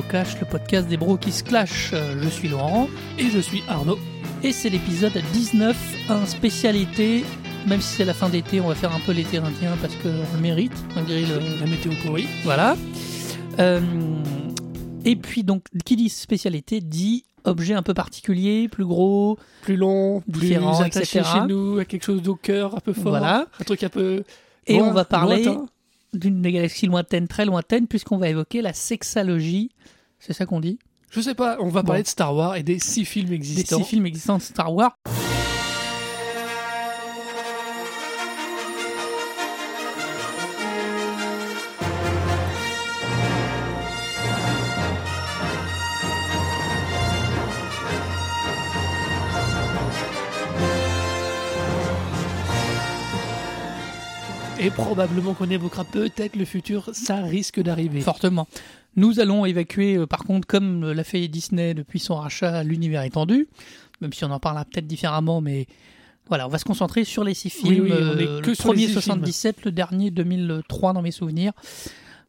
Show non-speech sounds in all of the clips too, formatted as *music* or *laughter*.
Broclash, le podcast des bros qui se clashent. Euh, Je suis Laurent Et je suis Arnaud. et c'est l'épisode 19, un spécialité. Même si c'est la fin d'été, on va faire un peu l'été indien parce qu'on le mérite, malgré le. La météo pourrie. Voilà. Euh, et puis, donc, qui dit spécialité dit objet un peu particulier, plus gros. Plus long, Différent, plus attaché etc. chez nous, à quelque chose au cœur, un peu fort. Voilà. Un truc un peu. Et loin- on va parler lointain. D'une galaxie lointaine, très lointaine, puisqu'on va évoquer la sexalogie. C'est ça qu'on dit? Je sais pas, on va Bon. parler de Star Wars et des six films Des existants. six films existants de Star Wars. Et probablement qu'on évoquera peut-être le futur, ça risque d'arriver. Fortement. Nous allons évacuer, euh, par contre, comme euh, l'a fait Disney depuis son rachat, l'univers étendu, même si on en parlera peut-être différemment, mais voilà, on va se concentrer sur les six Oui, films. oui, on euh, est que le sur premier six 77, le dernier 2003 dans mes souvenirs.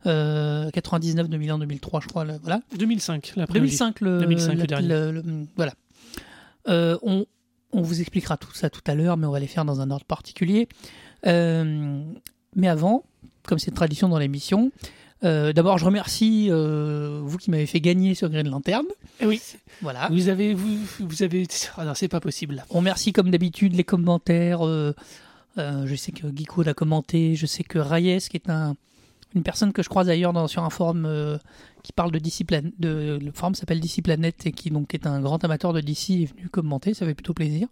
Euh, 99, 2001, 2003, je crois. le- voilà. 2005, la prélogie. 2005, le, 2005, le dernier. le- voilà. Euh, on, on vous expliquera tout ça tout à l'heure, mais on va les faire dans un ordre particulier. Euh, mais avant, comme c'est tradition dans l'émission, euh, d'abord je remercie euh, vous qui m'avez fait gagner sur Green Lantern. Oui, Voilà. vous avez. Vous, vous avez... Ah non, c'est pas possible. On remercie comme d'habitude les commentaires. euh, je sais que Geeko a commenté, je sais que Reyes, qui est un, une personne que je croise ailleurs dans, sur un forum qui parle de DC Plan- de le forum s'appelle DC Planet et qui donc est un grand amateur de DC est venu commenter, ça fait plutôt plaisir.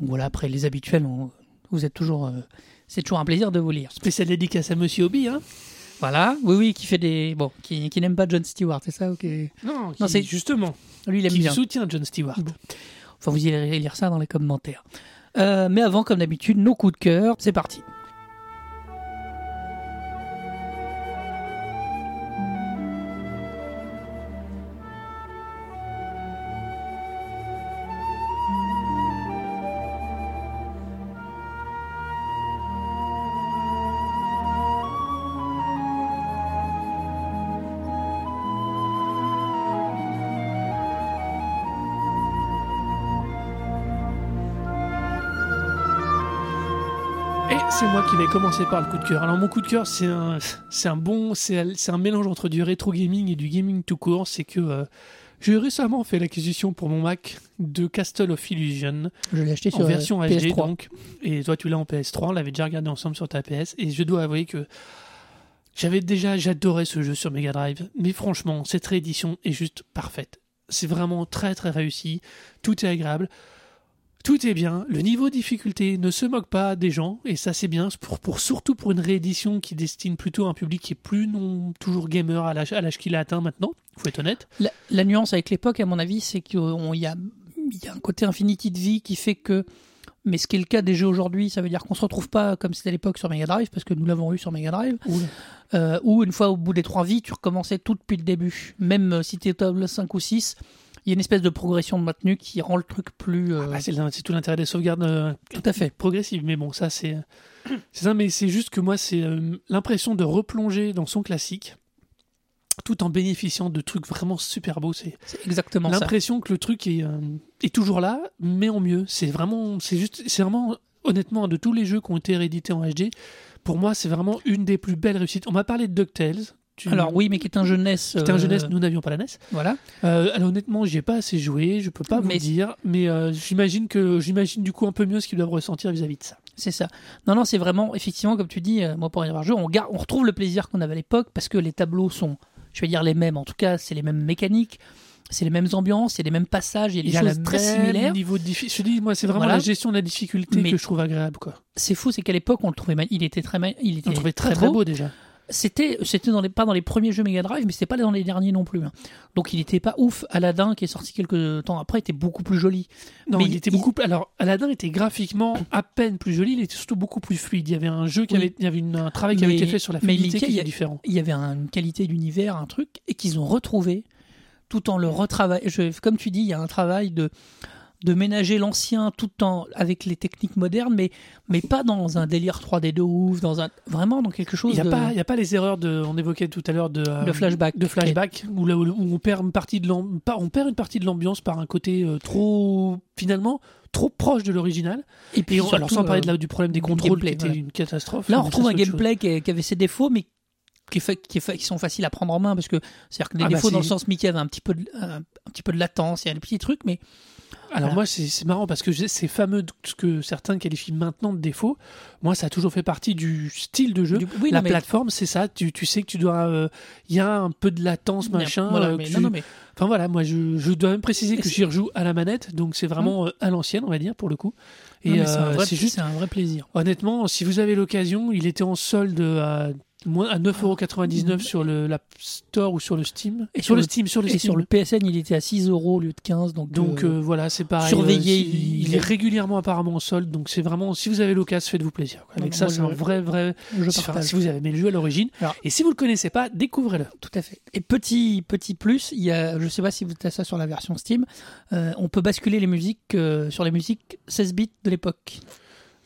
Donc voilà, après les habituels, on- vous êtes toujours, euh, c'est toujours un plaisir de vous lire. Spécial dédicace à Monsieur Obi, hein Voilà, oui oui, qui fait des bon, qui, qui n'aime pas John Stewart, c'est ça ok. Non, Non, c'est- justement. Lui il aime qui bien. soutient John Stewart. Bon. Enfin, vous irez lire ça dans les commentaires. Euh, mais avant, comme d'habitude, nos coups de cœur. C'est parti. Moi qui vais commencer par le coup de cœur. Alors mon coup de cœur, c'est un, c'est un bon, c'est, un mélange entre du rétro gaming et du gaming tout court. C'est que euh, j'ai récemment fait l'acquisition pour mon Mac de Castle of Illusion Je l'ai acheté en sur euh, version HD PS3. donc. Et toi tu l'as en PS3, on l'avait déjà regardé ensemble sur ta PS. Et je dois avouer que j'avais déjà, j'adorais ce jeu sur Mega Drive. Mais franchement, cette réédition est juste parfaite. C'est vraiment très très réussi. Tout est agréable. Tout est bien, le niveau de difficulté ne se moque pas des gens, et ça c'est bien, pour, pour, surtout pour une réédition qui destine plutôt un public qui est plus non toujours gamer à l'âge qu'il a atteint maintenant, faut être honnête. La, la nuance avec l'époque, à mon avis, c'est qu'il y a, il y a un côté infinity de vie qui fait que. Mais ce qui est le cas des jeux aujourd'hui, ça veut dire qu'on se retrouve pas comme c'était à l'époque sur Mega Drive, parce que nous l'avons eu sur Mega Drive, euh, où une fois au bout des trois vies, tu recommençais tout depuis le début. Même euh, si tu étais au level 5 ou 6, il y a une espèce de progression de maintenue qui rend le truc plus. euh, Ah, c'est l'in- c'est tout l'intérêt des sauvegardes euh, tout à fait. progressives, mais bon, ça c'est. *coughs* C'est ça, mais c'est juste que moi, c'est euh, l'impression de replonger dans son classique, tout en bénéficiant de trucs vraiment super beaux. C'est exactement ça. l'impression que le truc est, euh, est toujours là, mais en mieux. C'est vraiment, c'est juste, c'est vraiment, honnêtement, de tous les jeux qui ont été réédités en HD, pour moi, c'est vraiment une des plus belles réussites. On m'a parlé de DuckTales. Tu- Alors oui, mais qui est un jeunesse. qui était un euh, jeunesse, nous n'avions pas la NES. Voilà. Euh, alors honnêtement, j'y ai pas assez joué, je peux pas Mais- vous dire, mais euh, j'imagine que j'imagine du coup un peu mieux ce qu'ils doivent ressentir vis-à-vis de ça. C'est ça. Non, non, c'est vraiment, effectivement, comme tu dis, euh, moi pour y avoir joué, on, garde, on retrouve le plaisir qu'on avait à l'époque parce que les tableaux sont, je vais dire les mêmes, en tout cas, c'est les mêmes mécaniques, c'est les mêmes ambiances, c'est les mêmes passages, il y a des Il y a choses très similaires. niveau de diffi- Je te dis, moi, c'est vraiment Voilà. la gestion de la difficulté Mais- que je trouve agréable, quoi. C'est fou, c'est qu'à l'époque, on le trouvait, il était très, il était On le trouvait très très beau, déjà. C'était, c'était dans les, pas dans les premiers jeux Mega Drive, mais c'était pas dans les derniers non plus. hein. Donc il était pas ouf. Aladdin, qui est sorti quelques temps après, était beaucoup plus joli. Non, Mais il il- était il- beaucoup. plus- Alors, Aladdin était graphiquement à peine plus joli, il était surtout beaucoup plus fluide. Il y avait un jeu qui Oui. avait, il y avait une- un travail qui avait été fait sur la fluidité qui a- différent. il y avait un- une qualité d'univers, un truc, et qu'ils ont retrouvé tout en le retravaillant. Comme tu dis, il y a un travail de, de ménager l'ancien tout en avec les techniques modernes, mais mais pas dans un délire 3D de ouf, dans un vraiment dans quelque chose. Il n'y a, de... pas- y a pas les erreurs de, on évoquait tout à l'heure de, euh, De flashback. de flashback où, là, où on perd une partie de on perd une partie de l'ambiance par un côté euh, trop finalement trop proche de l'original. Et puis Et on- alors surtout, sans parler euh, de du problème des contrôles qui était une catastrophe. Là, on retrouve un gameplay qui, qui avait ses défauts, mais qui, fait, qui, fait- qui sont faciles à prendre en main parce que c'est-à-dire que les Ah bah, défauts dans le sens Mickey avait un petit peu de, un, un petit peu de latence, il y a des petits trucs, mais Alors Voilà. moi, c'est marrant parce que ces fameux ce que certains qualifient maintenant de défauts, moi, ça a toujours fait partie du style de jeu. du- oui, la non, mais- plateforme, c'est ça. Tu, tu sais que tu dois, euh, il y a un peu de latence, machin. voilà, euh, mais que non, tu- non, mais Enfin voilà, moi, je, je dois même préciser que j'y rejoue à la manette, donc c'est vraiment euh, à l'ancienne, on va dire pour le coup. Et c'est juste, c'est un vrai plaisir. honnêtement, si vous avez l'occasion, il était en solde à moins à 9,99€ sur le la Store ou sur le Steam. Et sur, le Steam, sur le Et Steam. sur le PSN, il était à 6 euros au lieu de 15, donc, Donc euh, euh, voilà, c'est pareil. surveillé, euh, il, est- régulièrement apparemment en solde, donc c'est vraiment, si vous avez l'occasion, faites-vous plaisir. quoi. Avec non, ça, c'est un vrai, vrai. je enfin, si vous avez aimé le jeu à l'origine, et si vous le connaissez pas, découvrez-le. Tout à fait. Et petit petit plus, il y a, je sais pas si vous avez ça sur la version Steam, euh, on peut basculer les musiques euh, sur les musiques 16 bits de l'époque.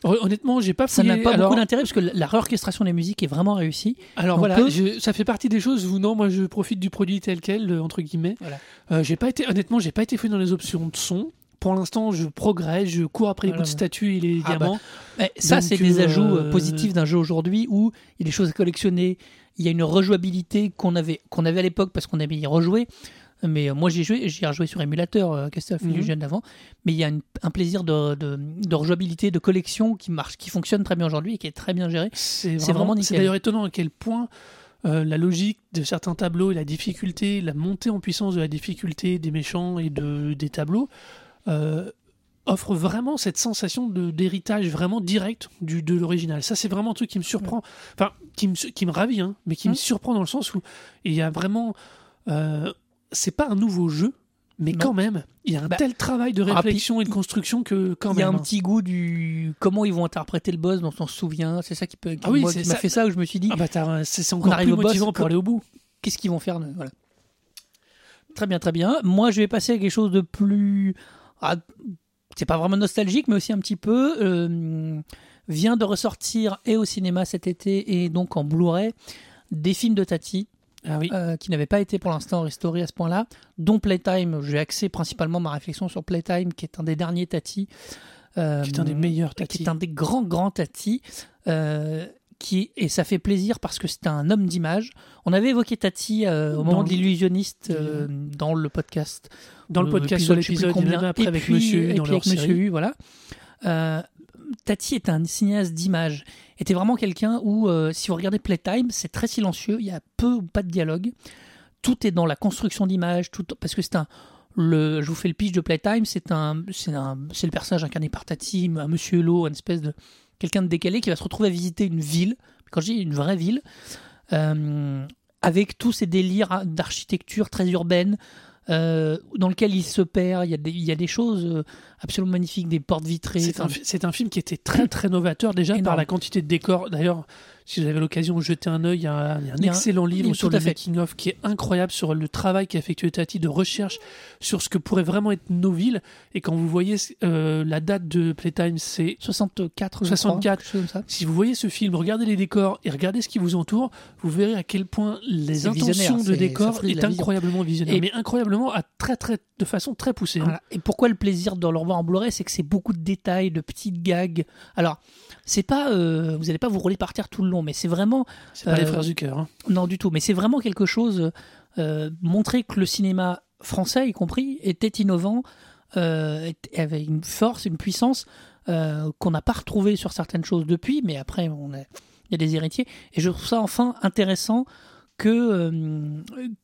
Hon- Honnêtement, j'ai pas Ça n'a pas alors, beaucoup d'intérêt parce que la réorchestration des musiques est vraiment réussie. alors voilà, peut- je- ça fait partie des choses où non, moi je profite du produit tel quel, euh, entre guillemets. Voilà. Euh, j'ai pas été, honnêtement, j'ai pas été fouillé dans les options de son. Pour l'instant, je progresse, je cours après les bouts de statues et les Ah bah, diamants. Mais ça, c'est des euh, ajouts positifs d'un jeu aujourd'hui où il y a des choses à collectionner, il y a une rejouabilité qu'on avait, qu'on avait à l'époque parce qu'on avait y rejoué. Mais euh, moi, j'ai joué, j'ai rejoué sur émulateur euh, Castle of Mhm. Illusion d'avant. Mais il y a une- un plaisir de, de, de rejouabilité, de collection qui marche, qui fonctionne très bien aujourd'hui et qui est très bien géré. C'est vraiment, vraiment c'est d'ailleurs étonnant à quel point euh, la logique de certains tableaux et la difficulté, la montée en puissance de la difficulté des méchants et de, des tableaux euh, offre vraiment cette sensation de- d'héritage vraiment direct du, de l'original. Ça, c'est vraiment un truc qui me surprend, enfin, qui me, qui me ravit, hein, mais qui me Mm. surprend dans le sens où il y a vraiment. euh, c'est pas un nouveau jeu. Mais Non. quand même, il y a un Bah, tel travail de réflexion et de construction que quand il y a même. un hein. petit goût du comment ils vont interpréter le boss dont on se souvient. C'est ça qui, peut, Ah oui, moi, c'est qui m'a ça. fait ça où je me suis dit Ah bah c'est encore arrive plus au boss, motivant pour aller au bout. qu'est-ce qu'ils vont faire de- voilà. Très bien, très bien. Moi, je vais passer à quelque chose de plus. ah, c'est pas vraiment nostalgique, mais aussi un petit peu. euh, vient de ressortir et au cinéma cet été et donc en Blu-ray des films de Tati Ah oui. euh, qui n'avaient pas été pour l'instant restaurés à ce point-là, dont Playtime. J'ai axé principalement ma réflexion sur Playtime, qui est un des derniers Tati. euh, qui est un des meilleurs qui Tati. est un des grands grands Tati. euh, qui, et ça fait plaisir parce que c'est un homme d'image. On avait évoqué Tati au moment de l'illusionniste dans le podcast. Dans le podcast sur l'épisode, il y en a après Et avec puis- Monsieur et dans puis avec Monsieur. U, voilà. Tati est un cinéaste d'image. Était vraiment quelqu'un où, euh, si vous regardez Playtime, c'est très silencieux. Il y a peu ou pas de dialogue. Tout est dans la construction d'image, tout parce que c'est un. Le, je vous fais le pitch de Playtime. C'est un, c'est le personnage incarné par Tati, un Monsieur Hulot, une espèce de quelqu'un de décalé qui va se retrouver à visiter une ville. Quand je dis une vraie ville, euh, avec tous ces délires d'architecture très urbaine, euh, dans lequel il se perd. Il y a des, il y a des choses absolument magnifiques, des portes vitrées. C'est un, c'est film qui était très très novateur déjà par la quantité de décors. D'ailleurs, si vous avez l'occasion de jeter un œil, il y a un, il y a un Il y a un- excellent livre sur le making of qui est incroyable sur le travail qu'a effectué Tati de recherche sur ce que pourraient vraiment être nos villes. Et quand vous voyez euh, la date de Playtime, c'est 64, je 64. crois, comme ça. si vous voyez ce film, regardez les décors et regardez ce qui vous entoure, vous verrez à quel point les intentions de décor est incroyablement visionnaire, Et- mais incroyablement à très très de façon très poussée. hein. Voilà. Et pourquoi le plaisir de le en Blu-ray, c'est que c'est beaucoup de détails, de petites gags. Alors, c'est pas, euh, vous n'allez pas vous rouler par terre tout le long, mais c'est vraiment, C'est pas les Euh, frères Zucker. Hein. non du tout, mais c'est vraiment quelque chose euh, montrer que le cinéma français, y compris, était innovant, avait une force, une puissance qu'on n'a pas retrouvée sur certaines choses depuis, mais après, on a- il y a des héritiers. Et je trouve ça enfin intéressant que, euh,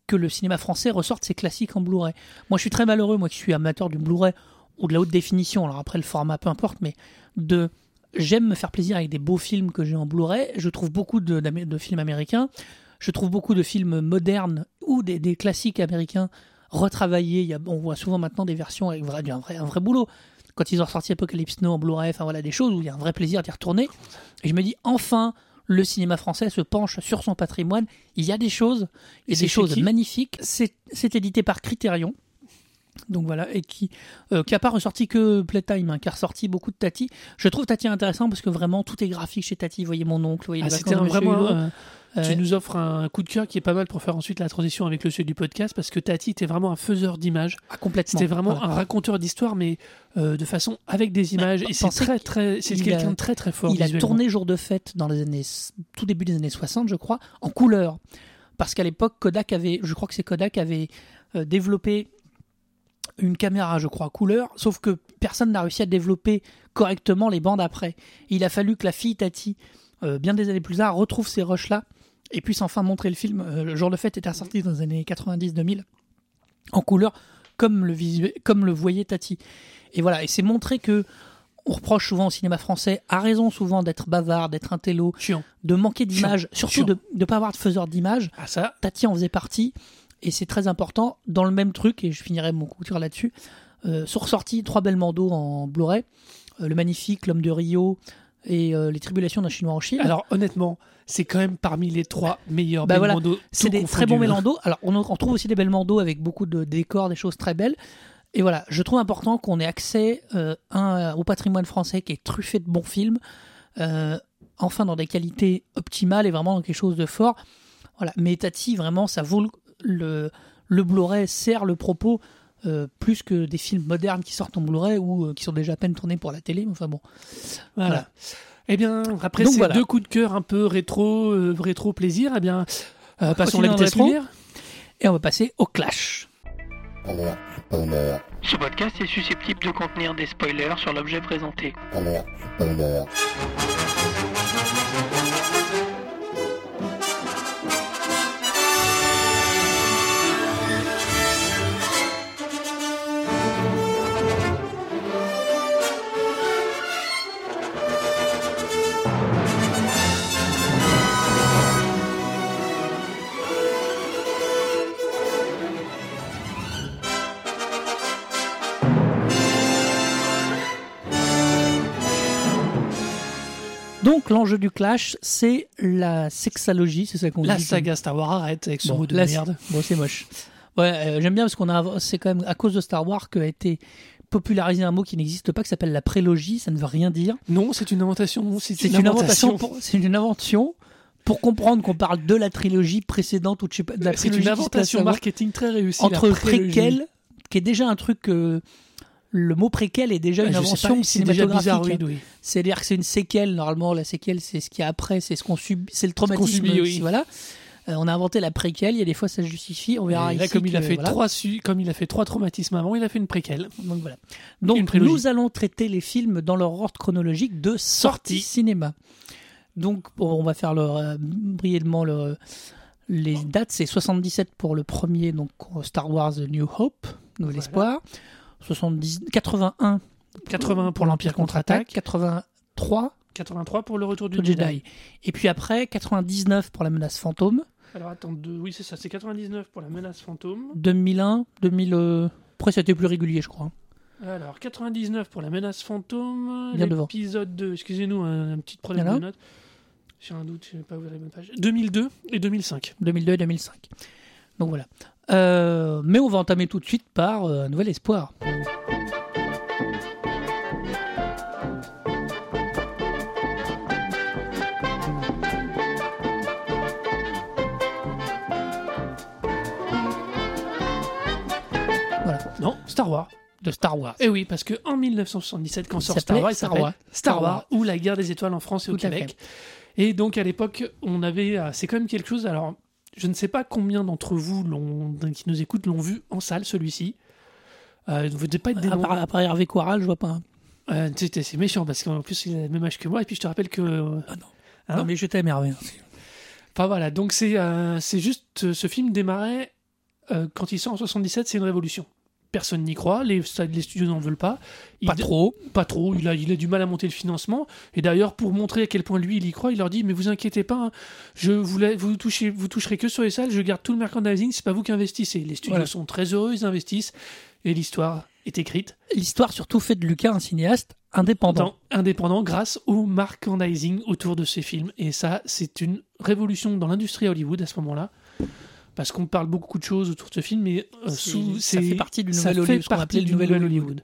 que le cinéma français ressorte ses classiques en Blu-ray. Moi, je suis très malheureux, moi qui suis amateur du Blu-ray ou de la haute définition, alors après le format, peu importe, mais de j'aime me faire plaisir avec des beaux films que j'ai en Blu-ray. Je trouve beaucoup de, films américains. Je trouve beaucoup de films modernes ou des, des classiques américains retravaillés. Il y a, on voit souvent maintenant des versions avec vrai, un, vrai, un vrai boulot. Quand ils ont sorti Apocalypse Now en Blu-ray, enfin voilà, des choses où il y a un vrai plaisir d'y retourner. Et je me dis, enfin, le cinéma français se penche sur son patrimoine. Il y a des choses, Et des choses magnifiques. C'est c'est édité par Criterion. Donc voilà, et qui euh, qui a pas ressorti que Playtime, hein, qui a ressorti beaucoup de Tati. Je trouve Tati intéressant parce que vraiment tout est graphique chez Tati. Vous voyez mon oncle, vous voyez Ah, c'était vraiment. Un- Euh, Tu nous offres un coup de cœur qui est pas mal pour faire ensuite la transition avec le sujet du podcast parce que Tati était vraiment un faiseur d'images. ah, complètement. C'était vraiment Voilà. un raconteur d'histoire, mais euh, de façon avec des images. et c'est très, très. C'est quelqu'un de très, très fort. Il a tourné Jour de fête dans les années tout début des années 60, je crois, en couleur. Parce qu'à l'époque, Kodak avait, je crois que c'est Kodak avait euh, développé une caméra, je crois, couleur, sauf que personne n'a réussi à développer correctement les bandes après. Il a fallu que la fille Tati, euh, bien des années plus tard, retrouve ces rushs-là et puisse enfin montrer le film. Euh, le jour de fête était sorti dans les années 90-2000 en couleur, comme le, comme le voyait Tati. Et voilà, et c'est montrer que on reproche souvent au cinéma français, à raison souvent d'être bavard, d'être un télo, de manquer d'images, surtout chiant. de ne pas avoir de faiseur d'images. Ah, ça. Tati en faisait partie, et c'est très important. Dans le même truc, et je finirai mon coup de là-dessus, euh, sont ressortis trois belles bandeaux en Blu-ray Euh, Le Magnifique, L'Homme de Rio et euh, Les Tribulations d'un Chinois en Chine. Alors, honnêtement, c'est quand même parmi les trois meilleurs Bah voilà, Belmondo, c'est des confondu, très bons hein. mélandos. Alors, on, on trouve aussi des belles mandos avec beaucoup de décors, des choses très belles. Et voilà, je trouve important qu'on ait accès un, au patrimoine français qui est truffé de bons films, enfin dans des qualités optimales et vraiment dans quelque chose de fort. Voilà, mais Tati, vraiment, ça vaut le, le, Blu-ray sert le propos euh, plus que des films modernes qui sortent en Blu-ray ou euh, qui sont déjà à peine tournés pour la télé. Enfin bon, Voilà. Voilà. Eh bien, après Donc ces voilà. deux coups de cœur un peu rétro, euh, rétro plaisir, eh bien, euh, passons à la vitesse lumière. et on va passer au clash. Ce podcast est susceptible de contenir des spoilers sur l'objet présenté. Donc l'enjeu du clash, c'est la sexalogie, c'est ça qu'on La dit. saga Star Wars arrête avec ce Bon, mot de là, merde. Bon, c'est moche. Ouais, euh, j'aime bien parce qu'on a, c'est quand même à cause de Star Wars qu'a été popularisé un mot qui n'existe pas, qui s'appelle la prélogie. Ça ne veut rien dire. Non, c'est une invention. C'est C'est une, une invention. C'est une invention pour comprendre qu'on parle de la trilogie précédente ou de, la C'est trilogie une invention marketing très réussie. entre la prélogie. préquel, qui est déjà un truc. euh, le mot préquel est déjà une invention pas, cinématographique. bizarre, oui. C'est-à-dire que c'est une séquelle. Normalement, la séquelle, c'est ce qu'il y a après, c'est ce qu'on subit, c'est le traumatisme. subit, oui. Voilà. Euh, on a inventé la préquelle. Il y a des fois, ça se justifie. On verra là, ici comme il a que, fait voilà. trois comme il a fait trois traumatismes avant, il a fait une préquelle. Donc voilà. Donc nous allons traiter les films dans leur ordre chronologique de sortie Sortie. cinéma. Donc on va faire euh, brièvement le, les dates. C'est 77 pour le premier, donc StarArs The New Hope, Nouvel Voilà. Espoir. 70, 81 81 pour l'Empire contre-attaque. 83 83 pour le retour du Jedi. Jedi. Et puis après 99 pour la menace fantôme. Alors attends, deux- oui c'est ça, c'est 99 pour la menace fantôme. 2001, 2000. euh, Après c'était plus régulier, je crois. Alors 99 pour la menace fantôme. L'épisode 2, excusez-nous, un, un petit problème de notes. J'ai un doute, je n'ai pas ouvert les bonnes pages. 2002 et 2005. 2002 et 2005. Donc voilà. Euh, mais on va entamer tout de suite par euh, un nouvel espoir. Non, Star Wars. De Star Wars. Eh oui, parce que en 1977, quand sort Star Wars, Star Wars. Star Wars ou la guerre des étoiles en France et au Québec. Et donc à l'époque, on avait, euh, c'est quand même quelque chose. Alors, je ne sais pas combien d'entre vous qui nous écoutent l'ont vu en salle celui-ci. Euh, vous devez pas être des À part, à part Hervé Coiral, je vois pas. un. Euh, c'est méchant parce qu'en plus il a le même âge que moi et puis je te rappelle que euh, Ah non. Hein non, mais je t'aime, Hervé. enfin voilà donc c'est euh, juste ce film démarrait quand il sort en 77 c'est une révolution personne n'y croit les, les studios n'en veulent pas Il Pas trop. pas trop il a il a du mal à monter le financement et d'ailleurs pour montrer à quel point lui il y croit il leur dit mais vous inquiétez pas hein, je vous touchez vous toucherez que sur les salles je garde tout le merchandising c'est pas vous qui investissez les studios Voilà. sont très heureux ils investissent et l'histoire est écrite L'histoire surtout fait de Lucas un cinéaste indépendant. indépendant, indépendant grâce au merchandising autour de ces films. Et ça, c'est une révolution dans l'industrie Hollywood à ce moment-là. Parce qu'on parle beaucoup de choses autour de ce film, mais euh, sous- ça fait partie du ça nouvel fait Hollywood, appelait le du nouvel Hollywood.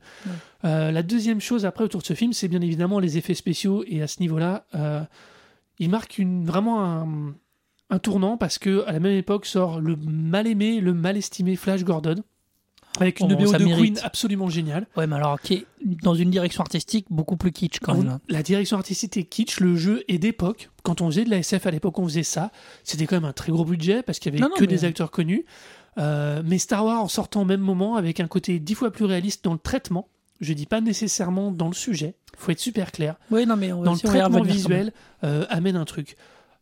Euh, la deuxième chose après autour de ce film, c'est bien évidemment les effets spéciaux, et à ce niveau-là, euh, il marque une, vraiment un, un tournant parce que à la même époque sort le mal aimé, le mal estimé Flash Gordon. Avec une BO de mérite. Queen absolument géniale. Ouais, mais alors, qui est dans une direction artistique beaucoup plus kitsch quand même. La direction artistique est kitsch, le jeu est d'époque. Quand on faisait de la SF à l'époque, on faisait ça. C'était quand même un très gros budget parce qu'il y avait Non, non, que mais- des acteurs connus. Euh, mais Star Wars en sortant au même moment avec un côté dix fois plus réaliste dans le traitement. Je dis pas nécessairement dans le sujet. Faut être super clair. Oui, non, mais on, Dans le traitement visuel, euh, amène un truc.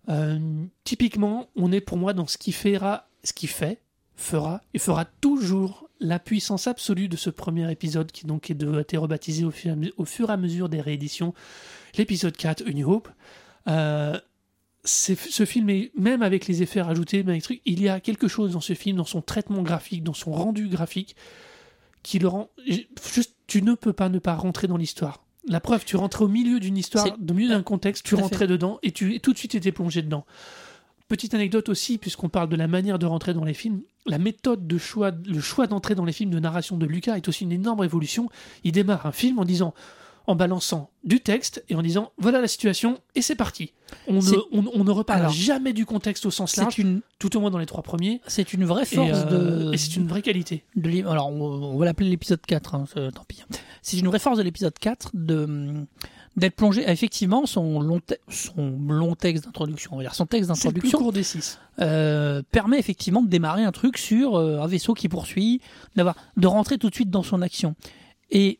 Euh, typiquement, on est pour moi dans ce qui fera, ce qui fait, fera et fera toujours la puissance absolue de ce premier épisode qui donc a été rebaptisé au fur, et à me- au fur et à mesure des rééditions, l'épisode 4, A New Hope. Euh, ce film est, même avec les effets rajoutés, même avec les trucs, il y a quelque chose dans ce film, dans son traitement graphique, dans son rendu graphique, qui le rend. Juste, tu ne peux pas ne pas rentrer dans l'histoire. La preuve, tu rentrais au milieu d'une histoire, au milieu d'un contexte, tu rentrais dedans et tu et tout de suite étais plongé dedans. Petite anecdote aussi, puisqu'on parle de la manière de rentrer dans les films, la méthode de choix, le choix d'entrer dans les films de narration de Lucas est aussi une énorme révolution. Il démarre un film en disant, en balançant du texte et en disant voilà la situation et c'est parti. On ne, C'est- on, on ne reparle Alors, jamais du contexte au sens large, une, tout au moins dans les trois premiers. c'est une vraie Et, force euh, de. et c'est une vraie qualité. de alors, on, va l'appeler l'épisode 4, hein, tant pis. C'est une vraie force de l'épisode 4 de d'être plongé. ah, Effectivement, son long, te- son long texte d'introduction, on va dire son texte d'introduction, court des six. euh, permet effectivement de démarrer un truc sur euh, un vaisseau qui poursuit, d'avoir, de rentrer tout de suite dans son action. Et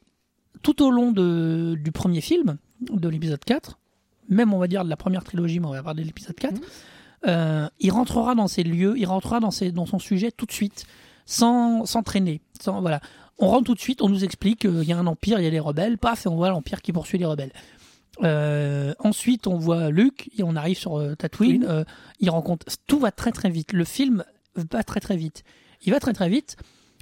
tout au long de, du premier film, de l'épisode 4, même on va dire de la première trilogie, mais on va parler de l'épisode 4, Mhm. euh, il rentrera dans ces lieux, il rentrera dans, ses, dans son sujet tout de suite, sans, sans traîner. Sans, voilà. On rentre tout de suite, on nous explique qu'il y a un empire, il y a des rebelles, paf, et on voit l'empire qui poursuit les rebelles. Euh, ensuite, on voit Luke et on arrive sur euh, Tatooine. Euh, il rencontre. Tout va très très vite. Le film va très très vite. Il va très très vite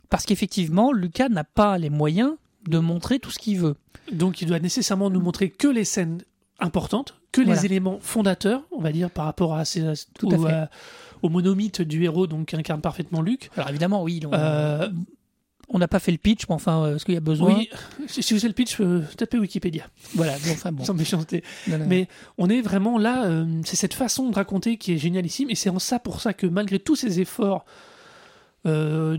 parce qu'effectivement, Lucas n'a pas les moyens de montrer tout ce qu'il veut. Donc il doit nécessairement nous montrer que les scènes importantes, que Voilà. les éléments fondateurs, on va dire, par rapport à, ces, Tout à au, fait. à- au monomythe du héros, donc qui incarne parfaitement Luke. Alors évidemment, oui, on Euh, on n'a pas fait le pitch, mais enfin, euh, est-ce qu'il y a besoin oui, si vous avez le pitch, euh, tapez Wikipédia, Voilà, enfin bon. *laughs* sans méchanceté. Non, non, Mais on est vraiment là, euh, c'est cette façon de raconter qui est génialissime, et c'est en ça pour ça que malgré tous ces efforts euh,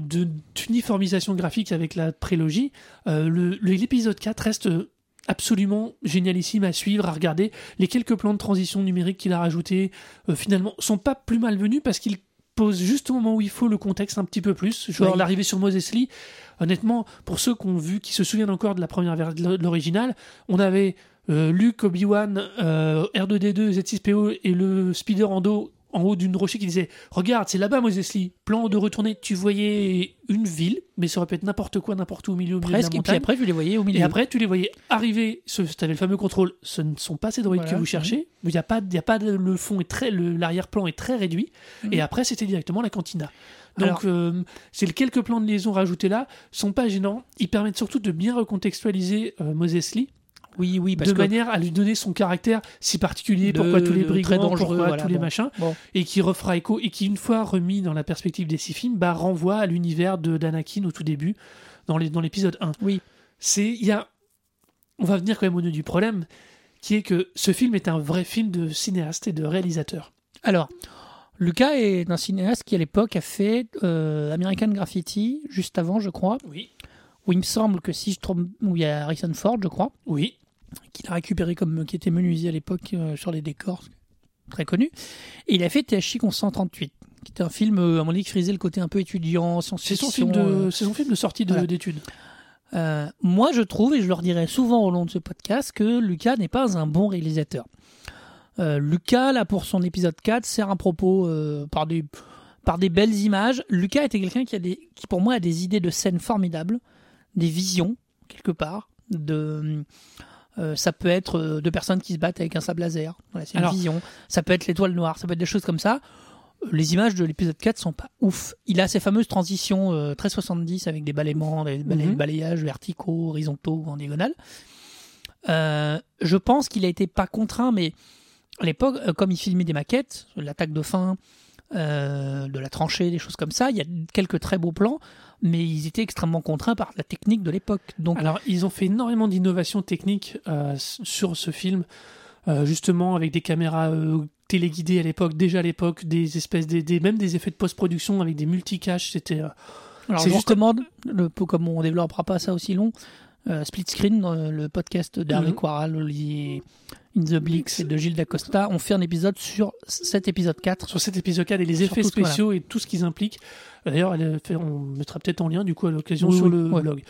d'uniformisation graphique avec la prélogie, l'épisode 4 reste absolument génialissime à suivre, à regarder. Les quelques plans de transition numérique qu'il a rajoutés, euh, finalement, sont pas plus malvenus parce qu'il pose juste au moment où il faut le contexte un petit peu plus. Genre l'arrivée sur Moses Lee, honnêtement, pour ceux qui ont vu, qui se souviennent encore de la première ver- de l'original, on avait euh, Luke, Obi-Wan, euh, R2D2, Z6PO et le Speeder en dos en haut d'une rocher qui disait Regarde, c'est là-bas, Moses Lee. Plan de retourner, tu voyais une ville, mais ça aurait pu être n'importe quoi, n'importe où au milieu, au milieu de la Presque, et puis après, je les voyais au milieu. Et après, tu les voyais arriver. Ce, avais le fameux contrôle. Ce ne sont pas ces droïdes Voilà, que vous cherchez. Il y a pas, il y a pas de- le fond est très, l'arrière-plan est très réduit. Mhm. Et après, c'était directement la cantina. Donc, euh, c'est quelques plans de liaison rajoutés là sont pas gênants. Ils permettent surtout de bien recontextualiser euh, Moses Lee oui, oui, parce de que manière à lui donner son caractère si particulier. De- pourquoi tous les brigands, dangereux, pourquoi voilà, tous les bon. machins, Bon. et qui refera écho et qui une fois remis dans la perspective des six films, bah renvoie à l'univers de d'Anakin au tout début dans les dans l'épisode 1 Oui. c'est il y a on va venir quand même au nœud du problème qui est que ce film est un vrai film de cinéaste et de réalisateur Alors, Lucas est un cinéaste qui, à l'époque, a fait euh, American Graffiti, juste avant, je crois, oui où il me semble que si je trompe, où il y a Harrison Ford, je crois, oui qu'il a récupéré comme qui était menuisier à l'époque euh, sur les décors, très connu. Et il a fait THX 1138, qui était un film, euh, à mon avis, qui frisait le côté un peu étudiant, c'est son science-fiction. film de euh, c'est son film de sortie de- voilà. d'études Euh, moi, je trouve, et je le redirai souvent au long de ce podcast, que Lucas n'est pas un bon réalisateur. Euh, Lucas, là, pour son épisode 4, sert un propos euh, par, des, par des belles images. Lucas était quelqu'un qui, a des, qui, pour moi, a des idées de scènes formidables, des visions, quelque part. De, euh, ça peut être euh, deux personnes qui se battent avec un sable laser. Voilà, c'est une Alors- vision. Ça peut être l'étoile noire, ça peut être des choses comme ça. Euh, Les images de l'épisode 4 sont pas ouf. Il a ces fameuses transitions euh, très 70 avec des balayements, des balay- Mhm. balayages verticaux, horizontaux ou en diagonale. Euh, je pense qu'il a été pas contraint, mais à l'époque, comme il filmait des maquettes, l'attaque de fin, de la tranchée, des choses comme ça. Il y a quelques très beaux plans, mais ils étaient extrêmement contraints par la technique de l'époque. Donc, Alors, ils ont fait énormément d'innovations techniques euh, sur ce film, euh, justement avec des caméras euh, téléguidées à l'époque, déjà à l'époque, des espèces, des, des- même des effets de post-production avec des multicaches. C'était alors c'est je recommande, le, comme on développera pas ça aussi long, euh, Split Screen, euh, le podcast d'Hervé Mhm. Quaral, Olivier In the Blix et de Gilles Dacosta. On fait un épisode sur cet épisode 4. sur cet épisode 4 et les effets voilà. spéciaux et tout ce qu'ils impliquent. D'ailleurs, on mettra peut-être en lien du coup à l'occasion Oui, sur le ouais. blog.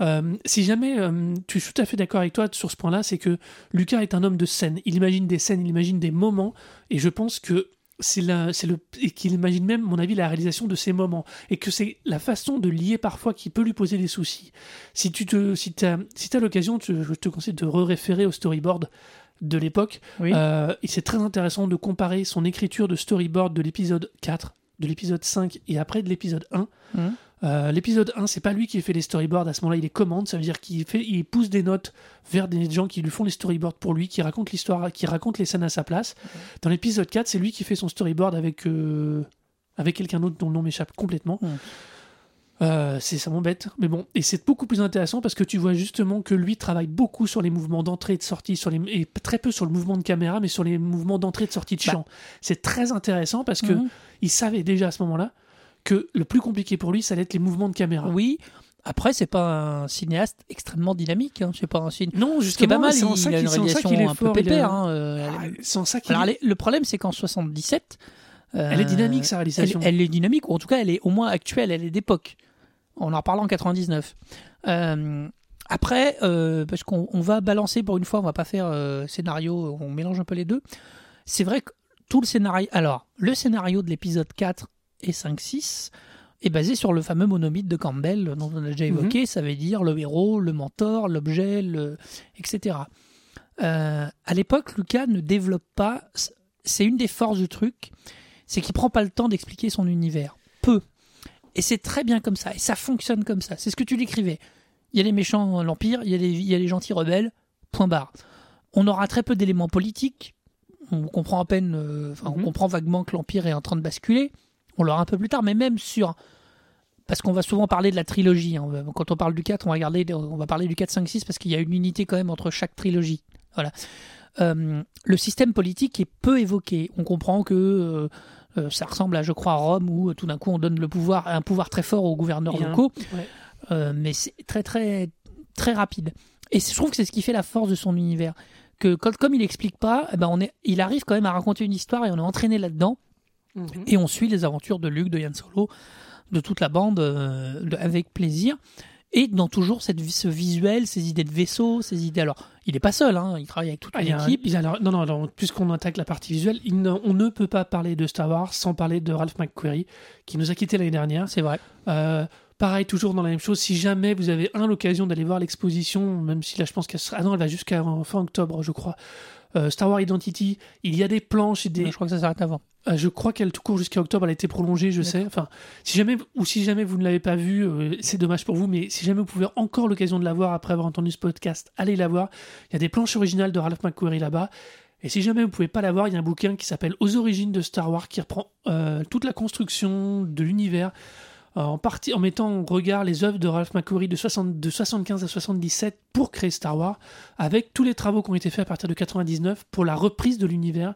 Euh, si jamais euh, tu es tout à fait d'accord avec toi sur ce point-là, c'est que Lucas est un homme de scène. Il imagine des scènes, il imagine des moments, et je pense que c'est le, et qu'il imagine même, à mon avis, la réalisation de ces moments, et que c'est la façon de lier parfois qui peut lui poser des soucis. Si tu te, si t'as, si t'as l'occasion, je te conseille de re-référer au storyboard de l'époque. Oui. Euh, et c'est très intéressant de comparer son écriture de storyboard de l'épisode 4, de l'épisode 5 et après de l'épisode 1. Mhm. Euh, l'épisode 1, c'est pas lui qui fait les storyboards, à ce moment-là, il les commande, ça veut dire qu'il fait, il pousse des notes vers des gens qui lui font les storyboards pour lui, qui racontent l'histoire, qui racontent les scènes à sa place. Dans l'épisode 4, c'est lui qui fait son storyboard avec, euh, avec quelqu'un d'autre dont le nom m'échappe complètement. Euh, c'est ça m'embête, mais bon, et c'est beaucoup plus intéressant parce que tu vois justement que lui travaille beaucoup sur les mouvements d'entrée et de sortie, sur les et très peu sur le mouvement de caméra, mais sur les mouvements d'entrée et de sortie de Bah. champ. C'est très intéressant parce que Mhm. il savait déjà à ce moment-là que le plus compliqué pour lui, ça allait être les mouvements de caméra. Oui. Après, c'est pas un cinéaste extrêmement dynamique. Hein. C'est pas un ciné... Non, justement, pas mal, c'est en ça qu'il est un peu fort. pépère. hein, euh, Ah, C'est en ça qu'il est- le problème, c'est qu'en 77, euh, Elle est dynamique, sa elle, réalisation. elle est dynamique, ou en tout cas, elle est au moins actuelle, elle est d'époque. On en reparlera en 99. Euh, après, euh, parce qu'on on va balancer pour une fois, on va pas faire euh, scénario, on mélange un peu les deux. C'est vrai que tout le scénario. Alors, le scénario de l'épisode 4 et 5-6 est basé sur le fameux monomythe de Campbell dont on a déjà évoqué. Ça veut dire le héros, le mentor, l'objet, le... etc. Euh, à l'époque, Lucas ne développe pas. C'est une des forces du truc, c'est qu'il prend pas le temps d'expliquer son univers. Peu. Et c'est très bien comme ça. Et ça fonctionne comme ça. C'est ce que tu décrivais. Il y a les méchants, l'Empire, il y a les, il y a les gentils rebelles, point barre. On aura très peu d'éléments politiques. On comprend à peine, euh, enfin, on Mhm. comprend vaguement que l'Empire est en train de basculer. On l'aura un peu plus tard, mais même sur. Parce qu'on va souvent parler de la trilogie. hein. Quand on parle du 4, on va, regarder, on va parler du 4, 5, 6 parce qu'il y a une unité quand même entre chaque trilogie. Voilà. Euh, le système politique est peu évoqué. On comprend que euh, euh, ça ressemble à, je crois, Rome où tout d'un coup on donne le pouvoir, un pouvoir très fort aux gouverneurs locaux, ouais. Euh, mais c'est très très très rapide. Et je trouve que c'est ce qui fait la force de son univers. Que quand- comme il explique pas, eh ben on est, il arrive quand même à raconter une histoire et on est entraîné là-dedans Mhm. et on suit les aventures de Luc, de Yann Solo, de toute la bande euh, de- avec plaisir. Et dans toujours cette, ce visuel, ces idées de vaisseau, ces idées. Alors, il n'est pas seul, hein, il travaille avec toute Ah, il y une a un- équipe. il y a alors- non, non, non, puisqu'on attaque la partie visuelle, il ne- on ne peut pas parler de Star Wars sans parler de Ralph McQuarrie, qui nous a quittés l'année dernière. C'est vrai. Euh, pareil, toujours dans la même chose, si jamais vous avez un l'occasion d'aller voir l'exposition, même si là je pense qu'elle sera... Ah non, elle va jusqu'à fin octobre, je crois. Euh, Star Wars Identity, il y a des planches et des... Je crois que ça s'arrête avant. Euh, je crois qu'elle tout court jusqu'à octobre, elle a été prolongée, je sais. Enfin, si jamais ou si jamais vous ne l'avez pas vue, euh, c'est dommage pour vous, mais si jamais vous pouvez encore l'occasion de la voir après avoir entendu ce podcast, allez la voir. Il y a des planches originales de Ralph McQuarrie là-bas. Et si jamais vous pouvez pas la voir, il y a un bouquin qui s'appelle Aux origines de Star Wars qui reprend toute la construction de l'univers. Euh, en mettant en regard les œuvres de Ralph McQuarrie de, 60 de 75 à 77 pour créer Star Wars, avec tous les travaux qui ont été faits à partir de 99 pour la reprise de l'univers.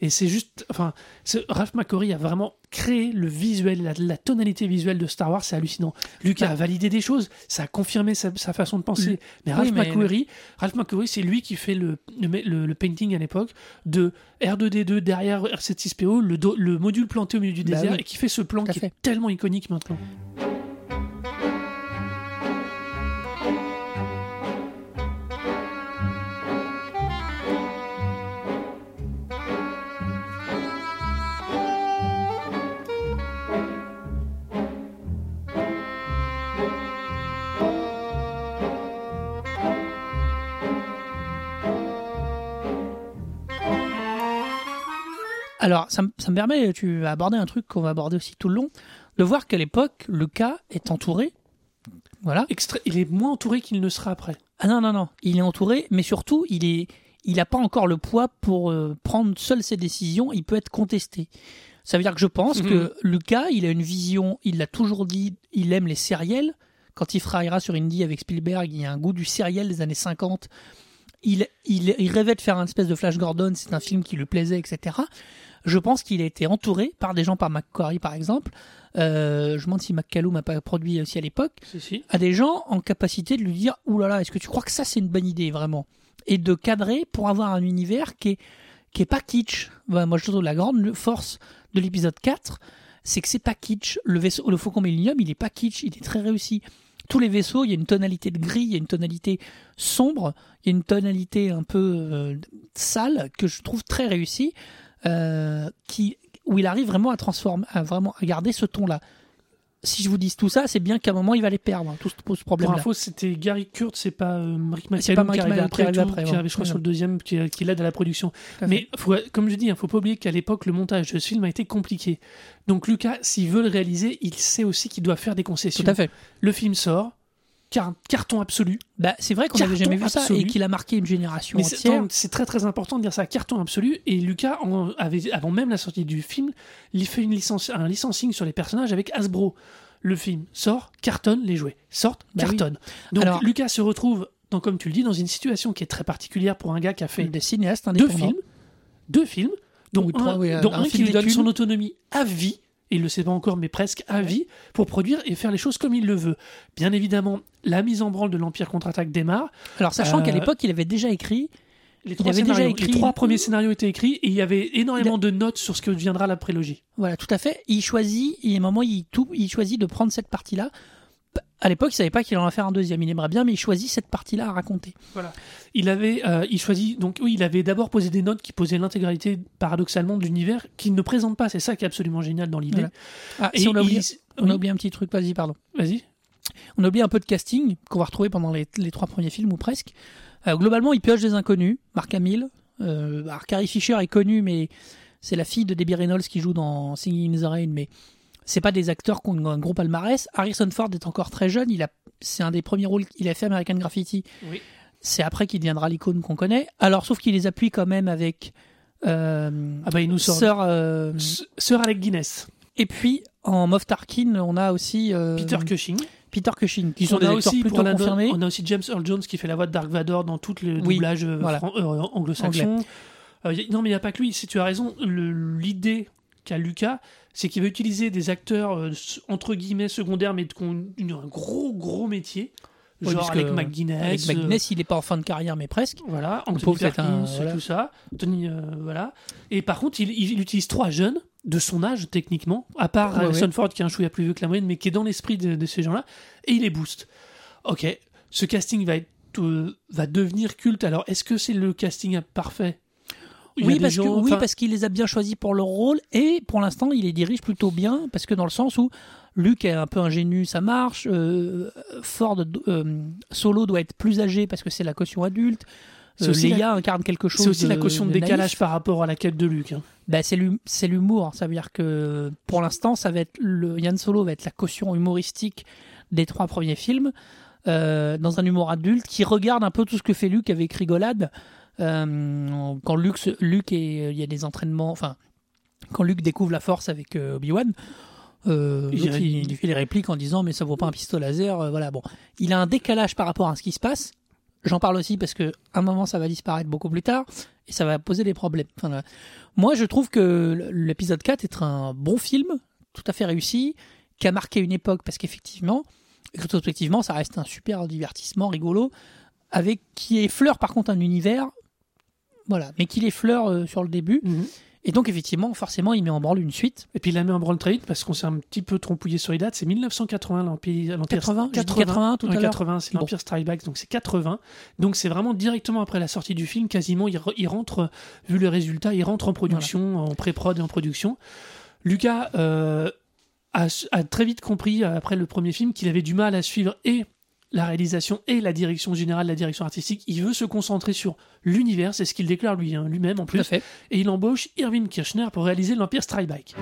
Et c'est juste, enfin, ce- Ralph McQuarrie a vraiment créé le visuel, la, la tonalité visuelle de Star Wars, c'est hallucinant. Lucas Bah. a validé des choses, ça a confirmé sa, sa façon de penser. Oui. Mais Ralph mais- McQuarrie, Ralph McQuarrie, c'est lui qui fait le, le, le- le painting à l'époque de R2D2 derrière R7-6PO, le, do- le module planté au milieu du Bah désert, oui. et qui fait ce plan qui fait. est tellement iconique maintenant. Alors, ça, me- ça me permet, tu as abordé un truc qu'on va aborder aussi tout le long, de voir qu'à l'époque, le cas est entouré. Voilà. Extra- il est moins entouré qu'il ne sera après. Ah non, non, non. Il est entouré, mais surtout, il est, il n'a pas encore le poids pour euh, prendre seul ses décisions. Il peut être contesté. Ça veut dire que je pense Mhm. que Lucas, il a une vision, il l'a toujours dit, il aime les sériels. Quand il travaillera sur Indie avec Spielberg, il y a un goût du sériel des années 50. Il, il, il rêvait de faire un espèce de Flash Gordon, c'est un film qui lui plaisait, etc. Je pense qu'il a été entouré par des gens, par McQuarrie par exemple. Euh, je me demande si McCallum n'a pas produit aussi à l'époque Si, si. à des gens en capacité de lui dire Ouh là là, est-ce que tu crois que ça c'est une bonne idée vraiment? Et de cadrer pour avoir un univers qui est, qui est pas kitsch. Voilà, moi je trouve la grande force de l'épisode 4, c'est que c'est pas kitsch. Le vaisseau, le Faucon Millennium, il est pas kitsch, il est très réussi. Tous les vaisseaux, il y a une tonalité de gris, il y a une tonalité sombre, il y a une tonalité un peu euh, sale que je trouve très réussie, euh, qui, où il arrive vraiment à transformer, à vraiment à garder ce ton-là. Si je vous dis tout ça, c'est bien qu'à un moment il va les perdre, hein, tout ce, ce Pour problème-là. info, c'était Gary Kurt, c'est pas euh, Rick C'est pas McCallum Rick qui arrive après, qui tout, après, qui ouais. arrive, je crois, Ouais. sur le deuxième, qui, qui l'aide à la production. Mais faut- comme je dis, il faut pas oublier qu'à l'époque, le montage de ce film a été compliqué. Donc Lucas, s'il veut le réaliser, il sait aussi qu'il doit faire des concessions. tout à fait. Le film sort, car- carton absolu. Bah, c'est vrai qu'on n'avait jamais vu ça et qu'il a marqué une génération Mais entière. c'est très très important de dire ça, carton absolu. Et Lucas en avait, avant même la sortie du film, il fait une licence, un licensing sur les personnages avec Hasbro. Le film sort, cartonne, les jouets sortent, Bah oui. cartonne. Donc Alors- Lucas se retrouve, dans, comme tu le dis, dans une situation qui est très particulière pour un gars qui a fait des cinéastes deux films, deux films, dont Ou trois, un, oui, dont un qui lui donne son autonomie à vie, il le sait pas encore, mais presque à vie, pour produire et faire les choses comme il le veut. Bien évidemment, la mise en branle de l'Empire contre-attaque démarre. Alors, sachant Euh, qu'à l'époque, il avait déjà écrit. Les Il trois, avait déjà écrit- les trois premiers scénarios étaient écrits et il y avait énormément de notes sur ce que deviendra la prélogie. Voilà, tout à fait. Il choisit, et à un moment, il, tout, il choisit de prendre cette partie-là. À l'époque, il savait pas qu'il en allait faire un deuxième. Il aimerait bien, mais il choisit cette partie-là à raconter. Il avait, euh, il choisit, donc oui, il avait d'abord posé des notes qui posaient l'intégralité, paradoxalement, de l'univers qu'il ne présente pas. C'est ça qui est absolument génial dans l'idée. Voilà. Ah, Et si on a oublié, il- on a oui, oublié un petit truc, vas-y, pardon. Vas-y. On a oublié un peu de casting qu'on va retrouver pendant les, les trois premiers films ou presque. Euh, globalement, il pioche des inconnus. Mark Hamill. Euh, alors, Carrie Fisher est connue, mais c'est la fille de Debbie Reynolds qui joue dans Singing in the Rain. Mais c'est pas des acteurs qui ont un gros palmarès. Harrison Ford est encore très jeune. Il a, c'est un des premiers rôles qu'il a fait American Graffiti. Oui. C'est après qu'il deviendra l'icône qu'on connaît. Alors, sauf qu'il les appuie quand même avec euh, Ah bah il nous sort. Sir, euh, Alec Guinness, et puis en Moff Tarkin, on a aussi euh, Peter Cushing. Peter Cushing, qui sont on des acteurs aussi plutôt confirmés. on a aussi James Earl Jones qui fait la voix de Dark Vador dans tout le Oui, doublage voilà. anglo-saxon. Non mais il n'y a pas que lui, si tu as raison, le- l'idée qu'a Lucas, c'est qu'il va utiliser des acteurs euh, entre guillemets secondaires mais qui ont un gros gros métier, Oui, genre avec McGuinness. Avec euh, McGuinness, il n'est pas en fin de carrière, mais presque. Voilà, Anthony Perkins, voilà. tout ça. Anthony, euh, voilà. Et par contre, il, il utilise trois jeunes de son âge, techniquement, à part Ouais, Harrison ouais. Ford qui est un chouïa plus vieux que la moyenne, mais qui est dans l'esprit de, de ces gens-là, et il les booste. Ok, ce casting va, être, euh, va devenir culte. Alors, est-ce que c'est le casting parfait Il Oui, parce, que, oui parce qu'il les a bien choisis pour leur rôle et pour l'instant, il les dirige plutôt bien parce que dans le sens où Luke est un peu ingénu, ça marche. euh, Ford euh, Solo doit être plus âgé parce que c'est la caution adulte. Euh, Leia incarne quelque chose. C'est aussi la caution de, de décalage naïf. par rapport à la quête de Luke. hein. C'est l'hum- c'est l'humour. Ça veut dire que pour l'instant, ça va être le Yann Solo va être la caution humoristique des trois premiers films, euh, dans un humour adulte qui regarde un peu tout ce que fait Luke avec rigolade. Euh, quand Luke, et il y a des entraînements, enfin, quand Luke découvre la Force avec euh, Obi-Wan. euh, Il- il, fait les répliques en disant mais ça vaut pas un pistolet laser euh, voilà. Bon il a un décalage par rapport à ce qui se passe. J'en parle aussi parce que à un moment ça va disparaître beaucoup plus tard et ça va poser des problèmes. Enfin, moi je trouve que l'épisode 4 est un bon film tout à fait réussi qui a marqué une époque parce qu'effectivement rétrospectivement ça reste un super divertissement rigolo avec qui effleure par contre un univers voilà mais qui l'effleure euh, sur le début et donc effectivement forcément il met en branle une suite Et puis il la met en branle très vite parce qu'on s'est un petit peu trompouillé sur les dates. C'est 1980 l'Empire. l'Empire- 80, j'ai dit 80 tout à l'heure. 80, c'est Bon. l'Empire Strike Back, donc c'est 80. Donc c'est vraiment directement après la sortie du film, quasiment il, re- il rentre, euh, vu le résultat, il rentre en production, en pré-prod et en production. Lucas euh, a, a très vite compris, après le premier film, qu'il avait du mal à suivre et la réalisation et la direction générale, la direction artistique. Il veut se concentrer sur l'univers, c'est ce qu'il déclare lui, hein, lui-même en tout à plus. fait Et il embauche Irving Kirchner pour réaliser l'Empire Strike Back.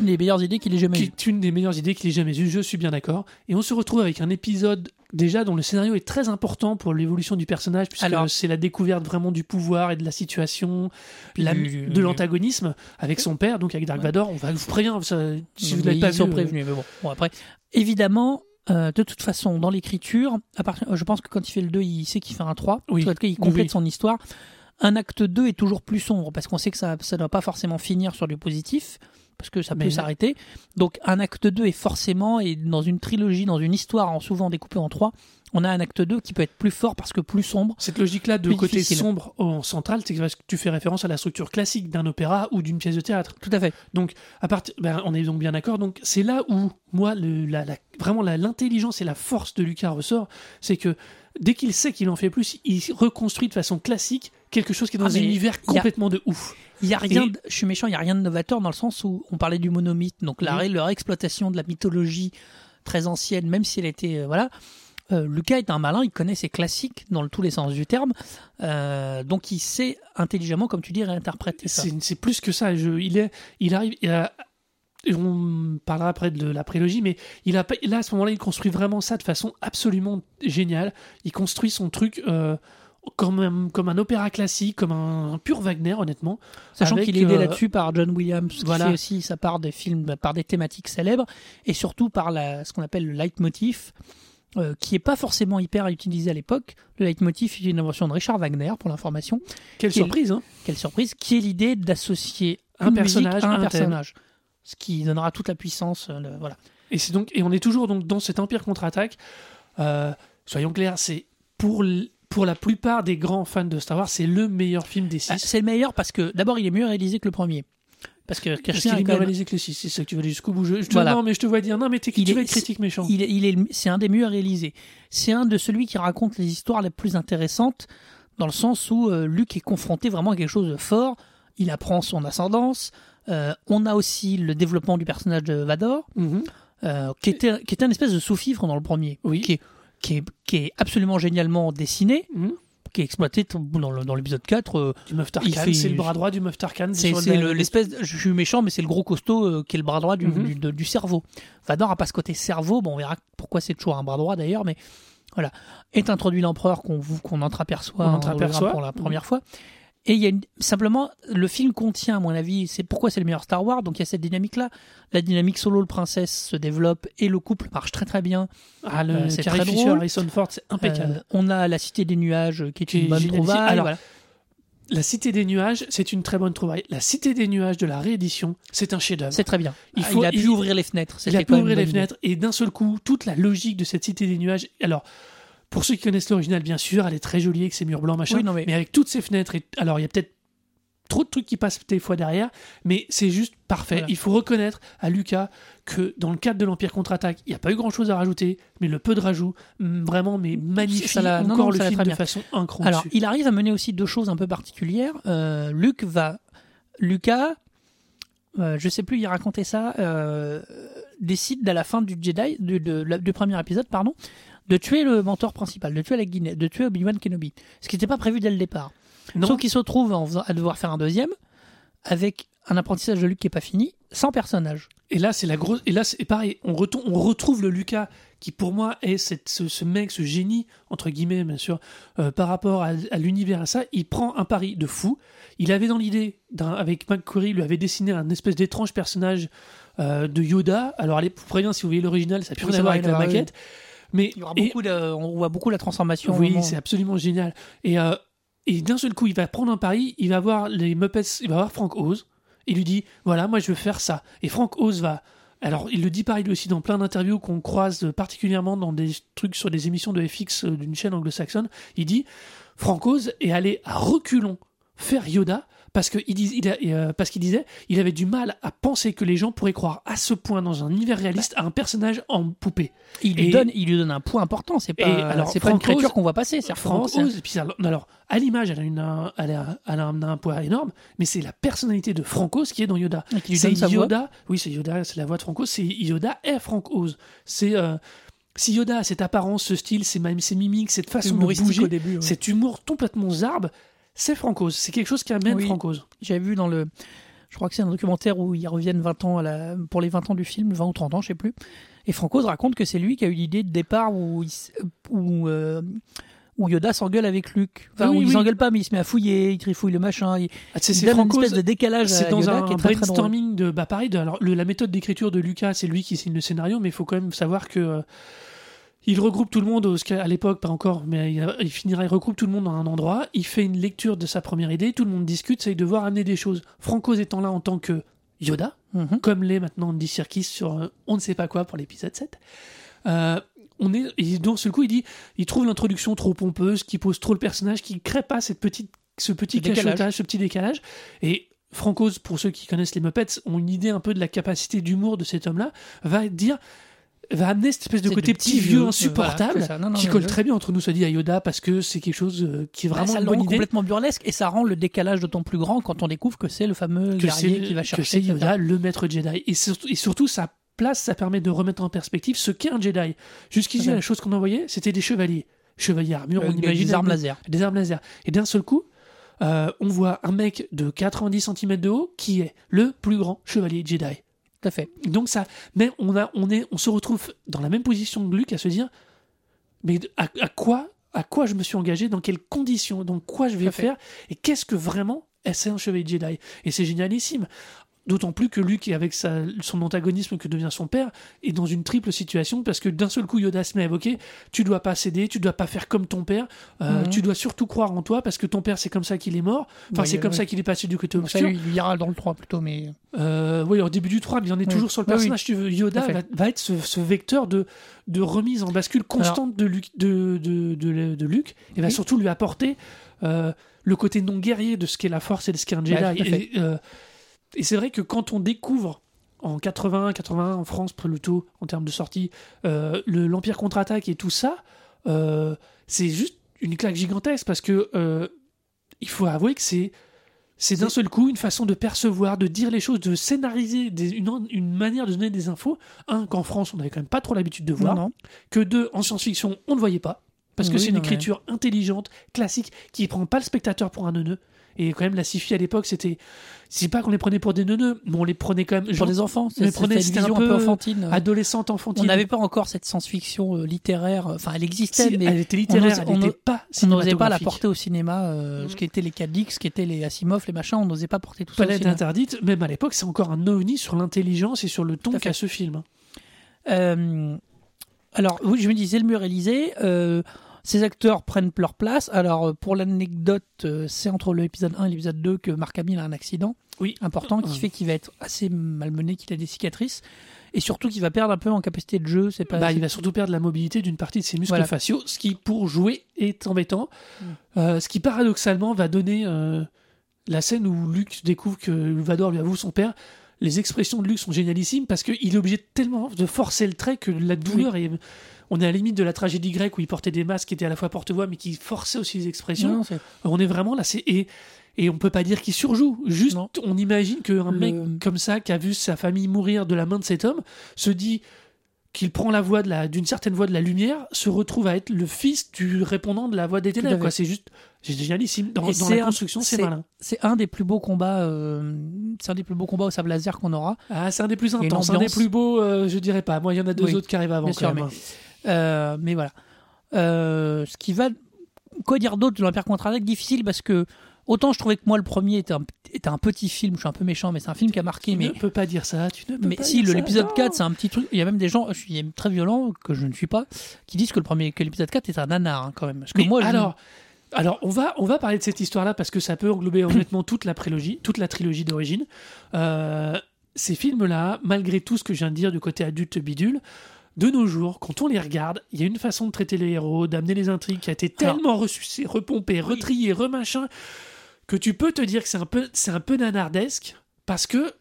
Une des meilleures idées qu'il ait jamais qui eues. est une des meilleures idées qu'il ait jamais eues, je suis bien d'accord. Et on se retrouve avec un épisode déjà dont le scénario est très important pour l'évolution du personnage, puisque Alors- c'est la découverte vraiment du pouvoir et de la situation, la- de l'antagonisme avec son père, donc avec Dark Ouais. Vador. On va vous prévenir, ça, si vous Mais l'avez pas vu, euh, prévenus. Mais bon, bon après, évidemment, euh, de toute façon, dans l'écriture, à partir, je pense que quand il fait le 2, il sait qu'il fait un 3. Oui. En tout cas, il complète oui. son histoire. Un acte 2 est toujours plus sombre parce qu'on sait que ça ne doit pas forcément finir sur du positif. Parce que ça peut s'arrêter. Donc, un acte 2 est forcément, et dans une trilogie, dans une histoire en souvent découpée en 3, on a un acte 2 qui peut être plus fort parce que plus sombre. Cette logique-là de côté difficile. sombre en central, c'est parce que tu fais référence à la structure classique d'un opéra ou d'une pièce de théâtre. Tout à fait. À partir, ben, on est donc bien d'accord. Donc c'est là où moi, le, la, la- vraiment l'intelligence et la force de Lucas ressort, c'est que dès qu'il sait qu'il en fait plus, il reconstruit de façon classique quelque chose qui est dans Ah, un univers a- complètement de ouf. Il y a rien, Et- de- je suis méchant, il y a rien de novateur dans le sens où on parlait du monomythe, donc la, ré- leur exploitation de la mythologie très ancienne, même si elle était, euh, voilà. Euh, Lucas est un malin, il connaît ses classiques dans le- tous les sens du terme, euh, donc il sait intelligemment, comme tu dis, réinterpréter ça. C'est plus que ça. Je, il, est, il arrive. il a- et on parlera après de la prélogie, mais il a, là, à ce moment-là, il construit vraiment ça de façon absolument géniale. Il construit son truc comme, un, comme un opéra classique, comme un, un pur Wagner, honnêtement. Sachant qu'il est aidé euh, là-dessus par John Williams, qui voilà. fait aussi sa part des films, par des thématiques célèbres, et surtout par la, ce qu'on appelle le leitmotiv, euh, qui est pas forcément hyper utilisé à l'époque. Le leitmotiv est une invention de Richard Wagner, pour l'information. Quelle Qui est- surprise, hein quelle surprise, qui est l'idée d'associer Un personnage à un, thème. personnage. Ce qui donnera toute la puissance. euh, le- voilà. Et c'est donc et on est toujours donc dans cet empire contre-attaque. Soyons clairs, c'est pour l- pour la plupart des grands fans de Star Wars, c'est le meilleur film des six. Ah, C'est le meilleur parce que d'abord il est mieux réalisé que le premier. Parce que qu'il est est mieux même- réalisé que les six, c'est ça que tu veux aller jusqu'au bout. Je, je te- Voilà. Non, mais je te vois dire non, mais Il tu vas être critique méchant. il est, il est, c'est un des mieux réalisés. C'est un de celui qui raconte les histoires les plus intéressantes dans le sens où euh, Luke est confronté vraiment à quelque chose de fort. Il apprend son ascendance. Euh, on a aussi le développement du personnage de Vador, Mhm. euh, qui, était, qui était un espèce de sous-fifre dans le premier, Oui. qui, est, qui, est, qui est absolument génialement dessiné, Mhm. qui est exploité dans l'épisode 4. euh, Du c'est le bras droit du Moff Tarkan. C'est l'espèce, je suis méchant, mais c'est le gros costaud euh, qui est le bras droit du, Mhm. du, de- du cerveau. Vador a pas ce côté cerveau, bon, on verra pourquoi c'est toujours un bras droit d'ailleurs, mais voilà. Est introduit l'empereur qu'on entreaperçoit, On en entreaperçoit. hologramme pour la première fois. Et il y a une- simplement, le film contient, à mon avis, c'est pourquoi c'est le meilleur Star Wars, donc il y a cette dynamique-là. La dynamique solo, le princesse se développe et le couple marche très très bien. Ah, le Euh, c'est Carrie très Fisher, drôle. Harrison Ford, c'est impeccable. Euh, on a la Cité des Nuages qui est une bonne trouvaille. Alors, voilà. La Cité des Nuages, c'est une très bonne trouvaille. La Cité des Nuages de la réédition, c'est un chef-d'œuvre. C'est très bien. il Il, faut- a pu il- ouvrir les fenêtres. Il a pu ouvrir les fenêtres et d'un seul coup, toute la logique de cette Cité des Nuages. Alors, pour ceux qui connaissent l'original, bien sûr, elle est très jolie avec ses murs blancs, machin. Oui, non, mais- mais... avec toutes ces fenêtres, et... alors il y a peut-être trop de trucs qui passent des fois derrière, mais c'est juste parfait. Voilà. Il faut reconnaître à Lucas que dans le cadre de l'Empire contre-attaque, il n'y a pas eu grand-chose à rajouter, mais le peu de rajout, mm, vraiment, mais magnifique Ça l'a- encore non, le ça film de façon incroyable. Alors, il arrive à mener aussi deux choses un peu particulières. Euh, Luc va. Lucas, euh, je sais plus, il racontait ça, euh, décide à la fin du Jedi, du, de- la- du premier épisode, pardon, de tuer le mentor principal, de tuer la Guinée, de tuer Obi-Wan Kenobi. Ce qui n'était pas prévu dès le départ. Non. Sauf qu'il se retrouve en faisant- à devoir faire un deuxième, avec un apprentissage de Luc qui n'est pas fini, sans personnage. Et là, c'est la grosse. Et là, c'est pareil. On, on retrouve le Lucas qui, pour moi, est cette, ce, ce mec, ce génie entre guillemets, bien sûr, euh, par rapport à, à l'univers à ça. Il prend un pari de fou. Il avait dans l'idée, avec McQuarrie, il lui avait dessiné un espèce d'étrange personnage euh, de Yoda. Alors, allez, pour prévenir, si vous voyez l'original, ça n'a plus rien à voir avec la maquette. Mais Il y aura et- beaucoup de- on voit beaucoup la transformation. oui, c'est absolument génial. Et, euh, et d'un seul coup, il va prendre un pari, il va voir les Muppets, il va voir Frank Oz, il lui dit voilà, moi je veux faire ça. Et Frank Oz va. Alors, il le dit pareil lui aussi dans plein d'interviews qu'on croise particulièrement dans des trucs sur des émissions de FX euh, d'une chaîne anglo-saxonne. Il dit Frank Oz est allé à reculons faire Yoda parce il euh, parce qu'il disait il avait du mal à penser que les gens pourraient croire à ce point dans un univers réaliste à un personnage en poupée. Il lui, Et- donne, il lui donne un point important. C'est pas, alors, c'est pas une créature qu'on voit passer. c'est c'est et puis alors, alors, à l'image, elle a, une, un- elle, a, elle a un, un poids énorme, mais c'est la personnalité de Frank Oz qui est dans Yoda. C'est. Yoda, oui, c'est Yoda, c'est la voix de Frank Oz, c'est Yoda et Frank Oz. C'est euh, si Yoda a cette apparence, ce style, ces, même ses mimiques, cette façon de bouger, au début. ouais. cet humour complètement zarbe, c'est Frank Oz. C'est quelque chose qui amène Oui. Frank Oz. J'avais vu dans le Je crois que c'est un documentaire où ils reviennent 20 ans à la, pour les 20 ans du film, 20 ou 30 ans, je sais plus. Et Franco se raconte que c'est lui qui a eu l'idée de départ où, il où, euh, où Yoda s'engueule avec Luke. Enfin, Oui, où il oui. s'engueule pas, mais il se met à fouiller, il trifouille le machin. Il, Ah, il c'est donne une espèce de décalage C'est dans Yoda un qui est très, très brainstorming de bah pareil. de- alors le- la méthode d'écriture de Lucas, c'est lui qui signe le scénario, mais il faut quand même savoir que euh, il regroupe tout le monde. À l'époque, pas encore, mais il, finira, il regroupe tout le monde dans un endroit. Il fait une lecture de sa première idée. Tout le monde discute, c'est devoir amener des choses. Franco étant là en tant que Yoda, Mhm. comme l'est maintenant Andy Serkis sur euh, on ne sait pas quoi pour l'épisode 7. Euh, on est, et dans ce coup, il dit, il trouve l'introduction trop pompeuse, qui pose trop le personnage, qui crée pas cette petite, ce petit cachotage, ce petit décalage. Et Franco, pour ceux qui connaissent les Muppets, ont une idée un peu de la capacité d'humour de cet homme-là, va dire, va amener cette espèce de côté de petit vieux vieux, insupportable, voilà, c'est ça. Non, non, qui colle très bien entre nous, se dit à Yoda, parce que c'est quelque chose euh, qui est Bah, vraiment ça une le bonne rend idée. complètement burlesque et ça rend le décalage d'autant plus grand quand on découvre que c'est le fameux que guerrier qui va que chercher. c'est Yoda, le maître Jedi. Et surtout, et surtout, sa place, ça permet de remettre en perspective ce qu'est un Jedi. Jusqu'ici, Ouais. la chose qu'on envoyait, c'était des chevaliers. Chevaliers armure, on Avec imagine des armes laser. des armes laser. Et d'un seul coup, euh, on voit un mec de 90 cm de haut qui est le plus grand chevalier Jedi. Tout à fait. Donc ça, mais on a, on est, on se retrouve dans la même position que Luke à se dire, mais à, à quoi, à quoi je me suis engagé, dans quelles conditions, dans quoi je Tout vais fait. faire, et qu'est-ce que vraiment est-ce un chevalier Jedi Et c'est génialissime. D'autant plus que Luke, avec sa, son antagonisme que devient son père, est dans une triple situation parce que d'un seul coup, Yoda se met à évoquer tu dois pas céder, tu dois pas faire comme ton père, euh, tu dois surtout croire en toi parce que ton père, c'est comme ça qu'il est mort, enfin, Oui, c'est comme oui. ça qu'il est passé du côté obscur. lui, il ira dans le 3 plutôt, mais. Euh, oui, au début du 3, mais il en est Oui. toujours sur le Oui, oui. personnage. Tu veux, Yoda va, être ce, ce vecteur de, de remise en bascule constante de, Luke, de, de, de, de Luke et va Oui. surtout lui apporter euh, le côté non guerrier de ce qu'est la force et de ce qu'est un Jedi. Et euh, et c'est vrai que quand on découvre en 81, 81 en France, plutôt en termes de sortie, euh, le- l'Empire contre-attaque et tout ça, euh, c'est juste une claque gigantesque parce que euh, il faut avouer que c'est c'est d'un seul coup une façon de percevoir, de dire les choses, de scénariser des- une, une manière de donner des infos. Un, qu'en France, on n'avait quand même pas trop l'habitude de voir. Non, non. Que deux, en science-fiction, on ne voyait pas. Parce que Oui, c'est une écriture intelligente, classique, qui prend pas le spectateur pour un neuneu. Et quand même, la sci-fi à l'époque, c'était. C'est pas qu'on les prenait pour des neuneux, mais on les prenait quand même. Pour des enfants, c'est c'était un un peu, enfantine. adolescente, enfantine. On n'avait pas encore cette science-fiction euh, littéraire. Enfin, elle existait, Si, mais elle était littéraire, on n'osait- pas on n'osait pas la porter au cinéma. euh, Mhm. Ce qui était les Cadix, ce qui était les Asimov, les machins, on n'osait pas porter tout ça au Palette interdite, même à l'époque, c'est encore un ovni sur l'intelligence et sur le ton qu'a ce film. Euh, alors, oui, je me disais, le mur Élysée, euh, ces acteurs prennent leur place. Alors, euh, pour l'anecdote, euh, c'est entre l'épisode 1 et l'épisode 2 que Mark Hamill a un accident Oui. important qui Euh. fait qu'il va être assez malmené, qu'il a des cicatrices. Et surtout qu'il va perdre un peu en capacité de jeu. C'est pas. Bah, il va surtout perdre la mobilité d'une partie de ses muscles Voilà. faciaux, ce qui, pour jouer, est embêtant. Mm. Euh, ce qui, paradoxalement, va donner euh, la scène où Luke découvre que Vador lui avoue son père. Les expressions de Luke sont génialissimes parce qu'il est obligé tellement de forcer le trait que la douleur est. On est à la limite de la tragédie grecque où il portait des masques qui étaient à la fois porte-voix mais qui forçaient aussi les expressions. Non, c'est- On est vraiment là, c'est et, et on peut pas dire qu'il surjoue. Juste, Non. on imagine qu'un Le- mec comme ça, qui a vu sa famille mourir de la main de cet homme, se dit qu'il prend la voix de la d'une certaine voix de la lumière, se retrouve à être le fils du répondant de la voix des ténèbres. C'est juste, c'est génialissime. Dans, Et dans c'est la construction, c'est malin. c'est un des plus beaux combats. euh, c'est un des plus beaux combats au sable laser qu'on aura. Ah, c'est un des plus intenses, un des plus beaux. euh, je dirais pas. Moi, il y en a deux Oui, autres qui arrivent avant. bien quand sûr, même, mais- hein. Euh, mais voilà. Euh, ce qui va. Quoi dire d'autre de l'Empire contre-attaque Difficile parce que. Autant je trouvais que moi le premier était un, était un petit film, je suis un peu méchant, mais c'est un film qui a marqué. Tu Mais, ne peux pas dire ça. Tu ne peux mais pas si, l'épisode non. 4, c'est un petit truc. Il y a même des gens, je suis très violent, que je ne suis pas, qui disent que le premier, que l'épisode 4 est un nanar hein, quand même. Parce que Mais moi, je- alors, alors on va on va parler de cette histoire-là parce que ça peut englober *coughs* honnêtement toute la prélogie, toute la trilogie d'origine. Euh, ces films-là, malgré tout ce que je viens de dire du côté adulte bidule, de nos jours, quand on les regarde, il y a une façon de traiter les héros, d'amener les intrigues qui a été Alors- tellement ressucée, repompée, retriée, remachin, que tu peux te dire que c'est un peu c'est un peu nanardesque parce que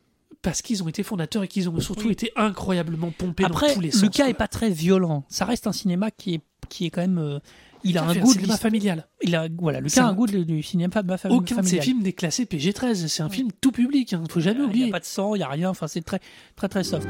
parce qu'ils ont été fondateurs et qu'ils ont surtout Oui. été incroyablement pompés Après, dans tous les sens. Lucas quoi. est pas très violent. Ça reste un cinéma qui est, qui est quand même. euh, il a un goût de cinéma familial. Il a, voilà, Lucas a un- goût du cinéma fam- fam- Aucun de ces familial. films n'est classé PG-13. C'est un film tout public. Il faut jamais Il n'y oublier. a pas de sang, il n'y a rien. Enfin, c'est très, très, très soft.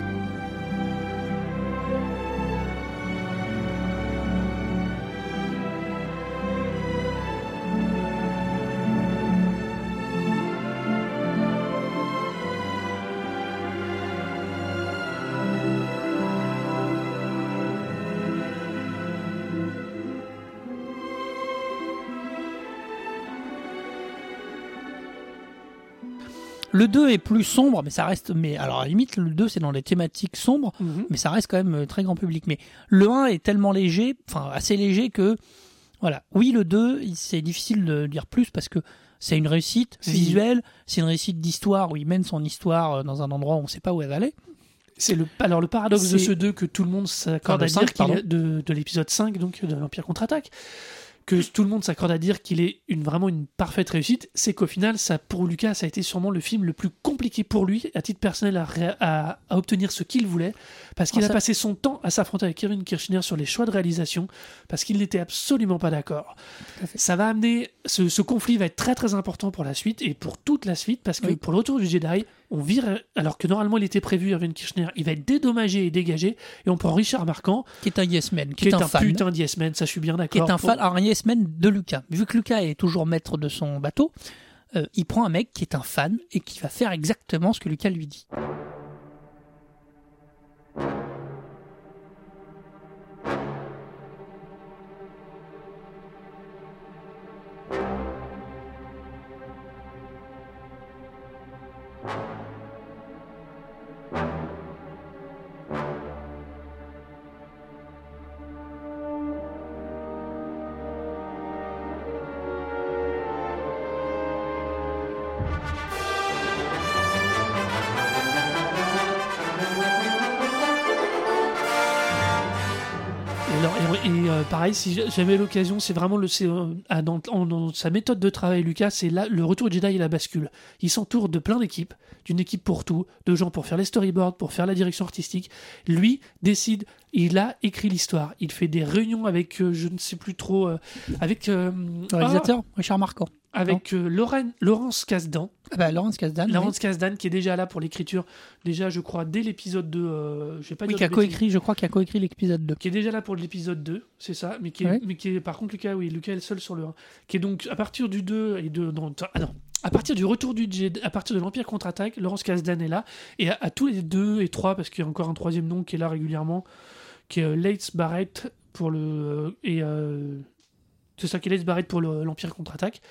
Le 2 est plus sombre, mais ça reste. Mais alors, à la limite, le 2, c'est dans les thématiques sombres, Mhm. mais ça reste quand même euh, très grand public. Mais le 1 est tellement léger, enfin, assez léger que. Voilà. Oui, le 2, il- c'est difficile de dire plus parce que c'est une réussite Si. visuelle, c'est une réussite d'histoire où il mène son histoire euh, dans un endroit où on ne sait pas où elle va aller. C'est le, alors le paradoxe de ce 2 que tout le monde s'accorde Enfin, à dire 5, qu'il pardon. est de, de l'épisode 5 donc de l'Empire contre-attaque que tout le monde s'accorde à dire qu'il est une, vraiment une parfaite réussite, c'est qu'au final, ça, pour Lucas, ça a été sûrement le film le plus compliqué pour lui, à titre personnel, à, ré- à- à obtenir ce qu'il voulait, parce qu'il Ah, a ça- passé son temps à s'affronter avec Kevin Kirchner sur les choix de réalisation, parce qu'il n'était absolument pas d'accord. Ça va amener, ce, ce conflit va être très très important pour la suite, et pour toute la suite, parce que Oui. pour le retour du Jedi, on vire, alors que normalement il était prévu, Kevin Kirchner, il va être dédommagé et dégagé, et on prend Richard Marquand, Qui est un yes man, qui est un, fan. putain de yes man, ça je suis bien qui d'accord. est un Pour- fan, alors un yes man de Lucas. Vu que Lucas est toujours maître de son bateau, euh, il prend un mec qui est un fan et qui va faire exactement ce que Lucas lui dit. Alors- et- et, euh, pareil, si j'avais l'occasion, c'est vraiment le, euh, ah, dans, en- dans sa méthode de travail, Lucas, c'est là le retour Jedi et la bascule. Il s'entoure de plein d'équipes, d'une équipe pour tout, de gens pour faire les storyboards, pour faire la direction artistique. Lui décide, il a écrit l'histoire. Il fait des réunions avec, euh, je ne sais plus trop, euh, avec Le réalisateur, Richard Marquand. Avec euh, Lauren- Laurence Kasdan. Ah bah, Laurence Kasdan. Laurence Kasdan qui est déjà là pour l'écriture, déjà je crois dès l'épisode 2, euh, je vais pas oui, qui a coécrit, je crois, qui a coécrit l'épisode 2. qui est déjà là pour l'épisode 2, c'est ça, mais qui est, mais qui est par contre Lucas, oui, Lucas est le seul sur le 1, qui est donc à partir du 2 et de non, ah non, à partir du retour du Jedi, à partir de l'Empire contre-attaque, Laurence Kasdan est là et à, à tous les 2 et 3 parce qu'il y a encore un troisième nom qui est là régulièrement, qui est euh, Leitz Barrett pour le et euh, c'est ça qui est Leitz Barrett pour le- l'Empire contre-attaque.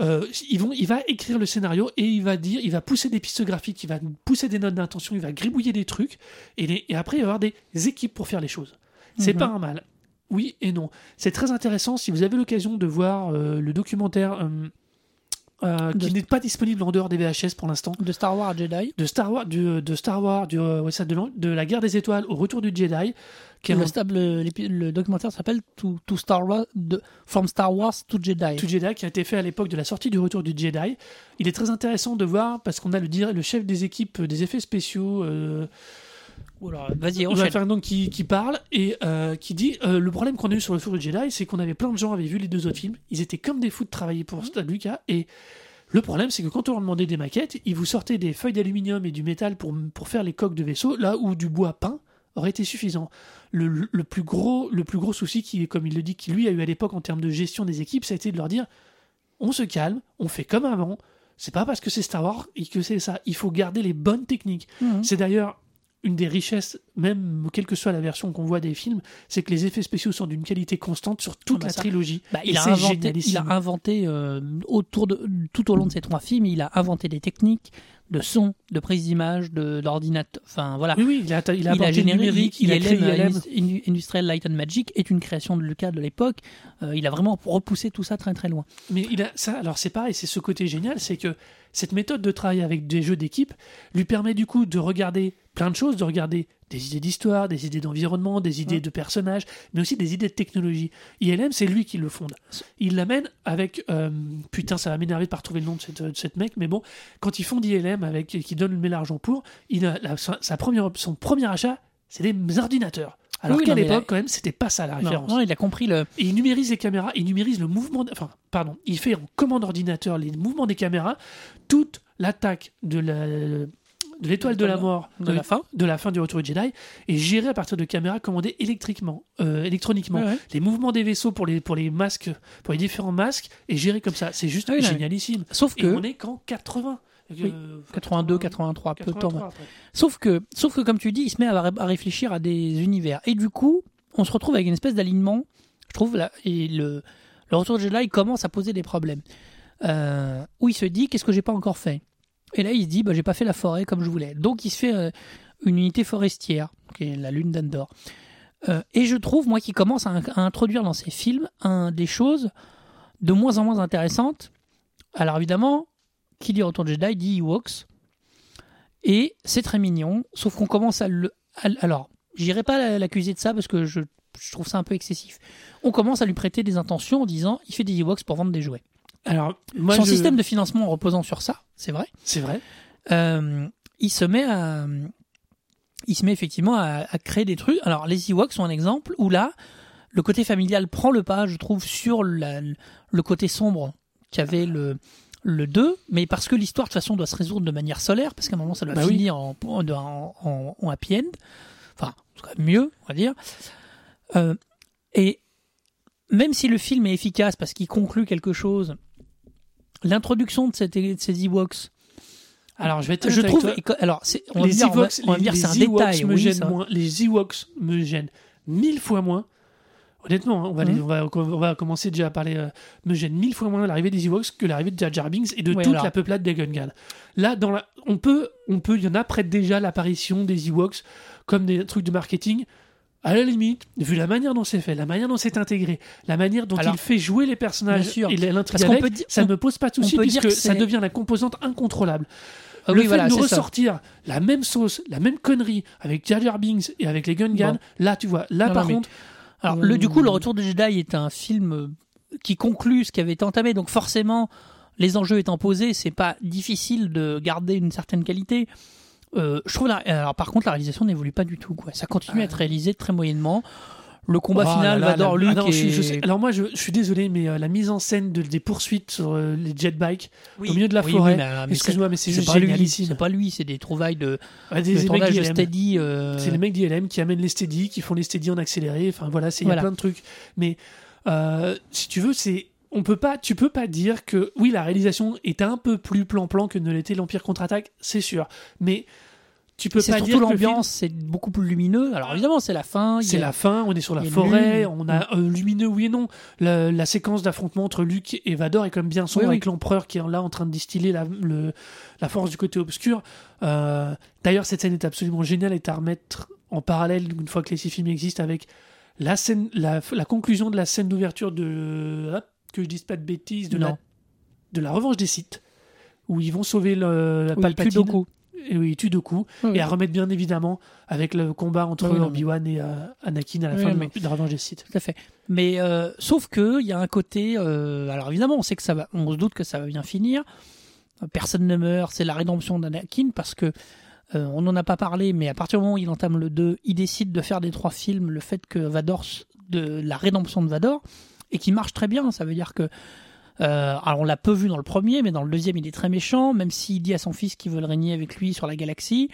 Euh, ils vont, il va écrire le scénario et il va dire, il va pousser des pistes graphiques, il va pousser des notes d'intention, il va gribouiller des trucs et, les- et après il va y avoir des équipes pour faire les choses. C'est Mhm. pas un mal. Oui et non. C'est très intéressant si vous avez l'occasion de voir euh, le documentaire euh, euh, qui n'est pas disponible en dehors des VHS pour l'instant. De Star Wars Jedi. De Star Wars, du, de Star Wars, du, euh, ouais, ça, de, la guerre des étoiles au retour du Jedi, qui Le, un stable- le documentaire s'appelle to, to Star Wars, de, From Star Wars to Jedi. tout Jedi qui a été fait à l'époque de la sortie du retour du Jedi. Il est très intéressant de voir parce qu'on a le, le chef des équipes des effets spéciaux. euh, Vas-y, On va faire donc qui, qui parle et euh, qui dit euh, le problème qu'on a eu sur le Retour du Jedi, c'est qu'on avait plein de gens avaient vu les deux autres films, ils étaient comme des fous de travailler pour Stan Lucas et le problème c'est que quand on leur demandait des maquettes, ils vous sortaient des feuilles d'aluminium et du métal pour, pour faire les coques de vaisseau, là où du bois peint aurait été suffisant. Le, le- le plus gros le plus gros souci qui comme il le dit qui lui a eu à l'époque en termes de gestion des équipes, ça a été de leur dire on se calme, on fait comme avant. C'est pas parce que c'est Star Wars et que c'est ça. Il faut garder les bonnes techniques. Mhm. C'est d'ailleurs une des richesses, même quelle que soit la version qu'on voit des films, c'est que les effets spéciaux sont d'une qualité constante sur toute Ah bah la ça. trilogie. Bah, a inventé, il a inventé euh, autour de, tout au long de ces trois films, il a inventé des techniques de son, de prise d'image, d'ordinateur. Enfin voilà. Oui, oui, il a, il a il a généré numérique, il, a créé ILM, ILM. Indus- Industrial Light and Magic est une création de Lucas de l'époque. Euh, il a vraiment repoussé tout ça très très loin. Mais il a ça, alors c'est pareil, c'est ce côté génial, c'est que cette méthode de travail avec des jeux d'équipe lui permet du coup de regarder plein de choses, de regarder des idées d'histoire, des idées d'environnement, des idées Ouais. de personnages, mais aussi des idées de technologie. ILM, c'est lui qui le fonde. Il l'amène avec, euh, putain, ça va m'énerver de pas retrouver le nom de cette, de cette mec, mais bon, quand il fonde ILM avec, qui donne l'argent pour, il a la- sa, sa première, son premier achat, c'est des ordinateurs. Alors Oui, qu'à l'époque, quand même, c'était pas ça la Non, référence. non, il a compris le. Et il numérise les caméras, il numérise le mouvement, de- enfin, pardon, il fait en commande ordinateur les mouvements des caméras, toute l'attaque de la de l'étoile de la mort de la fin. de la fin du retour du Jedi est gérée à partir de caméras commandées électriquement, euh, électroniquement. Ouais, ouais. Les mouvements des vaisseaux pour les pour les masques, pour les différents masques est géré comme ça. C'est juste Ah génialissime. Sauf Et que on est qu'en 80. Oui, Euh, 82, 83, peu de temps. 83 après. Sauf que, sauf que, comme tu dis, il se met à, à réfléchir à des univers. Et du coup, on se retrouve avec une espèce d'alignement, je trouve, là, et le, le retour de Jedi commence à poser des problèmes. Euh, où il se dit, qu'est-ce que j'ai pas encore fait? Et là, il se dit, bah, j'ai pas fait la forêt comme je voulais. Donc, il se fait euh, une unité forestière, qui est la lune d'Andor. Euh, et je trouve, moi, qu'il commence à, introduire dans ses films des choses de moins en moins intéressantes. Alors, évidemment, qui dit Retour de Jedi dit Ewoks. Et c'est très mignon, sauf qu'on commence à le. alors, j'irai pas l'accuser de ça parce que je trouve ça un peu excessif. On commence à lui prêter des intentions en disant il fait des Ewoks pour vendre des jouets. Alors, moi, Son je- système de financement en reposant sur ça, c'est vrai. C'est vrai. Euh, il se met à, il se met effectivement à, à créer des trucs. Alors les Ewoks sont un exemple où là, le côté familial prend le pas, je trouve, sur la- le côté sombre qu'avait le le 2, mais parce que l'histoire de toute façon doit se résoudre de manière solaire, parce qu'à un moment ça doit Bah oui. finir en, en, en- en happy end, enfin en tout cas, mieux, on va dire. Euh, et même si le film est efficace parce qu'il conclut quelque chose, l'introduction de, cette- de ces Ewoks, Alors, je vais être je trouve. toi. Alors, on va les dire, on va- Ewoks, on va les- dire, c'est un détail. me oui, gênent moins. Les Ewoks me gênent mille fois moins. Honnêtement, hein, on va, les- on, va, on va commencer déjà à parler. euh, me gêne mille fois moins l'arrivée des Ewoks que l'arrivée de Jar Jar Binks et de Ouais, toute alors. la peuplade des Gungan. Là, dans la, on peut, on peut, il y en a prête déjà l'apparition des Ewoks comme des trucs de marketing. À la limite, vu la manière dont c'est fait, la manière dont c'est intégré, la manière dont Alors, il fait jouer les personnages sûr. et l'intrigue ça ne me pose pas de on souci peut dire puisque que ça devient la composante incontrôlable. Ah le oui, fait voilà, de nous ça. ressortir la même sauce, la même connerie avec Jar Jar Binks et avec les Gungan, Bon. là tu vois, là Non, par non, mais- contre, Alors, le, du coup, le Retour de Jedi est un film euh, qui conclut ce qui avait été entamé. Donc, forcément, les enjeux étant posés, c'est pas difficile de garder une certaine qualité. Euh, je trouve, la- alors, par contre, la réalisation n'évolue pas du tout. Quoi. Ça continue à être réalisé très moyennement. Le combat Oh final, Vador Luke ah non, je sais- alors moi je, je suis désolé mais euh, la mise en scène de- des poursuites sur euh, les jetbikes Oui, au milieu de la oui, forêt, euh, excuse-moi mais c'est juste pas lui, c'est pas lui, c'est des trouvailles de, des, mecs de d'ILM. steady. euh, C'est les mecs d'ILM qui amènent les steady, qui font les steady en accéléré. Enfin voilà, c'est il y a plein de trucs. Mais euh, si tu veux, c'est on peut pas, tu peux pas dire que oui la réalisation est un peu plus plan-plan que ne l'était l'Empire contre-attaque, c'est sûr. Mais tu peux pas surtout dire l'ambiance, c'est beaucoup plus lumineux. Alors évidemment, c'est la fin. C'est a- la fin, on est sur la forêt, on a euh, lumineux oui et non. La, la séquence d'affrontement entre Luke et Vador est quand même bien sombre Oui, oui. avec l'empereur qui est là en train de distiller la, le- la force du côté obscur. Euh, D'ailleurs, cette scène est absolument géniale et à remettre en parallèle une fois que les six films existent avec la scène, la, la conclusion de la scène d'ouverture de hop, que je dise pas de bêtises de la, de la revanche des Sith où ils vont sauver le, la Palpatine. Et oui, tue Doku. Oui, oui. Et à remettre bien évidemment avec le combat entre Oui, Obi-Wan et euh, Anakin à la Oui, fin de, de la revanche des Sith. Tout à fait. Mais euh, sauf que il y a un côté. euh, alors évidemment, on sait que ça va, on se doute que ça va bien finir. Personne ne meurt. C'est la rédemption d'Anakin parce que euh, on n'en a pas parlé, mais à partir du moment où il entame le 2, il décide de faire des trois films. Le fait que Vador, de la rédemption de Vador, et qui marche très bien. Ça veut dire que euh, alors on l'a peu vu dans le premier, mais dans le deuxième, il est très méchant, même s'il dit à son fils qu'il veut le régner avec lui sur la galaxie.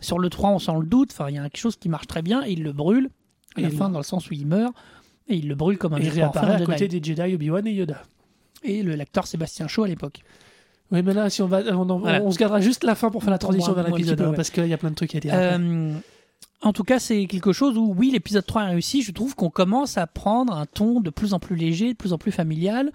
Sur le 3, on sent le doute. Enfin, il y a quelque chose qui marche très bien et il le brûle à la fin, dans le sens où il meurt. Et il le brûle comme un Et il à Jedi. côté des Jedi, Obi-Wan et Yoda. Et le l'acteur Sébastien Shaw à l'époque. Oui, mais là, si on va, on, en- Voilà. on se gardera juste la fin pour faire la transition vers l'épisode, hein, ouais. parce qu'il y a plein de trucs à dire. Euh, en tout cas, c'est quelque chose où, oui, l'épisode 3 est réussi. Je trouve qu'on commence à prendre un ton de plus en plus léger, de plus en plus familial.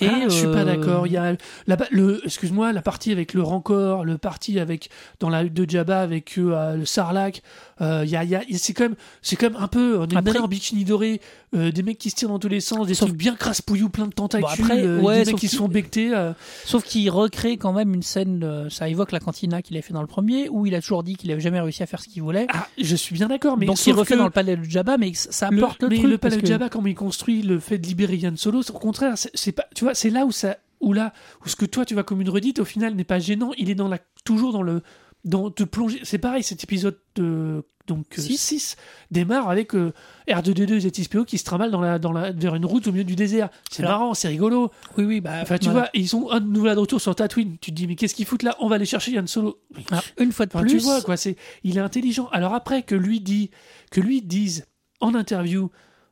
Et ah, je suis pas euh, d'accord. Il y a la, le, excuse-moi, la partie avec le Rancor, le partie avec dans la hutte de Jabba avec euh, le Sarlacc. Euh, y a, y a- c'est quand même, c'est quand même un peu on est Après- en bikini doré, euh, des mecs qui se tirent dans tous les sens, des Sauf- trucs bien crasse-pouillous, plein de tentacules, après, euh, ouais, des mecs qui se font becter. euh, Sauf qu'il recrée quand même une scène, ça évoque la cantina qu'il avait fait dans le premier, où il a toujours dit qu'il avait jamais réussi à faire ce qu'il voulait. Ah, je suis bien d'accord, mais Donc il refait dans le palais de Jabba, mais ça apporte le, mais truc. le palais parce de que- Jabba, quand il construit le fait de libérer Yann Solo, au contraire, c'est pas, tu vois, c'est là où ça, où là, où ce que toi tu vois comme une redite, au final n'est pas gênant. Il est dans la, toujours dans le, dans te plonger. C'est pareil, cet épisode de donc Six. 6 démarre avec euh, R2D2 et ZSPO qui se trimballent dans la, dans la, vers une route au milieu du désert. C'est Alors- marrant, c'est rigolo. Oui, oui, bah, Enfin, tu voilà. vois, ils sont un de là de retour sur Tatooine. Tu te dis, mais qu'est-ce qu'ils foutent là? On va aller chercher Yann Solo. Alors, une fois de plus, tu vois quoi, c'est il est intelligent. Alors après que lui dit que lui dise en interview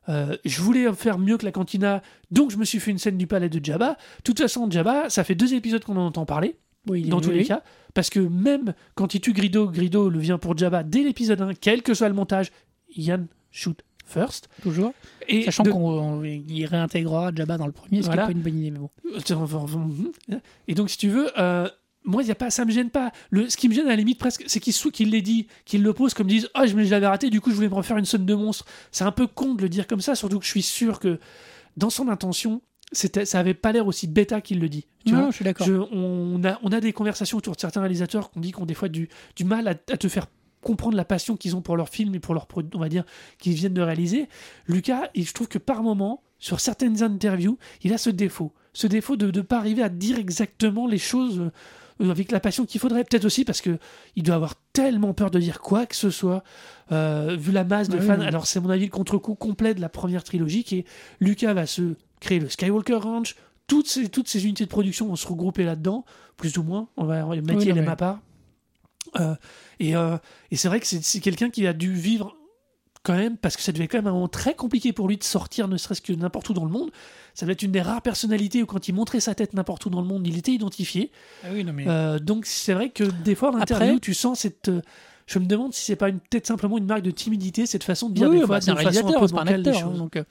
euh, je voulais faire mieux que la cantina, donc je me suis fait une scène du palais de Jabba. De toute façon, Jabba, ça fait deux épisodes qu'on en entend parler, oui, dans oui, tous les oui. cas, parce que même quand il tue Grido, Grido le vient pour Jabba dès l'épisode 1, quel que soit le montage, Yann shoot first. toujours. Et Sachant de- qu'on on- il réintégrera Jabba dans le premier, ce Voilà. qui n'est pas une bonne idée, mais bon. Et donc, si tu veux, euh, moi, y a pas, ça me gêne pas. Le, ce qui me gêne à la limite presque, c'est qu'il qu'il l'ait dit, qu'il le pose comme disent Ah, je me l'avais raté, du coup, je voulais me refaire une scène de monstre. C'est un peu con de le dire comme ça, surtout que je suis sûr que dans son intention, c'était, ça avait pas l'air aussi bêta qu'il le dit. Tu non, vois je suis d'accord. Je- on, a, on a des conversations autour de certains réalisateurs qu'on dit qu'on des fois du, du mal à, à te faire comprendre la passion qu'ils ont pour leur film et pour leur on va dire, qu'ils viennent de réaliser. Lucas, et je trouve que par moment, sur certaines interviews, il a ce défaut. Ce défaut de ne pas arriver à dire exactement les choses euh, avec la passion qu'il faudrait. Peut-être aussi parce que il doit avoir tellement peur de dire quoi que ce soit, euh, vu la masse de Ouais, fans. Alors, c'est mon avis le contre-coup complet de la première trilogie qui est Lucas va se créer le Skywalker Ranch. Toutes ces, toutes ces unités de production vont se regrouper là-dedans, plus ou moins. On va mettre Oui, non, mais- ma part. Euh, et euh, et c'est vrai que c'est quelqu'un qui a dû vivre quand même, parce que ça devait quand même un moment très compliqué pour lui de sortir, ne serait-ce que n'importe où dans le monde. Ça devait être une des rares personnalités où quand il montrait sa tête n'importe où dans le monde, il était identifié. Ah oui, non, mais... Euh, donc c'est vrai que des fois, en Après- interview, tu sens cette. je me demande si c'est pas peut-être simplement une marque de timidité, cette façon de dire Oui, des oui, fois bah, c'est un réalisateur, peu un acteur. hein, choses. donc,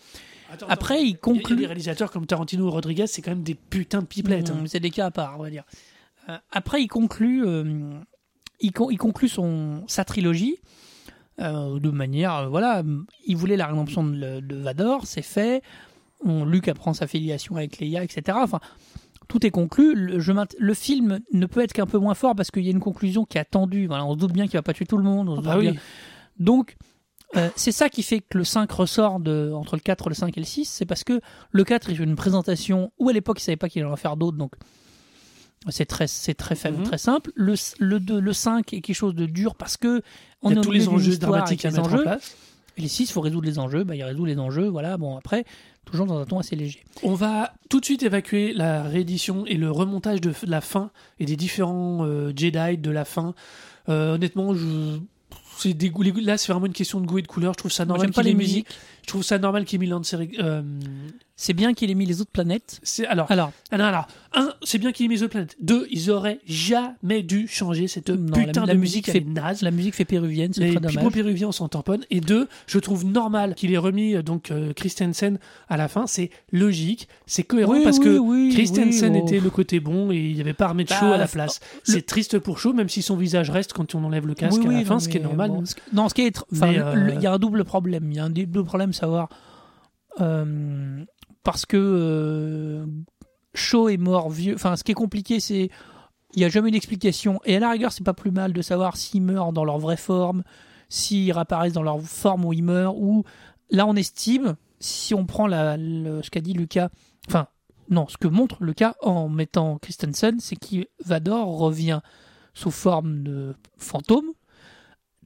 Attends, Après, il conclut. des réalisateurs comme Tarantino ou Rodriguez, c'est quand même des putains de pipelettes. hein. Mm, C'est des cas à part, on va dire. Euh, après, il conclut, euh, il, con- il conclut son, sa trilogie euh, de manière, euh, voilà, il voulait la rédemption de, de Vador, c'est fait. On, Luke apprend sa filiation avec Leia, etc. Enfin, tout est conclu. Le, je le film ne peut être qu'un peu moins fort parce qu'il y a une conclusion qui est attendue. Voilà, on se doute bien qu'il va pas tuer tout le monde. on se Bah doute oui. bien. Donc, euh, c'est ça qui fait que le 5 ressort de, entre le 4, le 5 et le 6. C'est parce que le 4, il fait une présentation où à l'époque, il savait pas qu'il allait en faire d'autres. Donc, c'est très, c'est très faible, Mhm. très simple. Le, le, 2, le 5 est quelque chose de dur parce que on Il y a est tous les enjeux dramatiques à en place. Et les 6, il faut résoudre les enjeux. Bah, il résout les enjeux. Voilà. Bon, après, toujours dans un ton assez léger. On va tout de suite évacuer la réédition et le remontage de la fin et des différents euh, Jedi de la fin. Euh, honnêtement, je... c'est des goûts- là c'est vraiment une question de goût et de couleur. Je trouve ça normal j'aime pas les ait musiques. Je trouve ça normal qu'il ait Lance Eric- euh, C'est bien qu'il ait mis les autres planètes. c'est alors Alors, un, c'est bien qu'il ait mis The Planet. Deux, ils auraient jamais dû changer cette Non, putain la- la de musique musique, fait- naze. la musique fait péruvienne, c'est Les très dommage. péruviens, on s'en tamponne. Et deux, je trouve normal qu'il ait remis euh, donc euh, Christensen à la fin. C'est logique, c'est cohérent Oui, parce oui, que oui, Christensen oh. était le côté bon et il n'y avait pas armé de Bah, Shaw à la la- place. le- C'est triste pour Shaw, même si son visage reste quand on enlève le casque à la fin, non, ce qui est normal. bon, ce que- non, ce qui est. Enfin, euh, il y a un double problème. Il y a un double problème, savoir. euh, parce que euh, Shaw est mort vieux. Enfin, ce qui est compliqué, c'est. Il n'y a jamais d'explication. Et à la rigueur, c'est pas plus mal de savoir s'ils meurent dans leur vraie forme, s'ils réapparaissent dans leur forme où ils meurent, ou. Là, on estime, si on prend la, ce qu'a dit Lucas. Enfin, non, ce que montre Lucas en mettant Christensen, c'est que Vador revient sous forme de fantôme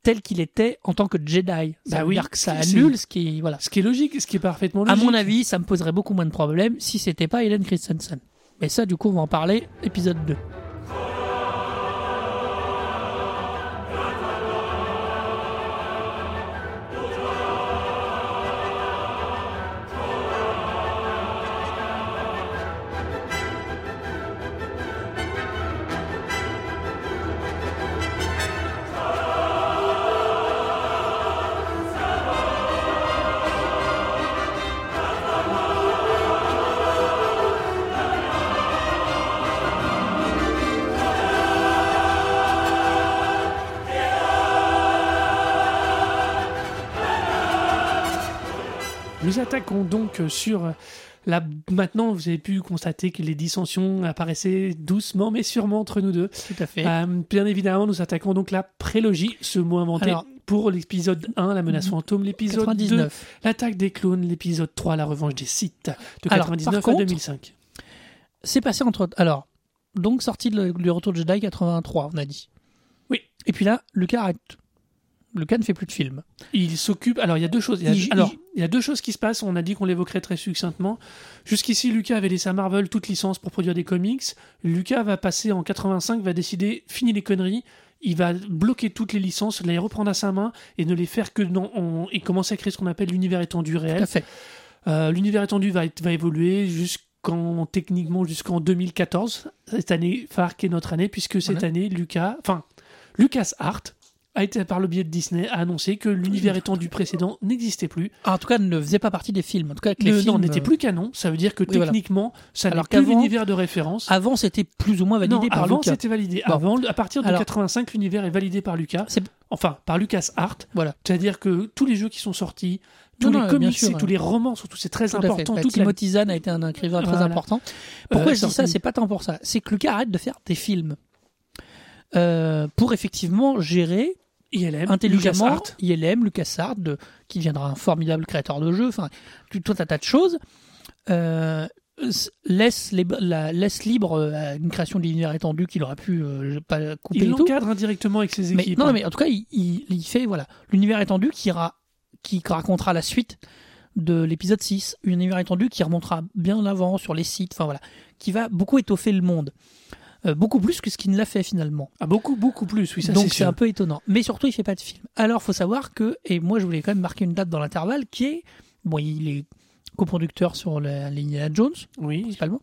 tel qu'il était en tant que Jedi. Ça Bah oui, que ça annule ce qui est voilà. Ce qui est logique, ce qui est parfaitement À logique. mon avis, ça me poserait beaucoup moins de problèmes si c'était pas Hélène Christensen. Mais ça, du coup, on va en parler épisode 2. Nous attaquons donc sur la. Maintenant, vous avez pu constater que les dissensions apparaissaient doucement mais sûrement entre nous deux. Tout à fait. Euh, bien évidemment, nous attaquons donc la prélogie, ce mot inventé Alors- pour l'épisode 1, la menace fantôme, l'épisode 2, 99. l'attaque des clones, l'épisode 3, la revanche des Sith, de Alors, 99 par à contre- 2005. C'est passé entre. Alors, donc sortie de- du Retour de Jedi 83, on a dit. Oui. Et puis là, Lucas arrête. Lucas ne fait plus de films. Il s'occupe. Alors, il y a deux choses. Il y a, Il- alors, il- il y a deux choses qui se passent. On a dit qu'on l'évoquerait très succinctement. Jusqu'ici, Lucas avait laissé à Marvel toute licence pour produire des comics. Lucas va passer en 85, va décider, fini les conneries. Il va bloquer toutes les licences, les reprendre à sa main et ne les faire que dans. en- et commencer à créer ce qu'on appelle l'univers étendu Tout réel. à fait. Euh, L'univers étendu va, évoluer jusqu'en techniquement jusqu'en 2014, cette année phare qui est notre année, puisque cette année Lucas, enfin Lucas Art a été par le biais de Disney a annoncé que l'univers étendu précédent n'existait plus. Ah, en tout cas, ne faisait pas partie des films. En tout cas, que les Ne- films, non, n'était euh, plus canon. Ça veut dire que voilà. techniquement, ça n'est plus l'univers de référence. Avant, c'était plus ou moins validé non, par avant Lucas. c'était validé. Bon. Avant, à partir de Alors- 85, l'univers est validé par Lucas. C'est- Enfin, par Lucas Art. Voilà. C'est-à-dire que tous les jeux qui sont sortis, tous Non, les non, comics bien sûr, et ouais. tous les romans, surtout, c'est très Tout important. Bah, toute la- Timothy a été un écrivain très Voilà. important. Pourquoi Euh, je dis ça? C'est pas tant pour ça. C'est que Lucas arrête de faire des films. Euh, pour effectivement gérer ILM, intelligemment LucasArts. ILM, LucasArts, de- qui deviendra un formidable créateur de jeux, enfin, tout, tout un tas de choses, euh, laisse, les- la- laisse libre euh, à une création de l'univers étendu qu'il aurait pu euh, pas couper Il l'encadre indirectement avec ses Mais, équipes. non, hein. mais en tout cas, il, il- il fait voilà l'univers étendu qui, ra- qui racontera la suite de l'épisode 6, un univers étendu qui remontera bien avant sur les sites, enfin voilà, qui va beaucoup étoffer le monde. Euh, beaucoup plus que ce qu'il ne l'a fait finalement. Ah, beaucoup, beaucoup plus, oui, ça Donc c'est un peu étonnant. Mais surtout, il fait pas de film. Alors, faut savoir que, et moi je voulais quand même marquer une date dans l'intervalle, qui est, bon, il est coproducteur sur la ligne Indiana Jones, Oui, principalement.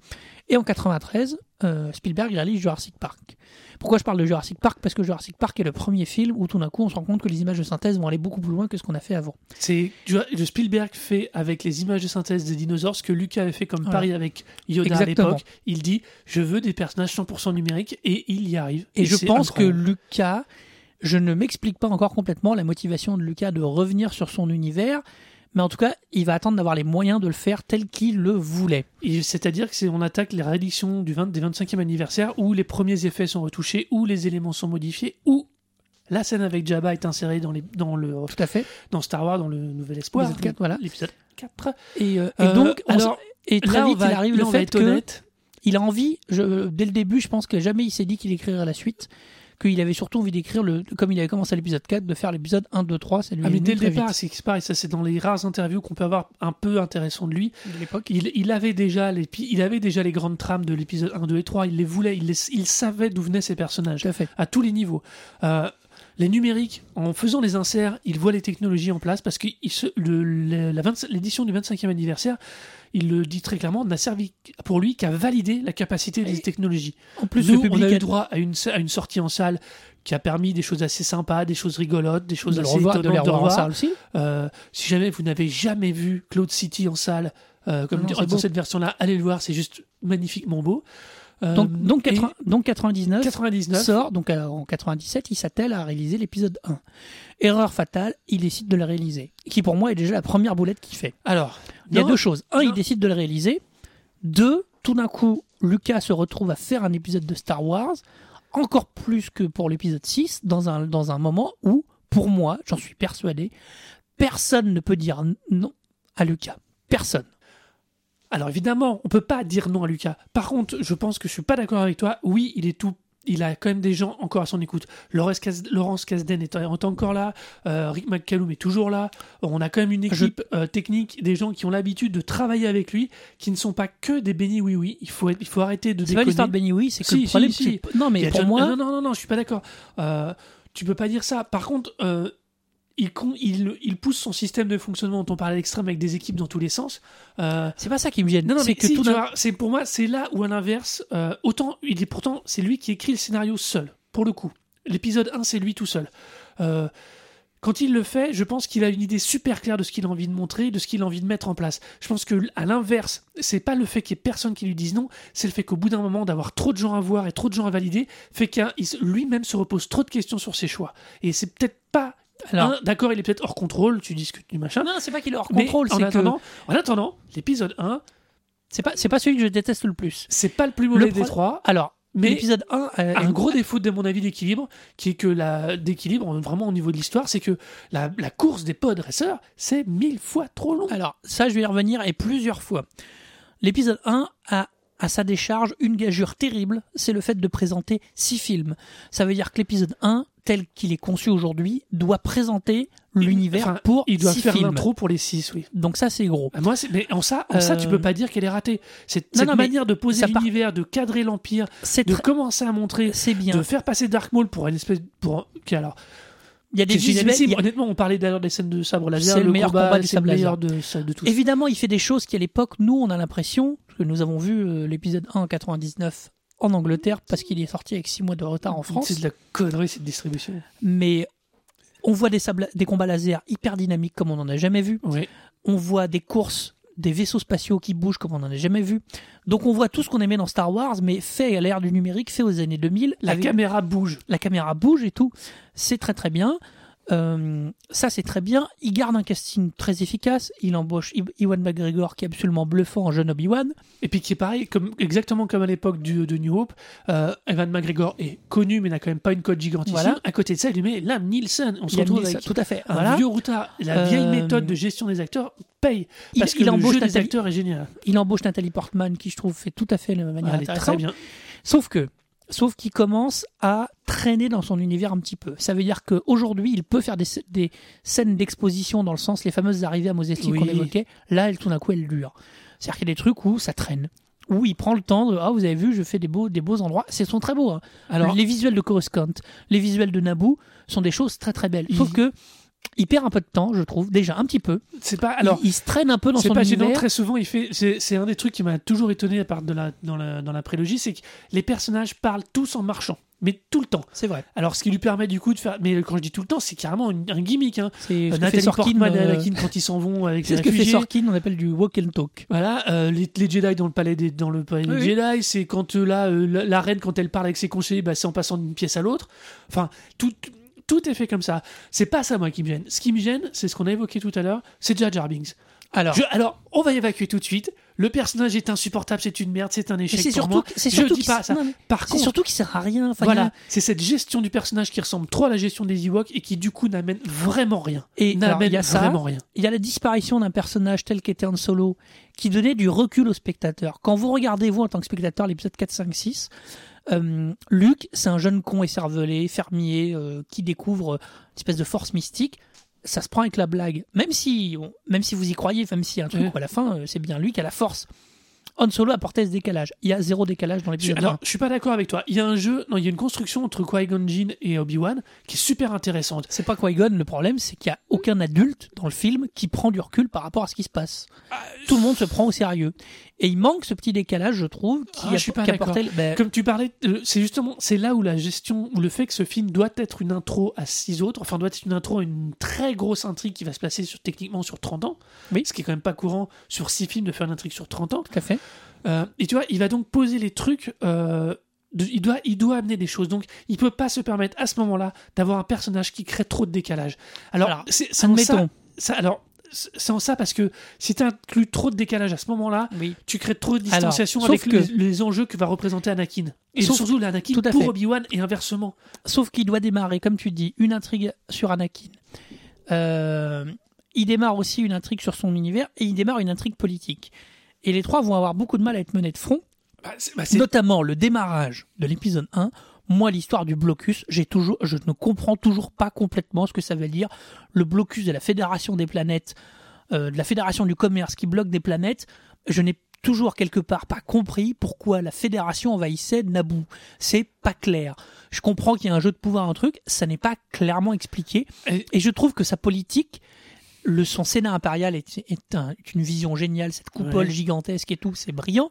Et en 93, euh, Spielberg réalise Jurassic Park. Pourquoi je parle de Jurassic Park? Parce que Jurassic Park est le premier film où tout d'un coup on se rend compte que les images de synthèse vont aller beaucoup plus loin que ce qu'on a fait avant. c'est le Spielberg fait avec les images de synthèse des dinosaures ce que Lucas avait fait comme Voilà. pari avec Yoda Exactement. à l'époque. Il dit je veux des personnages 100% numériques et il y arrive. Et, je pense incroyable. que Lucas, je ne m'explique pas encore complètement la motivation de Lucas de revenir sur son univers, mais en tout cas, il va attendre d'avoir les moyens de le faire tel qu'il le voulait. C'est-à-dire que on attaque les rééditions du 20, des 25e anniversaire où les premiers effets sont retouchés, où les éléments sont modifiés, où la scène avec Jabba est insérée dans, les, dans, le, Tout à fait. dans Star Wars, dans le Nouvel Espoir. L'épisode 4, voilà. L'épisode 4. Et, euh, et Euh, donc, alors, et très là, vite, va- il arrive le fait que il a envie, je, dès le début, je pense que jamais il s'est dit qu'il écrirait la suite, qu'il avait surtout envie d'écrire, le, comme il avait commencé à l'épisode 4, de faire l'épisode 1, 2, 3, ça lui Ah, mais dès le départ, c'est pareil, ça c'est dans les rares interviews qu'on peut avoir un peu intéressant de lui. de l'époque. Il, il avait déjà les, il avait déjà les grandes trames de l'épisode 1, 2 et 3, il les voulait, il, les- il savait d'où venaient ces personnages, à fait. à tous les niveaux. Euh, les numériques, en faisant les inserts, il voit les technologies en place parce que il se- le- le- la 25 l'édition du 25e anniversaire, il le dit très clairement, n'a servi pour lui qu'à valider la capacité des technologies. En plus, Nous, le public on a eu droit à une, à une sortie en salle qui a permis des choses assez sympas, des choses rigolotes, des choses de assez revoir, de les étonnantes de revoir en salle aussi. Euh, si jamais vous n'avez jamais vu Cloud City en salle, euh, comme Non, c'est dans cette version-là, allez le voir, c'est juste magnifiquement beau. Euh, Donc, donc, et 80 donc 99 99, sort, donc en 97, il s'attelle à réaliser l'épisode 1. Erreur fatale, il décide de le réaliser. Qui pour moi est déjà la première boulette qu'il fait. alors, Il y a deux choses. Un, il décide de le réaliser. Deux, tout d'un coup, Lucas se retrouve à faire un épisode de Star Wars, encore plus que pour l'épisode 6, dans un, dans un moment où, pour moi, j'en suis persuadé, personne ne peut dire non à Lucas. Personne. Alors évidemment, on peut pas dire non à Lucas. Par contre, je pense que je suis pas d'accord avec toi. Oui, il est tout. Il a quand même des gens encore à son écoute. Laurence, Cas- Laurence est, encore là. euh, Rick McCallum est toujours là. On a quand même une Je- équipe euh, technique, des gens qui ont l'habitude de travailler avec lui, qui ne sont pas que des bénis oui oui. Il faut, être- il faut arrêter de C'est pas l'histoire de Benny Oui, c'est que Si, le problème, si, si. Non, mais pour John- moi, Non, non, non, non, je suis pas d'accord. Euh, tu peux pas dire ça. Par contre, euh, il, con- il, il pousse son système de fonctionnement dont on parlait à l'extrême avec des équipes dans tous les sens. Euh, c'est pas ça qui me gêne. non, non, c'est mais que si, tout tu d'un vois, c'est pour moi, c'est là où à l'inverse, euh, autant il est pourtant, c'est lui qui écrit le scénario seul, pour le coup. L'épisode 1, c'est lui tout seul. Euh, quand il le fait, je pense qu'il a une idée super claire de ce qu'il a envie de montrer, de ce qu'il a envie de mettre en place. Je pense que à l'inverse, c'est pas le fait qu'il y ait personne qui lui dise non, c'est le fait qu'au bout d'un moment d'avoir trop de gens à voir et trop de gens à valider, fait qu'il lui-même se repose trop de questions sur ses choix. Et c'est peut-être pas Alors, un, d'accord, il est peut-être hors contrôle, tu discutes du machin. non, c'est pas qu'il est hors contrôle, en c'est que attendant, en attendant, l'épisode 1, c'est pas c'est pas celui que je déteste le plus. c'est pas le plus mauvais Le des trois. Alors, Mais l'épisode 1 euh, un gros défaut de mon avis d'équilibre, qui est que la d'équilibre vraiment au niveau de l'histoire, c'est que la, la course des pod dresseurs, c'est mille fois trop long. Alors, ça, je vais y revenir et plusieurs fois. L'épisode 1 a à sa décharge une gageure terrible, c'est le fait de présenter six films. Ça veut dire que l'épisode 1, tel qu'il est conçu aujourd'hui, doit présenter l'univers Enfin, pour il doit six faire l'intro pour les six, oui. Donc ça, c'est gros. Bah, moi, mais en ça, en ça, tu Euh, peux pas dire qu'elle est ratée. C'est non, cette non, mais manière de poser part- l'univers, de cadrer l'empire, C'est de très- commencer à montrer, c'est bien. de faire passer Dark Maul pour une espèce, pour ok, alors, Il y a des visuels. a- Honnêtement, on parlait d'ailleurs des scènes de sabre laser, C'est le meilleur combat le sabres meilleur de, de tout. Évidemment, il fait des choses qui, à l'époque, nous, on a l'impression, parce que nous avons vu euh, l'épisode 1 en 99 en Angleterre, parce qu'il est sorti avec six mois de retard en France. C'est de la connerie cette distribution. mais On voit des, sables- des combats laser hyper dynamiques comme on n'en a jamais vu. On voit des courses, des vaisseaux spatiaux qui bougent comme on n'en a jamais vu. Donc on voit tout ce qu'on aimait dans Star Wars, mais fait à l'ère du numérique, fait aux années 2000. La avec- caméra bouge. la caméra bouge et tout. C'est très très bien. Euh, ça c'est très bien. Il garde un casting très efficace. Il embauche I- Ewan McGregor qui est absolument bluffant en jeune Obi-Wan. Et puis qui est pareil, comme, exactement comme à l'époque de New Hope, euh, Evan McGregor est connu mais n'a quand même pas une cote gigantesque. Voilà. À côté de ça, il lui met Liam Nielsen. On se Liam retrouve avec tout à fait. un Voilà. vieux routard. La Euh, vieille méthode de gestion des acteurs paye. Il, Parce que il le embauche jeu des Nathalie, acteurs est génial. il embauche Nathalie Portman qui je trouve fait tout à fait de manière Elle est très bien. Sauf que, sauf qu'il commence à traîner dans son univers un petit peu. Ça veut dire qu'aujourd'hui, il peut faire des, des scènes d'exposition dans le sens les fameuses arrivées à Mos Eisley Oui. qu'on évoquait. Là, elle, tout d'un coup, elle dure. C'est-à-dire qu'il y a des trucs où ça traîne. Où il prend le temps de ah vous avez vu je fais des beaux des beaux endroits c'est sont très beaux hein. Alors, les visuels de Coruscant les visuels de Naboo sont des choses très très belles Il- sauf que il perd un peu de temps je trouve déjà un petit peu c'est pas. alors il, il se traîne un peu dans c'est son pas gênant. Très souvent, il fait. C'est un des trucs qui m'a toujours étonné à part de la, dans, la, dans la prélogie, c'est que les personnages parlent tous en marchant, mais tout le temps. c'est vrai Alors, ce qui lui permet du coup de faire. Mais quand je dis tout le temps, c'est carrément une- un gimmick. Hein. c'est Euh, Nathalie Sorkin Portman et euh, Anakin quand ils s'en vont avec *laughs* c'est ce que fait. Sorkin on appelle du walk and talk Voilà, euh, les, les Jedi dans le palais des, dans le palais Oui, des Jedi, c'est quand euh, là, la, la reine, quand elle parle avec ses conseillers, bah, c'est en passant d'une pièce à l'autre. Enfin, tout, tout est fait comme ça. C'est pas ça, moi, qui me gêne. Ce qui me gêne, c'est ce qu'on a évoqué tout à l'heure, c'est Jar Jar Binks. alors Je- alors, on va évacuer tout de suite. Le personnage est insupportable, c'est une merde, c'est un échec c'est pour surtout, moi. c'est Je surtout dis pas ça. non, Par c'est contre, surtout qu'il sert à rien. A- voilà, c'est cette gestion du personnage qui ressemble trop à la gestion des Ewoks et qui, du coup, n'amène vraiment rien. Et N'amène il y a ça, vraiment rien. il y a la disparition d'un personnage tel qu'était Han Solo, qui donnait du recul au spectateur. Quand vous regardez, vous, en tant que spectateur, l'épisode 4, 5, 6, euh, Luke, c'est un jeune con écervelé, fermier, euh, qui découvre euh, une espèce de force mystique. Ça se prend avec la blague. Même si, même si vous y croyez, même s'il y a un truc où à la fin, c'est bien lui qui a la force. Han Solo apportait ce décalage. Il y a zéro décalage dans l'épisode alors, 1. je suis pas d'accord avec toi. Il y a un jeu, non, il y a une construction entre Qui-Gon Jinn et Obi-Wan qui est super intéressante. C'est pas Qui-Gon, le problème, c'est qu'il y a aucun adulte dans le film qui prend du recul par rapport à ce qui se passe. Tout le monde se prend au sérieux. Et il manque ce petit décalage, je trouve, qui, Ah, je suis pas qui apportait... ben, Comme tu parlais, c'est justement, c'est là où la gestion, où le fait que ce film doit être une intro à six autres, enfin doit être une intro à une très grosse intrigue qui va se passer sur, techniquement sur 30 ans, Oui. ce qui est quand même pas courant sur six films de faire une intrigue sur 30 ans. Tout à fait. Euh, et tu vois, il va donc poser les trucs. euh, de- il, doit, il doit amener des choses. Donc, il peut pas se permettre à ce moment-là d'avoir un personnage qui crée trop de décalage. Alors, Alors, c'est en ça, alors, c'est en ça parce que si tu inclus trop de décalage à ce moment-là, Oui. tu crées trop de distanciation avec que- les, les enjeux que va représenter Anakin. Et Sauf- surtout l'Anakin pour. Obi-Wan et inversement. Sauf qu'il doit démarrer, comme tu dis, une intrigue sur Anakin. Euh, il démarre aussi une intrigue sur son univers et il démarre une intrigue politique. Et les trois vont avoir beaucoup de mal à être menés de front, Bah, c'est- bah, notamment le démarrage de l'épisode 1. Moi, l'histoire du blocus, j'ai toujours, je ne comprends toujours pas complètement ce que ça veut dire. Le blocus de la Fédération des planètes, euh, de la Fédération du commerce qui bloque des planètes, je n'ai toujours quelque part pas compris pourquoi la Fédération envahissait Naboo. C'est pas clair. Je comprends qu'il y a un jeu de pouvoir, un truc, ça n'est pas clairement expliqué. Et je trouve que sa politique, le, son Sénat impérial est, est un- est une vision géniale, cette coupole Ouais. gigantesque et tout, c'est brillant.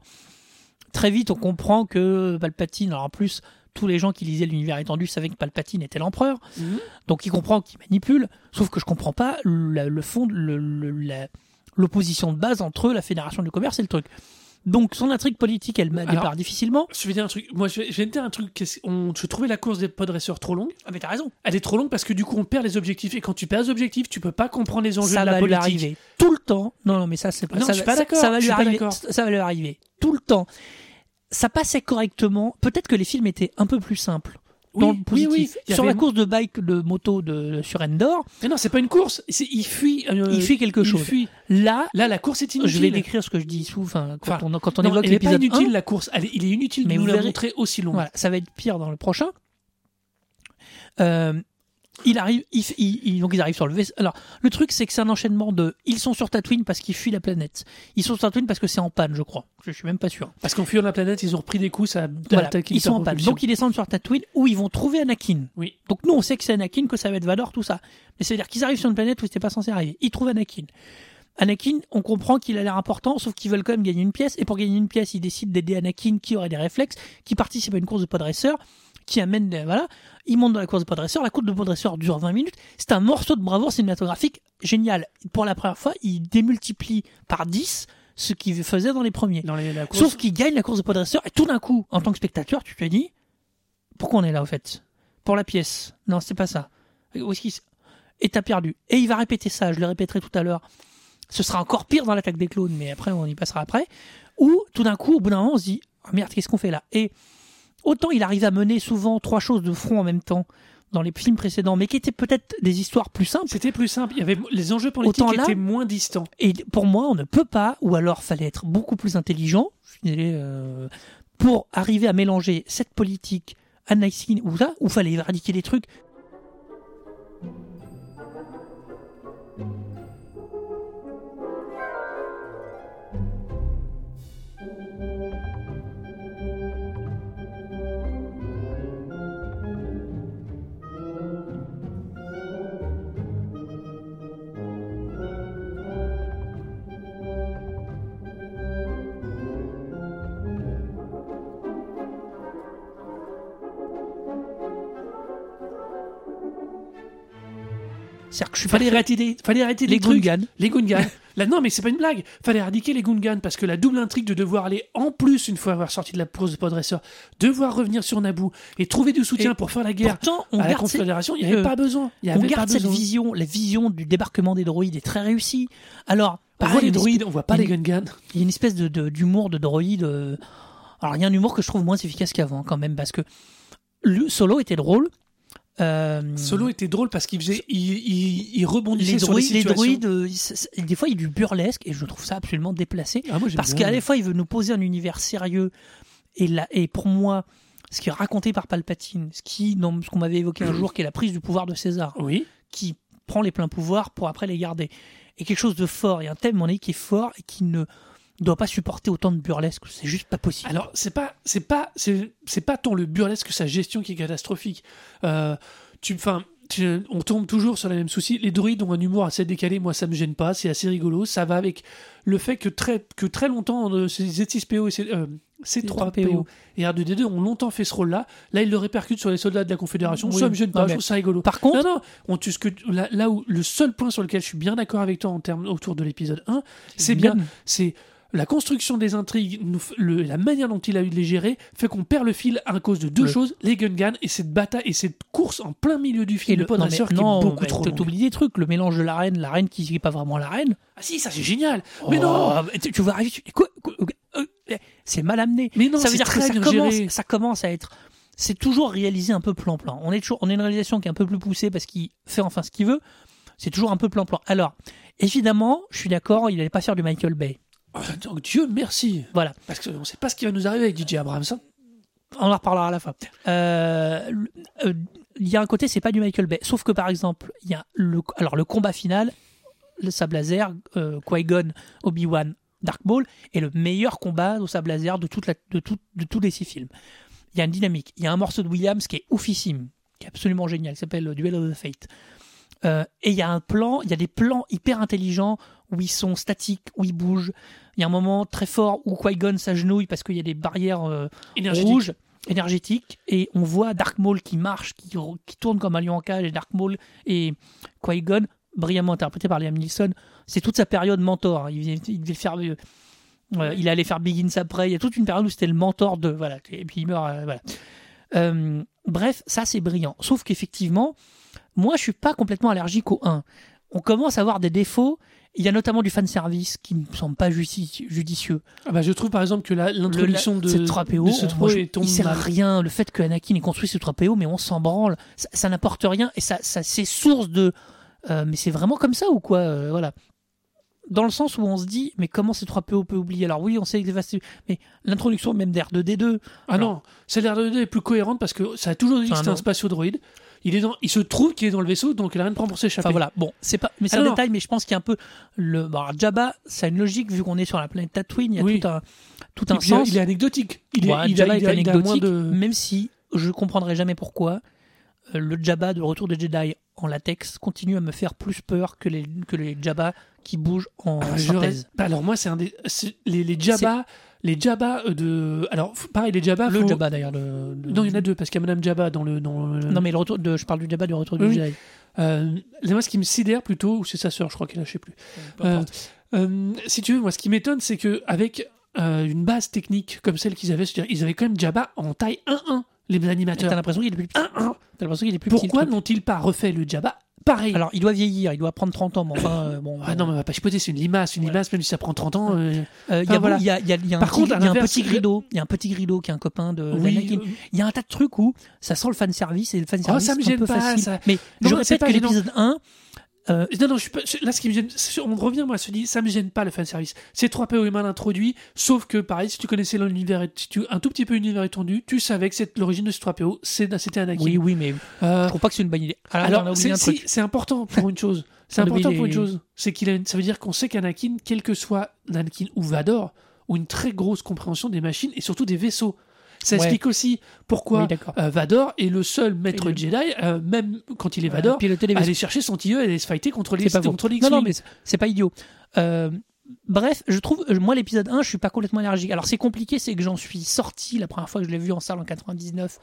Très vite, on comprend que Palpatine, alors en plus, tous les gens qui lisaient l'univers étendu savaient que Palpatine était l'empereur, Mhm. donc il comprend qu'il manipule, sauf que je comprends pas le, le fond, le- le- la- l'opposition de base entre la Fédération du commerce et le truc. Donc son intrigue politique, elle démarre difficilement. Je vais dire un truc. Moi, je vais, je vais dire un truc. On, je trouvais la course des podracers trop longue. Ah mais t'as raison. Elle est trop longue parce que du coup, on perd les objectifs. Et quand tu perds les objectifs, tu peux pas comprendre les enjeux ça de la va lui arriver tout le temps. Non, non, mais ça, c'est pas. Non, ça je suis pas d'accord, Ça va lui arriver. Ça va lui arriver tout le temps. Ça passait correctement. Peut-être que les films étaient un peu plus simples. Oui, le oui, positif. Sur avait- la course de bike de moto de sur Endor, Mais non, c'est pas une course. Il fuit. euh, il fuit quelque il chose. fuit. Là, Là, la course est inutile. je vais décrire ce que je dis sous. Enfin, quand Enfin, on, quand on Non, évoque elle est pas l'épisode inutile 1, la course. Elle il est inutile Mais de nous vous la verrez- montrer aussi long. Voilà, ça va être pire dans le prochain. Euh, il arrive, il, il- donc ils arrivent sur le vaisseau. Alors, le truc, c'est que c'est un enchaînement de. Ils sont sur Tatooine parce qu'ils fuient la planète. Ils sont sur Tatooine parce que c'est en panne, je crois. Je suis même pas sûr. Parce qu'en fuyant la planète, ils ont repris des coups. Ça a Voilà, attaqué ils sont en panne. Donc ils descendent sur Tatooine où ils vont trouver Anakin. Oui. Donc nous, on sait que c'est Anakin, que ça va être Vador, tout ça. Mais ça veut dire qu'ils arrivent sur une planète où n'étaient pas censés arriver. Ils trouvent Anakin. Anakin, on comprend qu'il a l'air important, sauf qu'ils veulent quand même gagner une pièce. Et pour gagner une pièce, ils décident d'aider Anakin, qui aurait des réflexes, qui participe à une course de pod racer. Qui amène, voilà, il monte dans la course de podresseur, la course de podresseur dure 20 minutes, c'est un morceau de bravoure cinématographique génial. Pour la première fois, il démultiplie par 10 ce qu'il faisait dans les premiers. Dans les, la course. Sauf qu'il gagne la course de podresseur et tout d'un coup, en tant que spectateur, tu te dis pourquoi on est là au fait? Pour la pièce Non, c'est pas ça. Où est-ce qu'il s- Et t'as perdu. Et il va répéter ça, je le répéterai tout à l'heure. Ce sera encore pire dans l'attaque des clones, mais après on y passera après. Ou tout d'un coup, au bout d'un moment, on se dit Ah, merde, qu'est-ce qu'on fait là? Et autant il arrive à mener souvent trois choses de front en même temps dans les films précédents, mais qui étaient peut-être des histoires plus simples. C'était plus simple. Il y avait les enjeux politiques Autant là- étaient moins distants. Et pour moi, on ne peut pas, ou alors fallait être beaucoup plus intelligent, euh, pour arriver à mélanger cette politique, Anaïsine ou ça, ou fallait éradiquer des trucs. C'est-à-dire que je suis Fallait arrêter, fallait arrêter les trucs. Gungans. Les Gungans. *laughs* Là, non, mais c'est pas une blague. Fallait éradiquer les Gungans parce que la double intrigue de devoir aller en plus, une fois avoir sorti de la course de podresseur, devoir revenir sur Naboo et trouver du soutien Et pour faire la guerre Pourtant, on à la garde, cette- Confédération, il n'y avait euh, pas besoin. Il y on pas garde cette besoin. vision, la vision du débarquement des droïdes est très réussie. Alors, On voit les droïdes, on voit pas les Gungans. Il y a une espèce de de- d'humour de, droïde. euh, Alors, il y a un humour que je trouve moins efficace qu'avant, quand même, parce que le solo était drôle. Euh, Solo était drôle parce qu'il faisait, il, il, il rebondissait les sur les droïdes, les situations. droïdes euh, il- des fois, il y a du burlesque, et je trouve ça absolument déplacé. Ah, moi, Parce qu'à la fois, il veut nous poser un univers sérieux. Et, là, et pour moi, ce qui est raconté par Palpatine, ce qui, ce qu'on m'avait évoqué un jour, qui est la prise du pouvoir de César, Oui. qui prend les pleins pouvoirs pour après les garder. Et quelque chose de fort, et un thème, mon avis, qui est fort et qui ne doit pas supporter autant de burlesque. C'est juste pas possible. Alors, c'est pas, c'est pas, c'est, c'est pas tant le burlesque que sa gestion qui est catastrophique. Euh, tu, enfin, on tombe toujours sur le même souci. Les droïdes ont un humour assez décalé. Moi, ça me gêne pas. C'est assez rigolo. Ça va avec le fait que très, que très longtemps, euh, ces Z6PO et ces, euh, C3PO et R2D2 ont longtemps fait ce rôle-là. Là, ils le répercutent sur les soldats de la Confédération. Oui. Ça me gêne pas. Non, Je trouve ça rigolo. Par contre, Non, non, on, tu- ce que, là, là où le seul point sur lequel je suis bien d'accord avec toi en termes autour de l'épisode 1, c'est bien, c'est la construction des intrigues, nous le- la manière dont il a eu de les gérer, fait qu'on perd le fil à cause de deux choses les Gungans et cette bataille et cette course en plein milieu du Et film le, de Podresseur non, mais- qui non, est beaucoup mais trop. T'oublies des trucs, le mélange de la reine, la reine qui n'est pas vraiment la reine. Ah si, ça c'est génial. Mais non, Oh, mais tu, tu vas arriver, tu- quoi, quoi, euh, c'est mal amené. mais non, ça veut dire que ça commence, ça commence à être. C'est toujours réalisé un peu plan-plan. On est toujours, on a une réalisation qui est un peu plus poussée parce qu'il fait enfin ce qu'il veut. C'est toujours un peu plan-plan. Alors, évidemment, je suis d'accord, il n'allait pas faire du Michael Bay. Oh, donc, Dieu merci. Voilà, Parce qu'on sait pas ce qui va nous arriver avec DJ Abrams. hein. on en reparlera à la fin. Euh, euh, Il y a un côté, c'est pas du Michael Bay. Sauf que par exemple, il y a le, alors le combat final, le sable laser, euh, Qui-Gon, Obi-Wan, Dark Maul, est le meilleur combat au sable laser de, toute la, de, tout- de tous les six films. Il y a une dynamique. Il y a un morceau de Williams qui est oufissime, qui est absolument génial, qui s'appelle Duel of the Fate. Euh, et il y a un plan, il y a des plans hyper intelligents où ils sont statiques, où ils bougent. Il y a un moment très fort où Qui-Gon s'agenouille parce qu'il y a des barrières euh, rouges énergétiques et on voit Dark Maul qui marche, qui, qui tourne comme un lion en cage et Dark Maul et Qui-Gon, brillamment interprété par Liam Neeson, c'est toute sa période mentor. Il, il devait faire... euh, euh, il allait faire Begins après. Il y a toute une période où c'était le mentor de. Voilà. Et puis il meurt. euh, voilà. Euh, bref, ça c'est brillant. Sauf qu'effectivement, moi je suis pas complètement allergique au 1. On commence à avoir des défauts. Il y a notamment du fanservice qui me semble pas judicieux. Ah bah, je trouve par exemple que l'introduction de, ce 3PO, de ce moi, 3PO je- tombe il sert à rien. Le fait que Anakin ait construit ce 3PO, mais on s'en branle. Ça, ça n'apporte rien et ça, ça c'est source de. euh, mais c'est vraiment comme ça ou quoi euh, Voilà. Dans le sens où on se dit, mais comment ces 3PO peut oublier? Alors oui, on sait que c'est vaste- mais l'introduction même d'R2D2, Ah non, celle d'R2D est plus cohérente parce que ça a toujours dit que Enfin, c'était un non. spatiodroïde. Il, est dans, il se trouve qu'il est dans le vaisseau, donc il a rien de prend pour s'échapper. Enfin voilà, bon, c'est pas, mais c'est Ah un non, détail, mais je pense qu'il y a un peu le. Bon, alors, Jabba, ça a une logique vu qu'on est sur la planète Tatooine, il y a Oui. tout un, tout un sens. il est anecdotique. Il est, Ouais, il a- Jabba il est a- il a moins anecdotique, de... même si je comprendrai jamais pourquoi euh, le Jabba de Retour des Jedi en latex continue à me faire plus peur que les, que les Jabba qui bougent en Ah, synthèse. bah, alors moi, c'est un des les Jabba, les Jabba euh, de. Alors pareil, les Jabba. Le faut- Jabba d'ailleurs. Le, le- Non, il y en a deux parce qu'il y a Madame Jabba dans le. Dans le- Non mais le retour de, je parle du Jabba du retour du oui. Jedi. Euh, moi, ce qui me sidère plutôt, ou c'est sa sœur, je crois qu'elle a, je sais plus. Euh. Euh, si tu veux, moi, ce qui m'étonne, c'est que avec une base technique comme celle qu'ils avaient, c'est-à-dire, ils avaient quand même Jabba en taille 1-1, les Et T'as animateurs. l'impression qu'il est plus petit. 1-1. T'as l'impression qu'il est plus petit. Pourquoi n'ont-ils pas refait le Jabba pareil Alors il doit vieillir, il doit prendre 30 ans. Mais enfin euh, bon. Ah non, mais on va pas chipoter, c'est une limace, une Ouais. limace, même si ça prend 30 ans. euh, Euh, il y a voilà. y a, y a- y a un Par petit, contre, il y a un petit Grido, il y a un petit Grido qui est un copain de oui, Il y a un tas de trucs où ça sent le fan service et le fan service Oh, ça me c'est un gêne peu pas, facile. ça. Mais Non, je répète que l'épisode 1 euh, Non, non, je suis pas, là, ce qui me gêne, on revient, moi, se dit, ça me gêne pas le fanservice. C'est 3PO est mal introduit, sauf que, pareil, si tu connaissais l'univers, si tu, un tout petit peu l'univers étendu, tu savais que c'est l'origine de ce 3PO, c'est- c'était Anakin. oui oui mais Euh, je trouve pas que c'est une bonne idée. Alors, c'est si, important pour une chose. *laughs* C'est important pour une chose. C'est qu'il a une- ça veut dire qu'on sait qu'Anakin, quel que soit Anakin ou Vador, ont une très grosse compréhension des machines et surtout des vaisseaux. Ça Ouais. explique aussi pourquoi Oui, euh, Vador est le seul maître le- Jedi, euh, même quand il est Vador, à aller chercher son tilleul et aller se fighter contre les, contre les Non, non, mais c'est- pas idiot. Euh, bref, je trouve, moi, l'épisode 1, je suis pas complètement allergique. Alors, c'est compliqué, c'est que j'en suis sorti la première fois que je l'ai vu en salle en 99.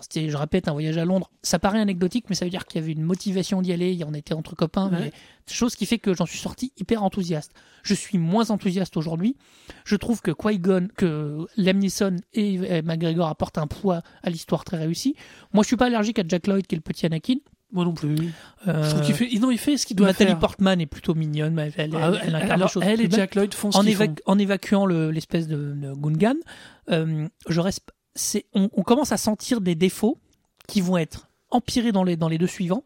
C'était, je répète, un voyage à Londres. Ça paraît anecdotique, mais ça veut dire qu'il y avait une motivation d'y aller. On était entre copains, Ouais. mais chose qui fait que j'en suis sorti hyper enthousiaste. Je suis moins enthousiaste aujourd'hui. Je trouve que Qui-Gon, que Liam Neeson et McGregor apportent un poids à l'histoire très réussi. Moi, je suis pas allergique à Jack Lloyd, qui est le petit Anakin. Moi non plus. Je Euh, trouve qu'il fait, non, il fait ce qu'il doit Nathalie faire. Portman est plutôt mignonne, mais elle, elle- Ah, elle alors, elle plus et. Jack Lloyd font ce en, éva- font. en évacuant le- l'espèce de, de Gungan, euh, je reste, c'est, on, on commence à sentir des défauts qui vont être empirés dans les, dans les deux suivants.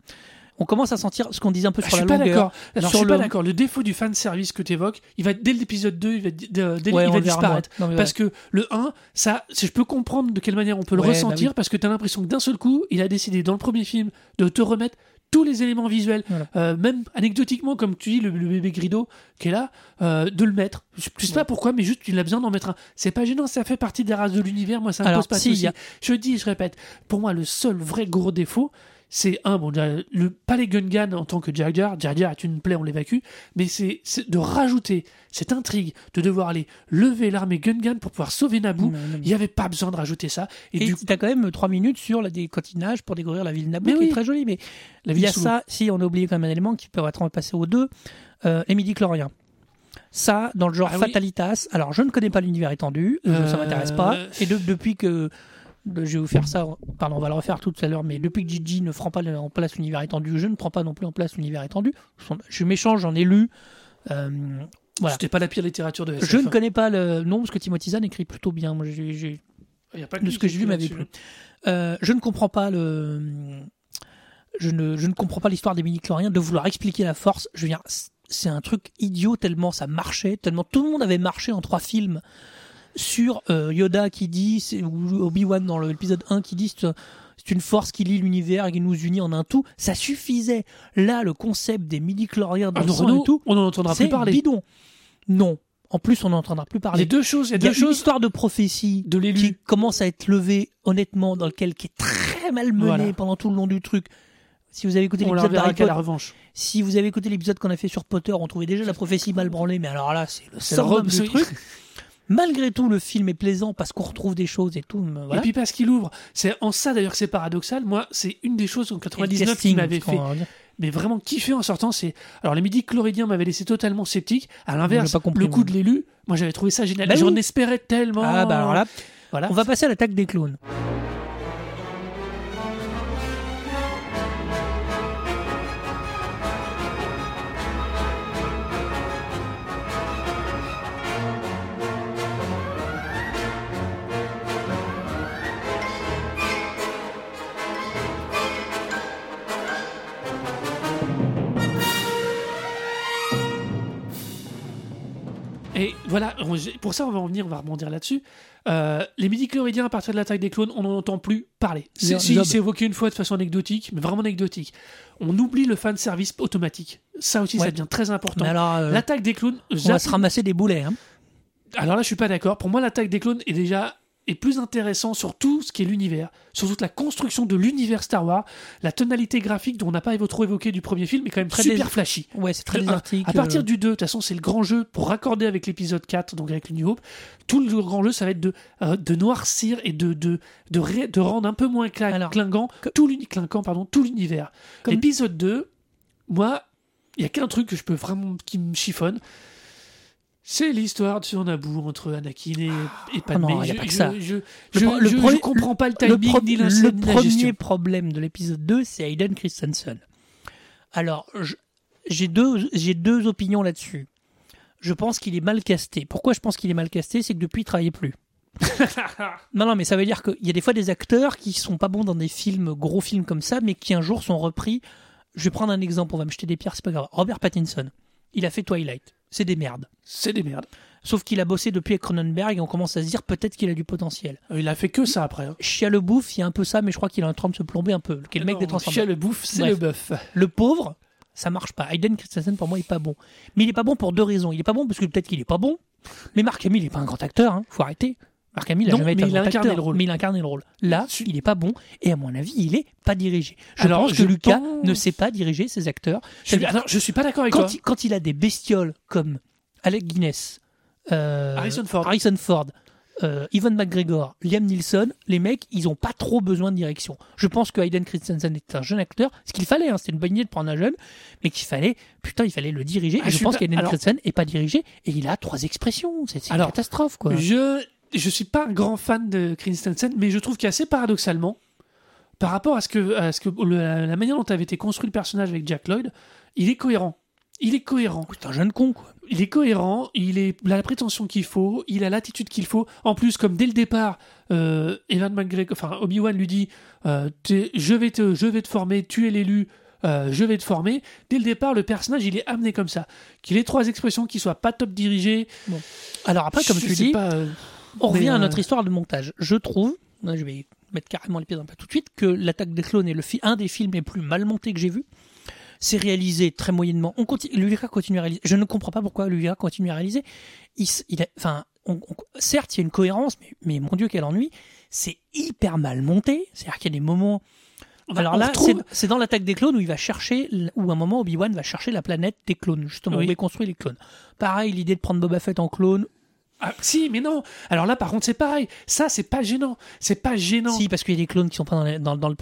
On commence à sentir ce qu'on disait un peu Ah, sur je la pas longueur. Alors, je sur suis pas le- d'accord. Le défaut du fan service que tu évoques, il va dès l'épisode 2, il va, dès- Ouais, il va disparaître. Non, Parce que le 1, ça, si je peux comprendre de quelle manière on peut le Ouais, bah ressentir, oui. parce que tu as l'impression que d'un seul coup, il a décidé dans le premier film de te remettre tous les éléments visuels, Voilà. Euh, même anecdotiquement, comme tu dis, le, le bébé Grido qui est là, euh, de le mettre. Je je sais pas pourquoi, mais juste il a besoin d'en mettre un. C'est pas gênant, ça fait partie des races de l'univers, moi ça me pose pas de si, soucis. y a- Je dis, je répète, pour moi, le seul vrai gros défaut, c'est un, bon, le, pas les Gungan en tant que Jar Jar, Jar Jar est une plaie, on l'évacue, mais c'est de rajouter cette intrigue de devoir aller lever l'armée Gungan pour pouvoir sauver Naboo. Non, non, mais- Il n'y avait pas besoin de rajouter ça. Et, Et du tu as quand même 3 minutes sur la décotinage pour découvrir la ville de Naboo, Mais qui oui. est très jolie. Mais la il y a ça, si on a oublié quand même un élément qui peut être passé aux deux, euh, les midi-chloriens. Ça, dans le genre Ah oui. Fatalitas, alors je ne connais pas l'univers étendu, je- ça Euh, m'intéresse pas. Et de- depuis que je vais vous faire ça, pardon, on va le refaire tout à l'heure, mais depuis que Gigi ne prend pas en place l'univers étendu, je ne prends pas non plus en place l'univers étendu. Je m'échange, j'en ai lu. Euh, voilà. C'était pas la pire littérature de SF. Je ne connais pas le nom parce que Timothy Zahn écrit plutôt bien. Moi, j'ai- j'ai- Il y a pas de ce que j'ai vu m'avait plu. Euh, je ne comprends pas le. Je ne, je ne comprends pas l'histoire des midi-chloriens de vouloir expliquer la force. Je veux dire, c'est un truc idiot tellement ça marchait, tellement tout le monde avait marché en trois films sur euh, Yoda qui dit, c'est- ou Obi-Wan dans le- l'épisode 1 qui dit c'est une force qui lie l'univers et qui nous unit en un tout. Ça suffisait. Là, le concept des midi-chloriens dans Ah, le et tout, on n'en entendra plus c'est parler. bidon. Non. En plus, on n'entendra plus Il y a parler. deux choses. Il y a Il y a deux une choses. histoire de prophétie de qui commence à être levée, honnêtement, dans lequel qui est très mal menée Voilà. pendant tout le long du truc. Si vous avez écouté l'épisode d'Harry qu'à la Potter, revanche. si vous avez écouté l'épisode qu'on a fait sur Potter, on trouvait déjà la prophétie mal branlée, mais alors là, c'est le du c'est- truc. *laughs* Malgré tout, le film est plaisant parce qu'on retrouve des choses et tout. Et puis parce qu'il ouvre. C'est en ça d'ailleurs que c'est paradoxal. Moi, c'est une des choses en Et le 99 qui m'avait fait mais vraiment kiffé en sortant, c'est alors les midi chloridiens m'avaient laissé totalement sceptique. À l'inverse, le coup de l'élu, moi j'avais trouvé ça génial. Bah J'en oui. espérais tellement. Ah bah alors là, voilà. on va passer à l'attaque des clones. Voilà, pour ça on va en venir, on va rebondir là-dessus. Euh, les midi chloridiens à partir de l'attaque des clones, on n'en entend plus parler. C'est si, évoqué une fois de façon anecdotique, mais vraiment anecdotique. On oublie le fan service automatique. Ça aussi, ça devient très important. Euh, L'attaque des clones, on va se ramasser des boulets. Hein. Alors là, je suis pas d'accord. Pour moi, l'attaque des clones est déjà est plus intéressant sur tout ce qui est l'univers, sur toute la construction de l'univers Star Wars. La tonalité graphique dont on n'a pas trop évoqué du premier film est quand même Très super flashy. Ouais, c'est très À- désertique. À partir euh, du 2, de toute façon, c'est le grand jeu pour raccorder avec l'épisode 4, donc avec le New Hope. Tout le grand jeu, ça va être de, euh, de noircir et de, de, de, ré- de rendre un peu moins cla- Alors, clinquant, que- tout clinquant pardon, tout l'univers. Comme- L'épisode 2, moi, il y a qu'un truc que je peux vraiment qui me chiffonne. C'est l'histoire sur Naboo entre Anakin et, et Padmé. Ah non, je, pas que ça. je, Le je- le comprends pas le le, timing ni le ni la premier gestion. problème de l'épisode 2, c'est Hayden Christensen. Alors, j'ai deux, deux opinions là-dessus. Je pense qu'il est mal casté. Pourquoi je pense qu'il est mal casté? C'est que depuis, il travaillait plus. *laughs* Non, non, mais ça veut dire qu'il y a des fois des acteurs qui sont pas bons dans des films, gros films comme ça, mais qui un jour sont repris. Je vais prendre un exemple, on va me jeter des pierres, c'est pas grave. Robert Pattinson, il a fait Twilight. C'est des merdes. C'est des merdes. Sauf qu'il a bossé depuis avec Cronenberg et on commence à se dire peut-être qu'il a du potentiel. Euh, Il a fait que ça après. hein. Chia le bouffe, il y a un peu ça, mais je crois qu'il est en train de se plomber un peu. Qui est le mec Non, des. Chia le bouffe, c'est le bœuf. Le pauvre, ça marche pas. Hayden Christensen, pour moi, il est pas bon. Mais il est pas bon pour deux raisons. Il est pas bon parce que peut-être qu'il est pas bon. Mais Mark Hamill, il est pas un grand acteur. Hein. Faut arrêter. Mark Hamill a Non, jamais été mais un il a incarné le rôle. Mais il a incarné le rôle. Là, il est pas bon. Et à mon avis, il est pas dirigé. Je Alors, pense que Lucas pense- ne sait pas diriger ses acteurs. Je suis, je suis pas d'accord avec Quand toi. il, quand il a des bestioles comme Alec Guinness, euh, Harrison Ford. Harrison Ford, euh, Ivan McGregor, Liam Neeson, les mecs, ils ont pas trop besoin de direction. Je pense que Hayden Christensen est un jeune acteur, ce qu'il fallait, hein, c'était une bonne idée de prendre un jeune, mais qu'il fallait, putain, il fallait le diriger. Ah, et je pense pas- qu'Hayden Christensen est pas dirigé et il a trois expressions. C'est une catastrophe, quoi. Je je suis pas un grand fan de Christensen, mais je trouve qu'assez paradoxalement, par rapport à ce que, à ce que le- la, manière dont avait été construit le personnage avec Jack Lloyd, il est cohérent. Il est cohérent. C'est un jeune con, quoi. Il est cohérent, il, est, il a la prétention qu'il faut, il a l'attitude qu'il faut. En plus, comme dès le départ, euh, Evan McGregor, enfin Obi-Wan lui dit euh, je, vais te, je vais te former, tu es l'élu, euh, je vais te former. Dès le départ, le personnage, il est amené comme ça. Qu'il ait trois expressions, qu'il soit pas top dirigé. Alors après, comme je tu dis, pas, euh, On revient à euh, notre histoire de montage. Je trouve, je vais mettre carrément les pieds dans le plat tout de suite, que l'attaque des clones est le un des films les plus mal montés que j'ai vu. C'est réalisé très moyennement. On continue, l'UVK continue à réaliser. Je ne comprends pas pourquoi l'UVK continue à réaliser. Il, il a, enfin, on- on- certes, il y a une cohérence, mais, mais mon Dieu, quel ennui. C'est hyper mal monté. C'est-à-dire qu'il y a des moments. Alors on là, retrouve- c'est dans l'attaque des clones où il va chercher, où à un moment Obi-Wan va chercher la planète des clones, justement, Oui. où est construit les clones. Pareil, l'idée de prendre Boba Fett en clone, Ah, si, mais non. Alors là, par contre, c'est pareil. Ça, c'est pas gênant. C'est pas gênant. Si, parce qu'il y a des clones qui sont pas dans, les- dans, dans le.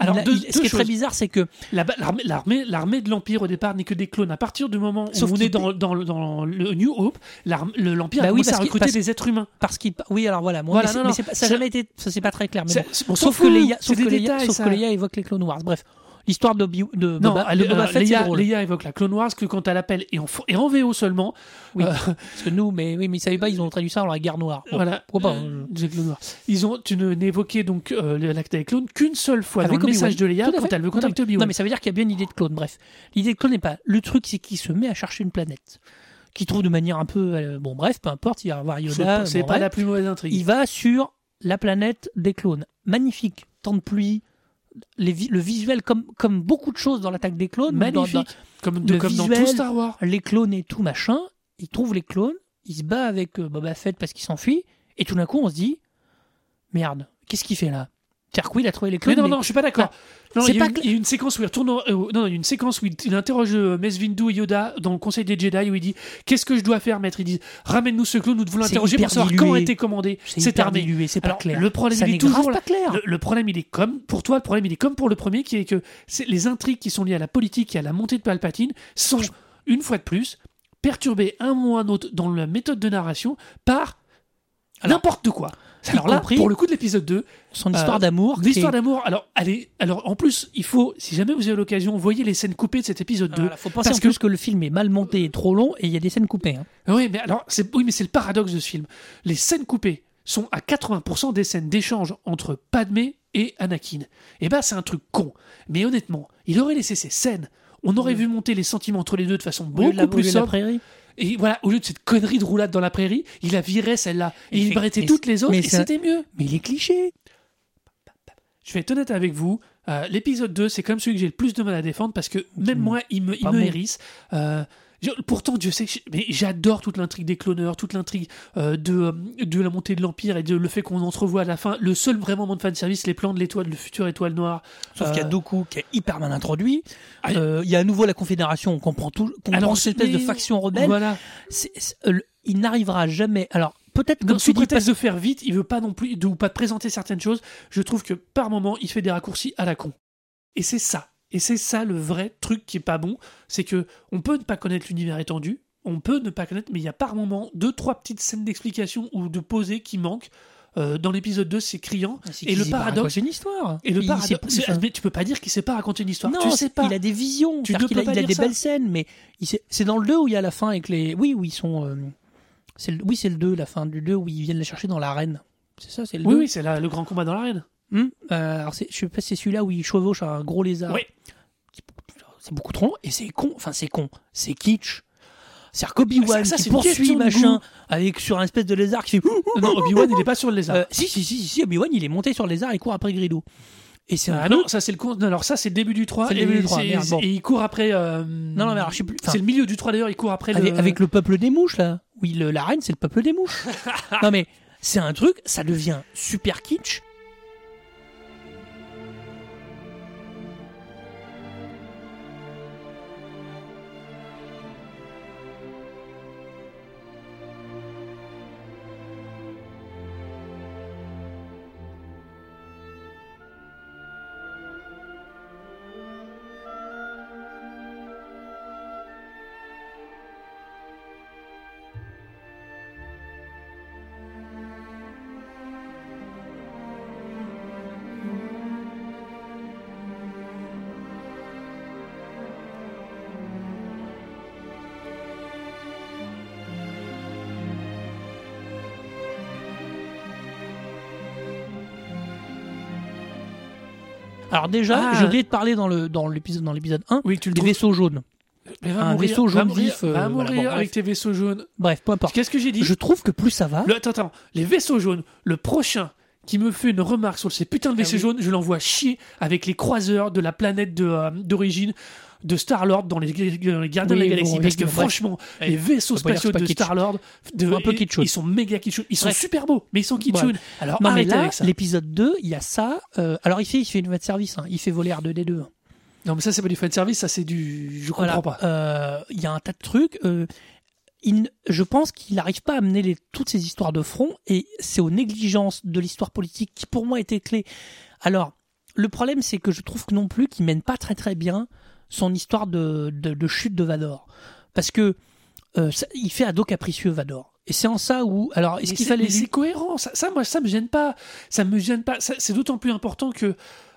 Alors, a- deux- il- ce qui est très bizarre, c'est que La- L'armée, de l'Empire au départ n'est que des clones. À partir du moment où Sauf on est dans, dans, dans le New Hope, l'Empire Bah a oui, commencé à recruter des êtres humains. parce qu'il. Oui, alors voilà. Moi, Voilà, mais non, mais ça n'a jamais été. Ça c'est pas très clair. Mais bon. Sauf que Leia, sauf Leia, que Leia évoque les clones Wars. Bref, l'histoire de, Non, Boba, de Boba euh, Fett, drôle. Leia évoque la Clone Wars que quand elle appelle et en, et en VO seulement. Oui. euh, *laughs* Parce que nous, mais oui, mais ils savaient pas, ils ont traduit ça dans la guerre noire. Bon, voilà. pourquoi pas, Euh, hein. Wars. Ils ont, tu n'évoquais donc euh, l'acte des clones qu'une seule fois Avec dans le message de à quand elle veut contacter Obi-Wan. Non, mais ça veut dire qu'il y a bien une idée de clone. Bref, l'idée de clone n'est pas. Le truc, c'est qu'il se met à chercher une planète. Qui trouve de manière un peu. euh, bon, bref, peu importe, il va voir Yoda. c'est bon, pas bref. la plus mauvaise intrigue. Il va sur la planète des clones. Magnifique. Temps de pluie. Les vi- le visuel, comme, comme beaucoup de choses dans l'attaque des clones. Magnifique. dans- comme de- le comme dans visuel, tout Star Wars. les clones et tout machin. Il trouve les clones. Il se bat avec euh, Boba Fett parce qu'il s'enfuit. Et tout d'un coup, on se dit Merde, qu'est-ce qu'il fait là? Oui, il a trouvé les Mais clones. non, mais- non, je suis pas d'accord. C'est il y, a pas une- cla- il y a une séquence où il retourne. euh, non, il y a une séquence où il, il interroge euh, Mace Windu et Yoda dans le Conseil des Jedi où il dit Qu'est-ce que je dois faire, maître? Ils disent Ramène-nous ce clone, nous devons l'interroger pour savoir dilué. quand a été commandé c'est cette armée. c'est pas Alors, clair. le problème, Ça il est toujours pas clair. Le, le problème, il est comme pour toi, le problème, il est comme pour le premier, qui est que les intrigues qui sont liées à la politique et à la montée de Palpatine sont une fois de plus perturbées un ou un autre dans la méthode de narration par n'importe quoi. Y Alors là, compris- pour le coup de l'épisode 2, Son histoire Euh, d'amour. qui L'histoire d'amour, alors, est, alors en plus, il faut, si jamais vous avez l'occasion, voyez les scènes coupées de cet épisode 2. Voilà, faut penser parce en plus que... le film est mal monté et trop long et il y a des scènes coupées. hein. Oui, mais alors, c'est, oui, mais c'est le paradoxe de ce film. Les scènes coupées sont à 80% des scènes d'échange entre Padmé et Anakin. Et bah, c'est un truc con. Mais honnêtement, il aurait laissé ces scènes. On aurait vu monter les sentiments entre les deux de façon Au lieu de la- beaucoup plus sobre. Et voilà, au lieu de cette connerie de roulade dans la prairie, il a viré celle-là. Et Il mais toutes les autres et c'était mieux. Mais il est cliché. Je vais être honnête avec vous, euh, l'épisode 2, c'est comme celui que j'ai le plus de mal à défendre parce que même Mm. moi, il me, il me hérisse. Euh, Pourtant, Dieu sait mais j'adore toute l'intrigue des cloneurs, toute l'intrigue euh, de, euh, de la montée de l'Empire et de le fait qu'on entrevoit à la fin. Le seul vraiment moment de fanservice, les plans de l'étoile, le futur étoile noire. Sauf qu'il y a Euh, Doku qui est hyper mal introduit. Ah, Euh, Il y a à nouveau la Confédération, on comprend tout, on comprend cette espèce de faction rebelle. Voilà. Il n'arrivera jamais. Alors, peut-être comme sous tu dis, prétexte de faire vite, il veut pas non plus, de, ou pas présenter certaines choses. Je trouve que par moment, il fait des raccourcis à la con. Et c'est ça. Et c'est ça le vrai truc qui est pas bon, c'est que on peut ne pas connaître l'univers étendu, on peut ne pas connaître, mais il y a par moment deux, trois petites scènes d'explication ou de posée qui manquent. Euh, dans l'épisode 2, c'est criant. C'est Et le paradoxe- une histoire. Et le Il paradoxe, plus, c'est- enfin, mais tu peux pas dire qu'il sait pas raconter une histoire. non, tu sais pas. il a des visions. Tu ne qu'il peux a, pas il a des ça. belles scènes, mais il sait- c'est dans le 2 où il y a la fin avec les. Oui, oui, ils sont. euh, c'est le- Oui, c'est le 2, la fin du 2 où ils viennent les chercher dans l'arène. C'est ça, c'est le Oui, 2. oui, c'est la- le grand combat dans l'arène. Hum, euh, alors, c'est- je sais pas si c'est celui-là où il chevauche un gros lézard. Oui. C'est beaucoup trop long et c'est con. Enfin, c'est con. C'est kitsch. C'est-à-dire qu'Obi-Wan Ah, qui poursuit machin avec sur un espèce de lézard qui fait. Non, Obi-Wan, il est pas sur le lézard. Euh, si, si, si, si, Obi-Wan, il est monté sur le lézard et court après Grido. Et c'est Ah non, ça c'est le non, alors ça c'est le début du 3 C'est le et, début du 3, c'est- merde, bon. et il court après euh, Non, non, mais alors, je sais plus. enfin, c'est le milieu du 3 d'ailleurs, il court après avec, le avec le peuple des mouches là. Oui, le- la reine c'est le peuple des mouches. *laughs* non mais c'est un truc, ça devient super kitsch. Alors déjà, Ah. j'ai oublié de parler dans le dans l'épisode dans l'épisode 1 Oui, tu le des trouves. vaisseaux jaunes. Mais va un mourir, vaisseau va jaune mourir, vif, euh, va voilà, mourir bon, avec tes vaisseaux jaunes. Bref, peu importe. Qu'est-ce que j'ai dit Je trouve que plus ça va, Le- Attends, attends. Les vaisseaux jaunes, le prochain qui me fait une remarque sur ces putains de Ah vaisseaux jaunes, je l'envoie chier avec les croiseurs de la planète de, euh, d'origine de Star-Lord dans les, dans les Gardiens Oui, de la Galaxie. bon, parce que franchement, les vaisseaux spatiaux de. Star-Lord, de- Un peu ils- kitschounes. ils sont méga kitschounes. Ils sont super beaux, mais ils sont kitschounes. Alors Non mais arrêtez là, l'épisode 2, il y a ça. euh, alors il fait, il fait une de service. hein. Il fait voler R2D2. hein. Non, mais ça, c'est pas du fan service, ça, c'est du. Je comprends Voilà. pas. Euh, Il y a un tas de trucs. euh, il- je pense qu'il n'arrive pas à amener les- toutes ces histoires de front et c'est aux négligences de l'histoire politique qui pour moi était clé. Alors, le problème c'est que je trouve que non plus qu'il mène pas très très bien son histoire de, de, de chute de Vador. Parce que euh, ça- il fait ado capricieux Vador. Et c'est en ça où... Alors, est-ce qu'il fallait... c'est cohérent. Ça, ça, moi, ça me gêne pas. Ça me gêne pas. C'est d'autant plus important que.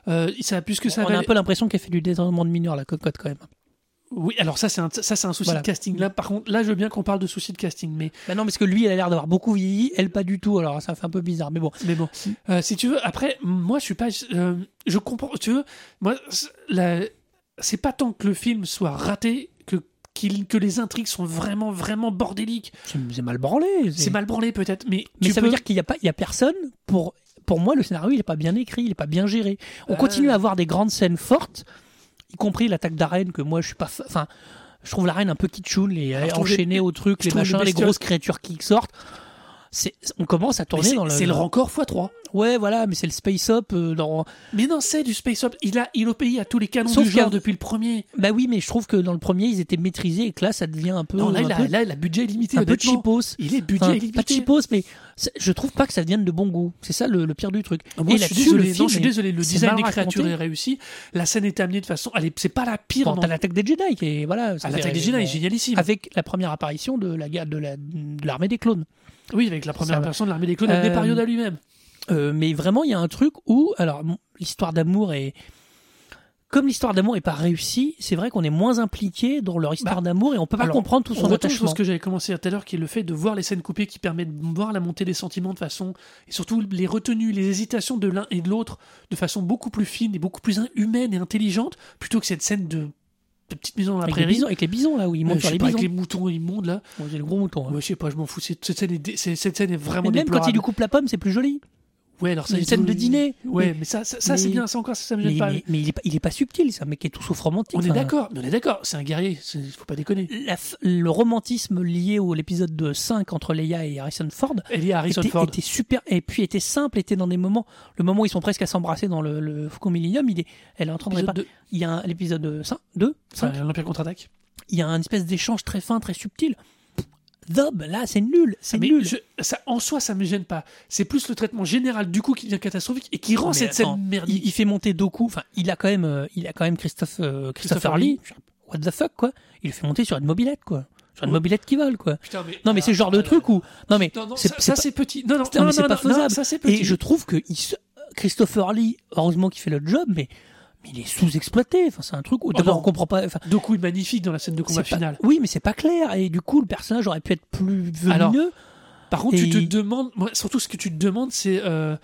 Euh, ça, On a un peu l'impression qu'elle fait du détournement de mineurs, la cocotte quand même. Oui, alors ça, c'est un, ça, c'est un souci Voilà. de casting. Là, par contre, là, je veux bien qu'on parle de souci de casting, mais, Bah non, parce que lui, il a l'air d'avoir beaucoup vieilli, elle pas du tout, alors ça fait un peu bizarre. Mais bon, mais bon. Euh, si tu veux, après, moi, je suis pas. euh, je comprends. Tu veux, moi, la- c'est pas tant que le film soit raté que que les intrigues sont vraiment, vraiment bordéliques. c'est mal branlé. C'est mal branlé, peut-être, mais. Mais ça peux- veut dire qu'il n'y a, pas- il y a personne pour. Pour moi, le scénario, il n'est pas bien écrit, il n'est pas bien géré. On Euh. continue à avoir des grandes scènes fortes, y compris l'attaque d'arène, que moi, je suis pas. Enfin, je trouve l'arène un peu kitschoun, les enchaînés les- au truc, les machins, les, grosses créatures qui sortent. C'est, on commence à tourner dans le. C'est le rencor x3. Ouais, voilà, mais c'est le space up euh, dans. Mais non, c'est du space up. Il a, il obéit à tous les canons Sauf du genre depuis le premier. Bah oui, mais je trouve que dans le premier, ils étaient maîtrisés et que là, ça devient un peu. Non, là, un il a, peu, là, il a budget limité. un peu cheapos. Il est budget Enfin, illimité. pas cheapos, mais je trouve pas que ça devienne de bon goût. C'est ça le, le pire du truc. Ah, Moi, et je suis désolé. film non, je suis désolé. Le design des créatures est réussi. La scène est amenée de façon. Allez, c'est pas la pire. Non. t'as l'attaque des Jedi qui est voilà. Ah, L'attaque des Jedi est génialissime. Avec la première apparition de la de la de l'armée des clones. Oui, avec la première personne de l'armée des clones, périodes à lui-même. Euh, mais vraiment, il y a un truc où alors l'histoire d'amour est comme l'histoire d'amour est pas réussie, c'est vrai qu'on est moins impliqué dans leur histoire Bah, d'amour et on peut pas alors, comprendre tout On son attachement. ce que j'avais commencé tout à l'heure, qui est le fait de voir les scènes coupées qui permet de voir la montée des sentiments de façon. et surtout les retenues, les hésitations de l'un et de l'autre de façon beaucoup plus fine et beaucoup plus humaine et intelligente, plutôt que cette scène de petite maison dans la Avec les, prairie. bisons, avec les bisons là où ils Euh, montent je sur les pas, bisons. avec les moutons immondes là. Bon, c'est le gros mouton. hein. Ouais, je sais pas, je m'en fous. Cette, cette scène est, cette scène est vraiment Mais même quand il déplorable. lui coupe la pomme, c'est plus joli. Ouais, alors ça, Une il- scène de dîner. Ouais, Mais- mais, ça, ça, ça, c'est bien, ça encore, ça, ça me gêne Mais, pas. mais- il, est pas, il est pas subtil, c'est un mec qui est tout sauf romantique. on est d'accord, on est d'accord, c'est un guerrier, c'est- faut pas déconner. la le romantisme lié au l'épisode de 5 entre Leia et Harrison Ford est Harrison était, Ford. était super et puis était simple était dans des moments le moment où ils sont presque à s'embrasser dans le, le Faucon Millennium il est elle est en train de réparer- il y a l'épisode 5 2 5 Enfin, L'Empire contre-attaque. il y a un espèce d'échange très fin très subtil Zob là c'est nul c'est Mais nul je- ça, en soi, ça me gêne pas. C'est plus le traitement général du coup qui devient catastrophique et qui rend Non, mais cette attends, scène merdique. il, il fait monter Doku enfin il a quand même euh, il a quand même Christophe euh, Christopher Christopher Lee what the fuck quoi il le fait monter sur une mobilette quoi sur une Ouais. mobilette qui vole quoi Putain, mais- non mais c'est le genre de Ah, truc où non mais Non, ça, c'est ça, pas- c'est petit. Non, non, non, non, pas non, non, faisable. ça petit. Et je trouve que il se- Christopher Lee, heureusement qu'il fait le job, mais, mais il est sous-exploité. Enfin, c'est un truc où d'abord non. on comprend pas. Enfin, Doku est magnifique dans la scène de combat c'est pas- final. Oui, mais c'est pas clair. Et du coup, le personnage aurait pu être plus Alors, volumineux. Par contre, tu te demandes, surtout ce que tu te demandes, c'est euh,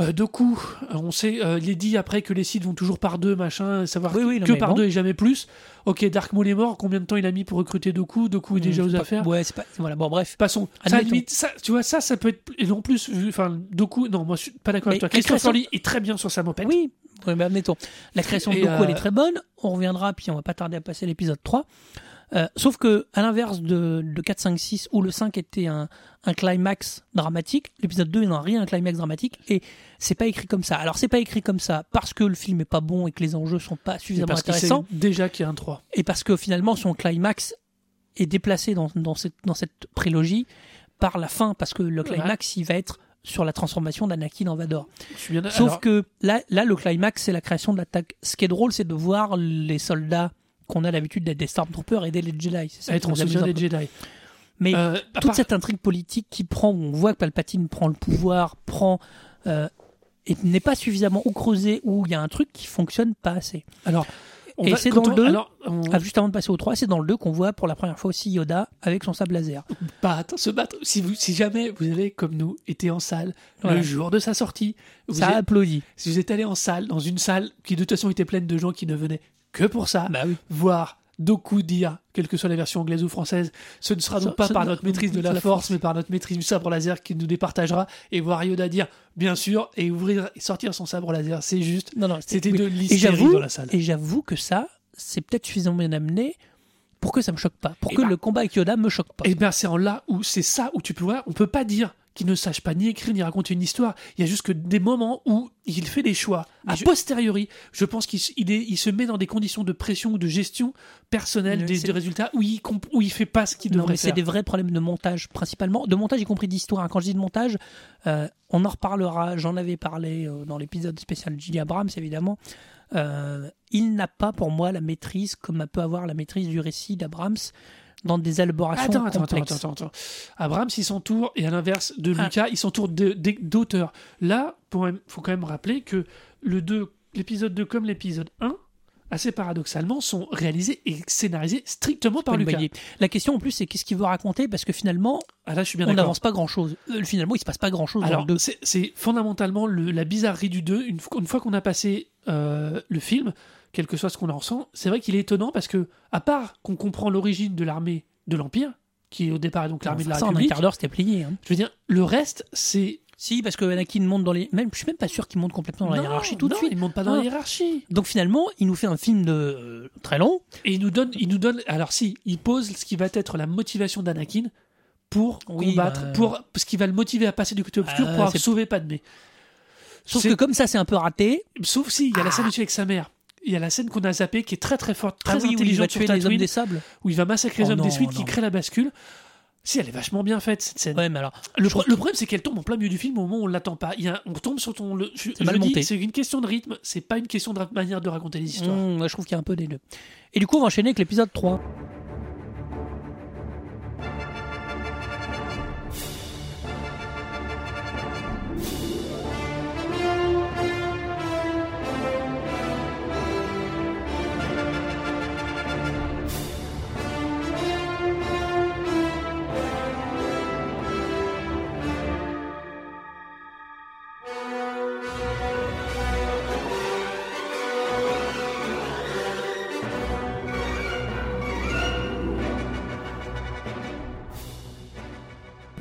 euh, Doku. euh, On sait, euh, il est dit après que les sites vont toujours par deux, machin, savoir Oui, oui, non, que par bon. deux et jamais plus. Ok, Dark Maul est mort. Combien de temps il a mis pour recruter Doku? Doku est déjà C'est aux pas- affaires. Ouais, c'est pas. Voilà, bon, bref. Passons. Ça, limite, ça, tu vois, ça, ça peut être. Et non plus, enfin, Doku, non, moi, je suis pas d'accord avec toi. Christopher Lee est très bien sur sa mopette. Oui, ouais, mais admettons. La création de Doku, euh, elle est très bonne. On reviendra, puis on va pas tarder à passer à l'épisode 3. Euh, sauf que, à l'inverse de, de 4, 5, 6, où le 5 était un, un climax dramatique, l'épisode 2 n'a rien un climax dramatique, et c'est pas écrit comme ça. Alors, c'est pas écrit comme ça parce que le film est pas bon et que les enjeux sont pas suffisamment parce intéressants, déjà qu'il y a un 3. et parce que finalement, son climax est déplacé dans, dans, cette, dans cette prélogie par la fin, parce que le climax, il va être sur la transformation d'Anakin en Vador. Sauf alors, que là, là, le climax, c'est la création de l'attaque. Ce qui est drôle, c'est de voir les soldats qu'on a l'habitude d'être des Stormtroopers aider les Jedi. C'est ça être en soutien des. Jedi. Mais Euh, toute part- cette intrigue politique qui prend, où on voit que Palpatine prend le pouvoir, prend euh, et n'est pas suffisamment ou creusé, où il y a un truc qui fonctionne pas assez. Alors, on Et c'est dans le on- deux Alors, on- Ah, juste avant de passer au 3, c'est dans le 2 qu'on voit pour la première fois aussi Yoda avec son sable laser. battre, se battre. Si, vous, si jamais vous avez, comme nous, été en salle Voilà. le jour de sa sortie, vous Ça applaudit. si vous êtes allé en salle, dans une salle qui de toute façon était pleine de gens qui ne venaient que pour ça, Bah oui. voir Doku dire, quelle que soit la version anglaise ou française, ce ne sera donc Ça- pas ça- par notre maîtrise de la, la force, force. mais par notre maîtrise du sabre laser qui nous départagera, et voir Yoda dire, bien sûr, et ouvrir et sortir son sabre laser. C'est juste, Non, non, c'était oui. de l'hystérie dans la salle. et j'avoue que ça, c'est peut-être suffisamment bien amené pour que ça me choque pas, pour Eh que ben- le combat avec Yoda me choque pas. Et bien c'est en là où c'est ça où tu peux voir, on peut pas dire qu'il ne sache pas ni écrire ni raconter une histoire. Il y a juste que des moments où il fait des choix. Mais A je- posteriori, je pense qu'il s- il est- il se met dans des conditions de pression ou de gestion personnelle des, résultats où il, comp- où il fait pas ce qu'il Non, devrait mais c'est des vrais problèmes de montage, principalement. De montage, y compris d'histoire. Quand je dis de montage, euh, on en reparlera. J'en avais parlé euh, dans l'épisode spécial J.J. Abrams, évidemment. Euh, il n'a pas, pour moi, la maîtrise, comme peut avoir la maîtrise du récit d'Abrams, dans des élaborations Attends, attends, attends, complexes. attends, attends. Abrams, il s'entoure, et à l'inverse de Ah. Lucas, il s'entoure d'auteurs. Là, il faut quand même rappeler que le 2, l'épisode 2 comme l'épisode 1, assez paradoxalement, sont réalisés et scénarisés strictement par Lucas. La question en plus, c'est qu'est-ce qu'il veut raconter? Parce que finalement, Ah là, je suis bien on n'avance pas grand-chose. Euh, finalement, il se passe pas grand-chose dans Alors, le 2. c'est- fondamentalement le- la bizarrerie du 2. Une, fois- une fois qu'on a passé euh, le film, quel que soit ce qu'on en ressent, c'est vrai qu'il est étonnant parce que, à part qu'on comprend l'origine de l'armée de l'Empire, qui au départ est donc l'armée de la ça, en un République, quart d'heure, c'était plié. hein. je veux dire, le reste, c'est. Si, parce que Anakin monte dans les. Même, je suis même pas sûr qu'il monte complètement dans la hiérarchie tout de suite. Il monte pas dans la Ah. hiérarchie. Donc finalement, il nous fait un film de euh, très long. Et il nous donne, il nous donne. Alors si, il pose ce qui va être la motivation d'Anakin pour Oui, combattre, bah, pour ce qui va le motiver à passer du côté obscur Euh, pour sauver Padmé. Sauf que comme ça, c'est un peu raté. Sauf si, il y a la Ah. scène es avec sa mère. Il y a la scène qu'on a zappée qui est très très forte, très Ah oui, oui, il va intelligente tuer les hommes des sables. où il va massacrer les Oh hommes des non, suites qui non. crée la bascule. Si, elle est vachement bien faite cette scène. Ouais, mais alors. Le, pro- problème, c'est qu'elle tombe en plein milieu du film au moment où on l'attend pas. Il y a un- on tombe sur ton. le- je C'est mal dis, monté. c'est une question de rythme, c'est pas une question de manière de raconter les histoires. Mmh, je trouve qu'il y a un peu des deux. Et du coup, on va enchaîner avec l'épisode 3.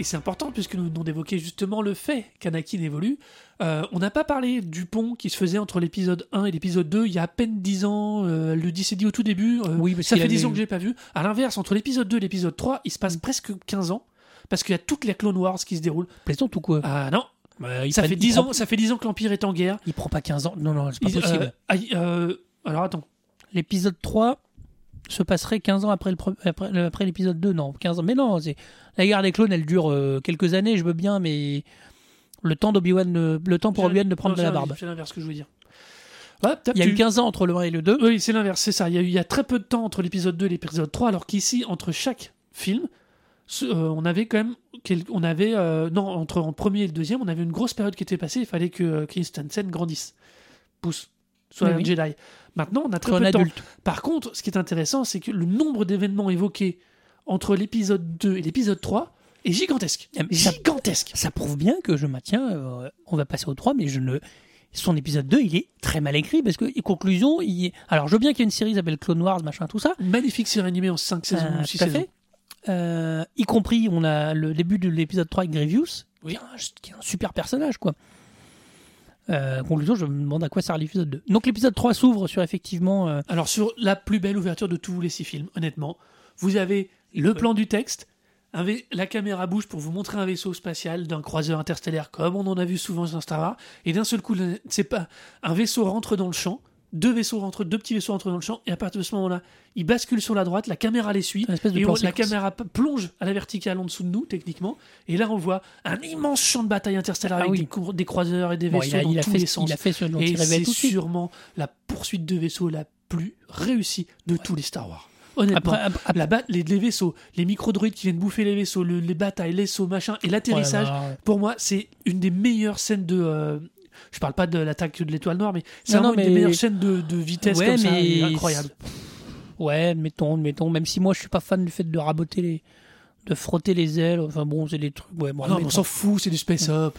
Et c'est important puisque nous venons d'évoquer justement le fait qu'Anakin évolue. Euh, on n'a pas parlé du pont qui se faisait entre l'épisode 1 et l'épisode 2 il y a à peine 10 ans. euh, le dit c'est dit au tout début. euh, Oui, ça fait avait 10 ans que j'ai pas vu. À l'inverse, entre l'épisode 2 et l'épisode 3, il se passe presque 15 ans parce qu'il y a toutes les Clone Wars qui se déroulent. Plaisante ou quoi Ah non, Bah, ça prend- fait il 10 prend- ans, ça fait 10 ans que l'Empire est en guerre. Il prend pas 15 ans. Non, non, c'est pas Il- euh, possible. il- euh, alors attends. L'épisode 3 se passerait 15 ans après le pre- après, le- après l'épisode 2. Non, 15 ans. Mais non, c'est la guerre des clones, elle dure euh, quelques années, je veux bien, mais le temps d'Obi-Wan, euh, le temps pour Obi-Wan de prendre non, de la barbe. C'est l'inverse que je veux dire. Ouais, Il y a eu 15 ans entre le 1 et le 2. Oui, c'est l'inverse, c'est ça. Il y, a, eu- il y a très peu de temps entre l'épisode 2 et l'épisode 3, alors qu'ici, entre chaque film, ce- euh, on avait quand même. quel- on avait, euh, non, entre le premier et le deuxième, on avait une grosse période qui était passée. Il fallait que euh, Christensen grandisse, pousse, soit Oui, un oui. Jedi. Maintenant, on a très peu de temps. Par contre, ce qui est intéressant, c'est que le nombre d'événements évoqués entre l'épisode 2 et l'épisode 3 est gigantesque. Ça- Gigantesque. Ça prouve bien que je maintiens. euh, on va passer au 3, mais je ne. Son épisode 2, il est très mal écrit parce que, conclusion, il est... Alors, je veux bien qu'il y ait une série qui s'appelle Clone Wars, machin, tout ça. Magnifique série animée en 5 saisons, Euh, 6 tout à saisons. fait. Euh, y compris, on a le début de l'épisode 3 avec Grievous, Oui. qui est un super personnage, quoi. Euh, conclusion, je me demande à quoi sert l'épisode 2. Donc l'épisode 3 s'ouvre sur effectivement... euh, Alors sur la plus belle ouverture de tous les six films, honnêtement, vous avez le plan du texte, un la caméra bouge pour vous montrer un vaisseau spatial d'un croiseur interstellaire comme on en a vu souvent dans Star Wars, et d'un seul coup, le- c'est pas un vaisseau rentre dans le champ, deux vaisseaux rentrent, deux petits vaisseaux rentrent dans le champ, et à partir de ce moment-là, il bascule sur la droite, la caméra les suit, et on- la caméra plonge à la verticale en dessous de nous, techniquement, et là on voit un immense champ de bataille interstellaire Ah avec oui. des, des croiseurs et des Bon, vaisseaux il, a, dans il, a tous fait, les sens. il a fait ce Et c'est sûrement la poursuite de vaisseaux la plus réussie de tous les Star Wars. Honnêtement, Après, après- la les, les vaisseaux, les micro-droïdes qui viennent bouffer les vaisseaux, le- les batailles, les sauts, machin, et l'atterrissage, Ouais, ouais, ouais. pour moi, c'est une des meilleures scènes de. euh, je parle pas de l'attaque de l'étoile noire, mais c'est vraiment une des meilleures scènes de, de vitesse Ouais, comme ça, mais incroyable. Ouais, mettons, mettons. Même si moi je suis pas fan du fait de raboter les, de frotter les ailes. Enfin bon, c'est des trucs. Ouais, bon, non, mais on s'en fout, c'est du space up.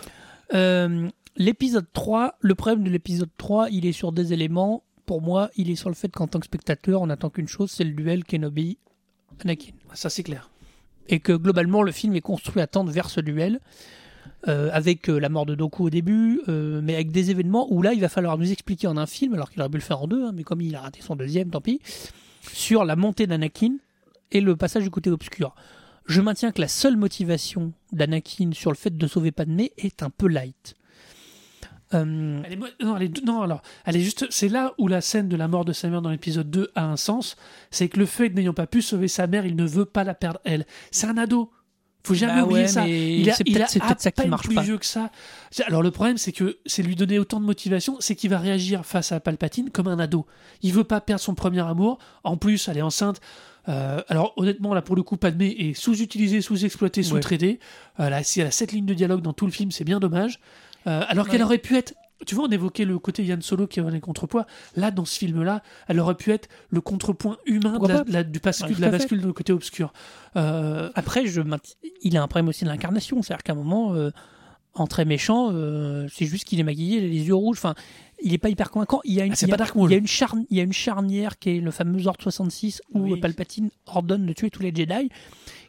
Euh, l'épisode 3, le problème de l'épisode 3, il est sur des éléments. Pour moi, il est sur le fait qu'en tant que spectateur, on n'attend qu'une chose, c'est le duel Kenobi-Anakin. Ça, c'est clair. Et que globalement, le film est construit à tendre vers ce duel, euh, avec euh, la mort de Doku au début, euh, mais avec des événements où là, il va falloir nous expliquer en un film, alors qu'il aurait pu le faire en deux, hein, mais comme il a raté son deuxième, tant pis, sur la montée d'Anakin et le passage du côté obscur. Je maintiens que la seule motivation d'Anakin sur le fait de sauver Padmé est un peu light. Non, elle non, alors, elle juste. C'est là où la scène de la mort de sa mère dans l'épisode 2 a un sens. C'est que le fait n'ayant pas pu sauver sa mère, il ne veut pas la perdre elle. C'est un ado. Faut jamais Bah oublier ouais, ça. Il a, c'est peut-être- c'est peut-être ça qui marche plus pas. vieux que ça. Alors le problème, c'est que c'est lui donner autant de motivation, c'est qu'il va réagir face à Palpatine comme un ado. Il veut pas perdre son premier amour. En plus, elle est enceinte. Euh, alors honnêtement, là pour le coup, Padmé est sous-utilisé, sous-exploité, sous-traité. Euh, là, si elle a sept lignes de dialogue dans tout le film, c'est bien dommage. Euh, alors qu'elle Ouais. aurait pu être. Tu vois, on évoquait le côté Yann Solo qui avait les contrepoids. Là, dans ce film-là, elle aurait pu être le contrepoint humain de la, de la- du bascule, Ouais, de la bascule de côté obscur. Euh, Après, je il a un problème aussi de l'incarnation. C'est-à-dire qu'à un moment, euh, en très méchant, euh, c'est juste qu'il est maquillé, il a les yeux rouges. Enfin, il est pas hyper convaincant. Il y a une, Ah, c'est il y a- pas Dark Maul. il y a une charn- il y a une charnière qui est le fameux Ordre 66 où Oui. Palpatine ordonne de tuer tous les Jedi.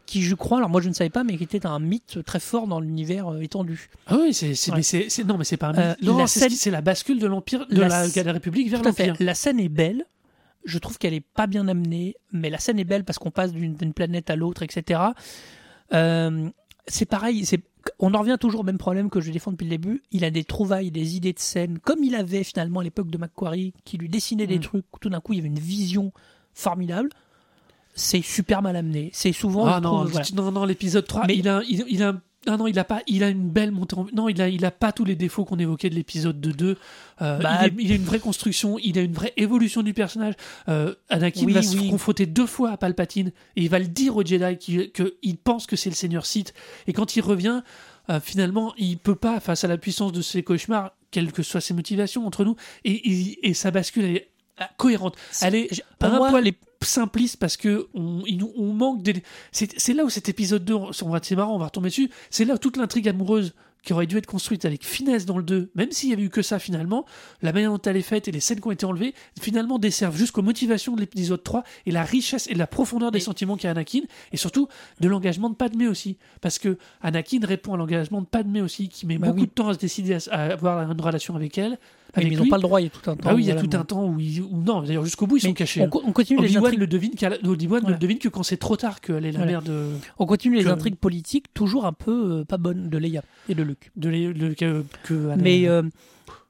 Qui, je crois, alors moi je ne savais pas, mais qui était un mythe très fort dans l'univers euh, étendu. Ah oui, c'est, c'est, Ouais. mais c'est, c'est- non, mais c'est pas un Euh, mythe. Non, la c'est, scène- c'est la bascule de l'empire, de La la, de la République vers l'empire. La scène est belle. Je trouve qu'elle est pas bien amenée, mais la scène est belle parce qu'on passe d'une d'une planète à l'autre, etc. Euh, c'est pareil, c'est on en revient toujours au même problème que je défends depuis le début. Il a des trouvailles, des idées de scène, comme il avait finalement à l'époque de Macquarie, qui lui dessinait des Mm. trucs. Tout d'un coup, il y avait une vision formidable. C'est super mal amené. C'est souvent. Ah non, trouve, voilà. non, non, l'épisode 3, Mais- il a, il, il a, ah non, il a pas, il a une belle montée en, non, il a, il a pas tous les défauts qu'on évoquait de l'épisode 2 2. Euh, Bah, il, est- il a une vraie construction, il a une vraie évolution du personnage. Euh, Anakin Oui, va se confronter deux fois à Palpatine et il va le dire au Jedi qu'il il pense que c'est le Seigneur Sith. Et quand il revient, euh, finalement, il peut pas face à la puissance de ses cauchemars, quelles que soient ses motivations entre nous, et, et, et sa bascule cohérente. Elle est pour un moi- poil simpliste parce que on, il nous- on manque des. C'est là où cet épisode 2, on va, c'est marrant, on va retomber dessus. C'est là où toute l'intrigue amoureuse qui aurait dû être construite avec finesse dans le 2, même s'il y avait eu que ça finalement, la manière dont elle est faite et les scènes qui ont été enlevées, finalement desservent jusqu'aux motivations de l'épisode 3 et la richesse et la profondeur des Et- sentiments qu'a Anakin, et surtout de l'engagement de Padmé aussi. Parce que Anakin répond à l'engagement de Padmé aussi, qui met Bah beaucoup oui. de temps à se décider à, à avoir une relation avec elle. Mais avec ils n'ont pas le droit, il y a tout un temps. Ah oui, il y a voilà, tout un temps où, ils, où- non, d'ailleurs jusqu'au bout ils sont Mais cachés. on, hein. on continue les intrigues. le devine, la- Voilà. le devine que quand c'est trop tard qu'elle est la Voilà. mère de, On continue les intrigues politiques, toujours un peu euh, pas bonnes de Leia et de Luke. de, que, Mais euh,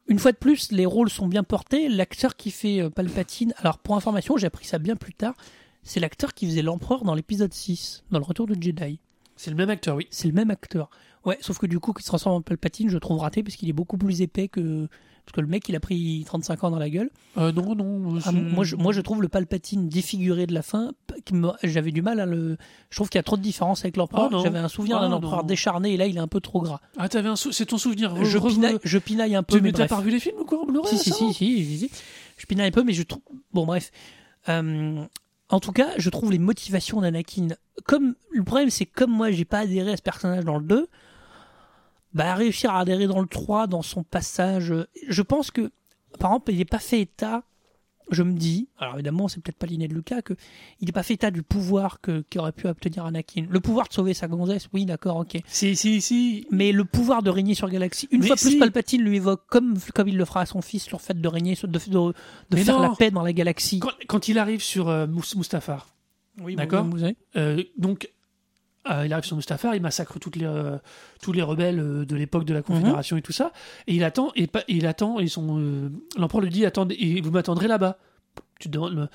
une fois de plus, les rôles sont bien portés. L'acteur qui fait euh, Palpatine, alors pour information, j'ai appris ça bien plus tard, c'est l'acteur qui faisait l'empereur dans l'épisode 6, dans le retour de Jedi. c'est le même acteur, oui. C'est le même acteur. Ouais, sauf que du coup, qu'il se transforme en Palpatine, je trouve raté parce qu'il est beaucoup plus épais que. Parce que le mec, il a pris 35 ans dans la gueule. Euh, non, non. Ah, moi, je, moi, je trouve le Palpatine défiguré de la fin. J'avais du mal à le. Je trouve qu'il y a trop de différence avec l'empereur. Ah. J'avais un souvenir Ah, d'un empereur décharné et là, il est un peu trop gras. Ah, t'avais un sou- c'est ton souvenir. Je re- pinaille, je pinaille un peu. Tu mais t'as pas revu les films ou quoi Si, si, si, si, si. Je pinaille un peu, mais je trouve. Bon, bref. Euh, en tout cas, je trouve les motivations d'Anakin. Comme le problème, c'est que comme moi, j'ai pas adhéré à ce personnage dans le 2, bah réussir à adhérer dans le 3, dans son passage. euh, Je pense que, par exemple, il n'est pas fait état. Je me dis, alors évidemment, c'est peut-être pas l'inné de Lucas, que il n'est pas fait état du pouvoir que qu'aurait pu obtenir Anakin. Le pouvoir de sauver sa gonzesse, oui, d'accord, ok. Si, si, si. Mais le pouvoir de régner sur Galaxie, une Mais fois plus. Palpatine lui évoque, comme, comme il le fera à son fils, sur le fait de régner, de, de, de faire non. la paix dans la galaxie. Quand, quand il arrive sur euh, Mustafar, Oui, D'accord. vous euh, donc euh, il arrive sur Mustafar, il massacre toutes les, euh, tous les rebelles euh, de l'époque de la Confédération et tout ça, et il attend, et, et il attend, et son euh, l'empereur lui dit attendez, et vous m'attendrez là-bas. Tu te demandes, le-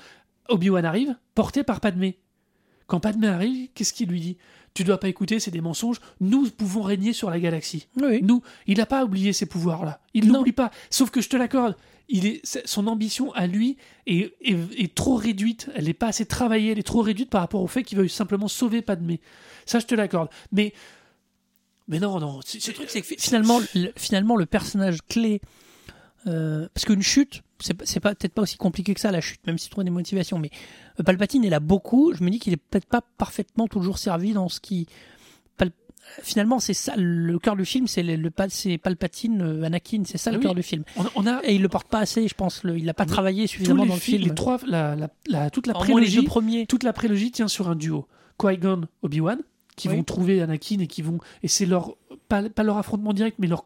Obi-Wan arrive, porté par Padmé. Quand Padmé arrive, qu'est-ce qu'il lui dit? Tu dois pas écouter, c'est des mensonges. Nous pouvons régner sur la galaxie. Oui. Nous, il n'a pas oublié ces pouvoirs-là. Il n'oublie pas. Sauf que je te l'accorde, il est, son ambition à lui est, est- est trop réduite. Elle n'est pas assez travaillée. Elle est trop réduite par rapport au fait qu'il veuille simplement sauver Padmé. Ça, je te l'accorde. Mais, mais non, non. Le truc, c'est que fi- finalement, le, finalement, le personnage clé. euh, parce qu'une chute, c'est pas- peut-être pas aussi compliqué que ça la chute, même s'il trouve des motivations. Mais euh, Palpatine est là beaucoup. Je me dis qu'il est peut-être pas parfaitement toujours servi dans ce qui. Pal- Finalement, c'est ça le cœur du film, c'est le, le c'est Palpatine, euh, Anakin, c'est ça Ah le oui. cœur du film. On, on a Et il le porte pas assez, je pense. le- il n'a pas Mais travaillé suffisamment dans le film. les trois, la, la- la- toute la prélogie, toute la prélogie tient sur un duo. Qui-Gon, Obi-Wan, qui Oui. vont trouver Anakin et qui vont et c'est leur pas, pas leur affrontement direct, mais leur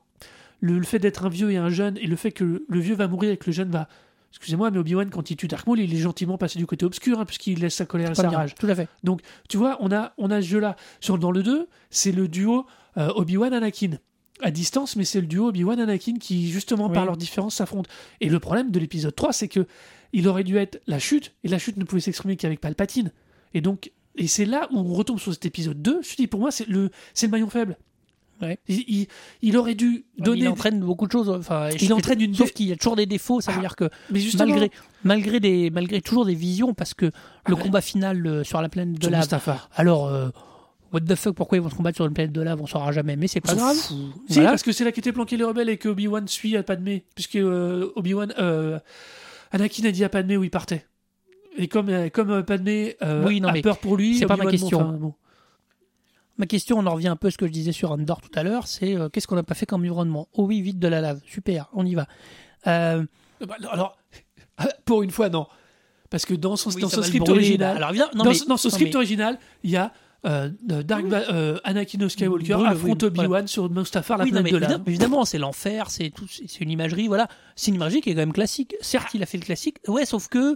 le, le fait d'être un vieux et un jeune et le fait que le vieux va mourir et que le jeune va excusez-moi, mais Obi-Wan quand il tue Dark Maul, il est gentiment passé du côté obscur hein, puisqu'il laisse sa colère et sa bien, rage. Tout à fait. Tu vois, on a on a ce jeu là. Sur dans le 2, c'est le duo euh, Obi-Wan Anakin à distance, mais c'est le duo Obi-Wan Anakin qui justement Oui. par leurs différences s'affrontent. Et le problème de l'épisode 3, c'est que il aurait dû être la chute, et la chute ne pouvait s'exprimer qu'avec Palpatine. Et donc, et c'est là où on retombe sur cet épisode 2. Je te dis, pour moi, c'est le, c'est le maillon faible. Ouais. Il, il- il aurait dû donner. Il entraîne beaucoup de choses. Enfin, Il entraîne une. Sauf qu'il y a toujours des défauts, ça veut Ah, dire que mais justement, malgré, malgré, des, malgré toujours des visions, parce que le ouais. combat final euh, sur la planète de lave, alors, euh, what the fuck, pourquoi ils vont se combattre sur une planète de lave, on saura jamais, mais c'est pas grave. Si, Voilà. parce que c'est là qu'étaient planqués les rebelles et que Obi-Wan suit à Padmé. Puisque euh, Obi-Wan. Anakin a dit à Padmé où il partait. Et comme, euh, comme euh, Padmé euh, Oui, non, a mais peur pour lui, c'est pas ma question. enfin, bon. Ma question, on en revient un peu à ce que je disais sur Andor tout à l'heure, c'est euh, qu'est-ce qu'on n'a pas fait comme environnement? Oh oui, vite de la lave, super, on y va. Euh, Bah, alors, *laughs* pour une fois, non. Parce que dans son, oui, dans son script original, alors, viens- non, dans, mais- dans son non, script mais- original, il y a euh, Dark Va- euh, Anakin Skywalker Brûle, affronte oui, Obi-Wan sur Mustafar, la Oui, non, planète mais de lave. évidemment, c'est l'enfer, c'est tout, c'est c'est une imagerie, voilà. C'est une imagerie qui est quand même classique. Certes, il a fait le classique, ouais, sauf que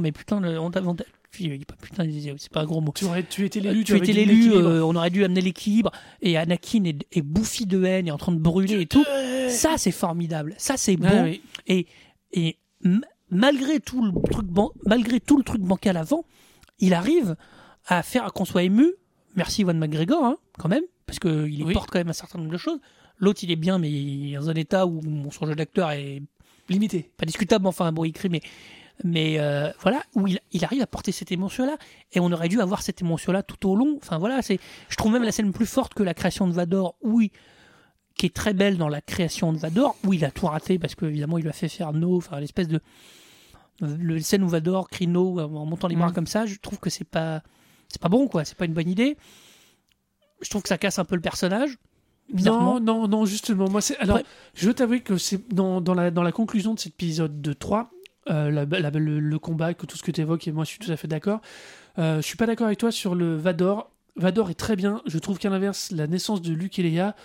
meilleur plutôt combat. Tu, aurais, tu étais l'élu, tu avais étais l'élu, euh, on aurait dû amener l'équilibre, et Anakin est, est bouffi de haine et en train de brûler et tout. Ça, c'est formidable. Ça, c'est bon. Oui. Et, et malgré tout le truc ban- malgré tout le truc bancal avant, il arrive à faire qu'on soit ému. Merci Ewan McGregor, hein, quand même, parce qu'il Oui. porte quand même un certain nombre de choses. L'autre, il est bien, mais il est dans un état où son jeu d'acteur est Limité. pas discutable, enfin bon, il écrit, mais, mais euh, voilà, où il, il arrive à porter cette émotion-là, et on aurait dû avoir cette émotion-là tout au long. Enfin voilà, c'est, je trouve même la scène plus forte que la création de Vador, où il- qui est très belle dans la création de Vador, où il a tout raté parce que évidemment il lui a fait faire no, enfin l'espèce de le scène où Vador crie no en montant les bras Mhm. comme ça, je trouve que c'est pas c'est pas bon quoi, c'est pas une bonne idée. Je trouve que ça casse un peu le personnage. Non, non, non, justement. Moi, c'est. Alors, Après- je veux t'avouer que c'est dans, dans, la, dans la conclusion de cet épisode de 3, euh, la- la- le, le combat, que tout ce que tu évoques, et moi, je suis tout à fait d'accord. Euh, je suis pas d'accord avec toi sur le Vador. Vador est très bien. Je trouve qu'à l'inverse, la naissance de Luke et Leia,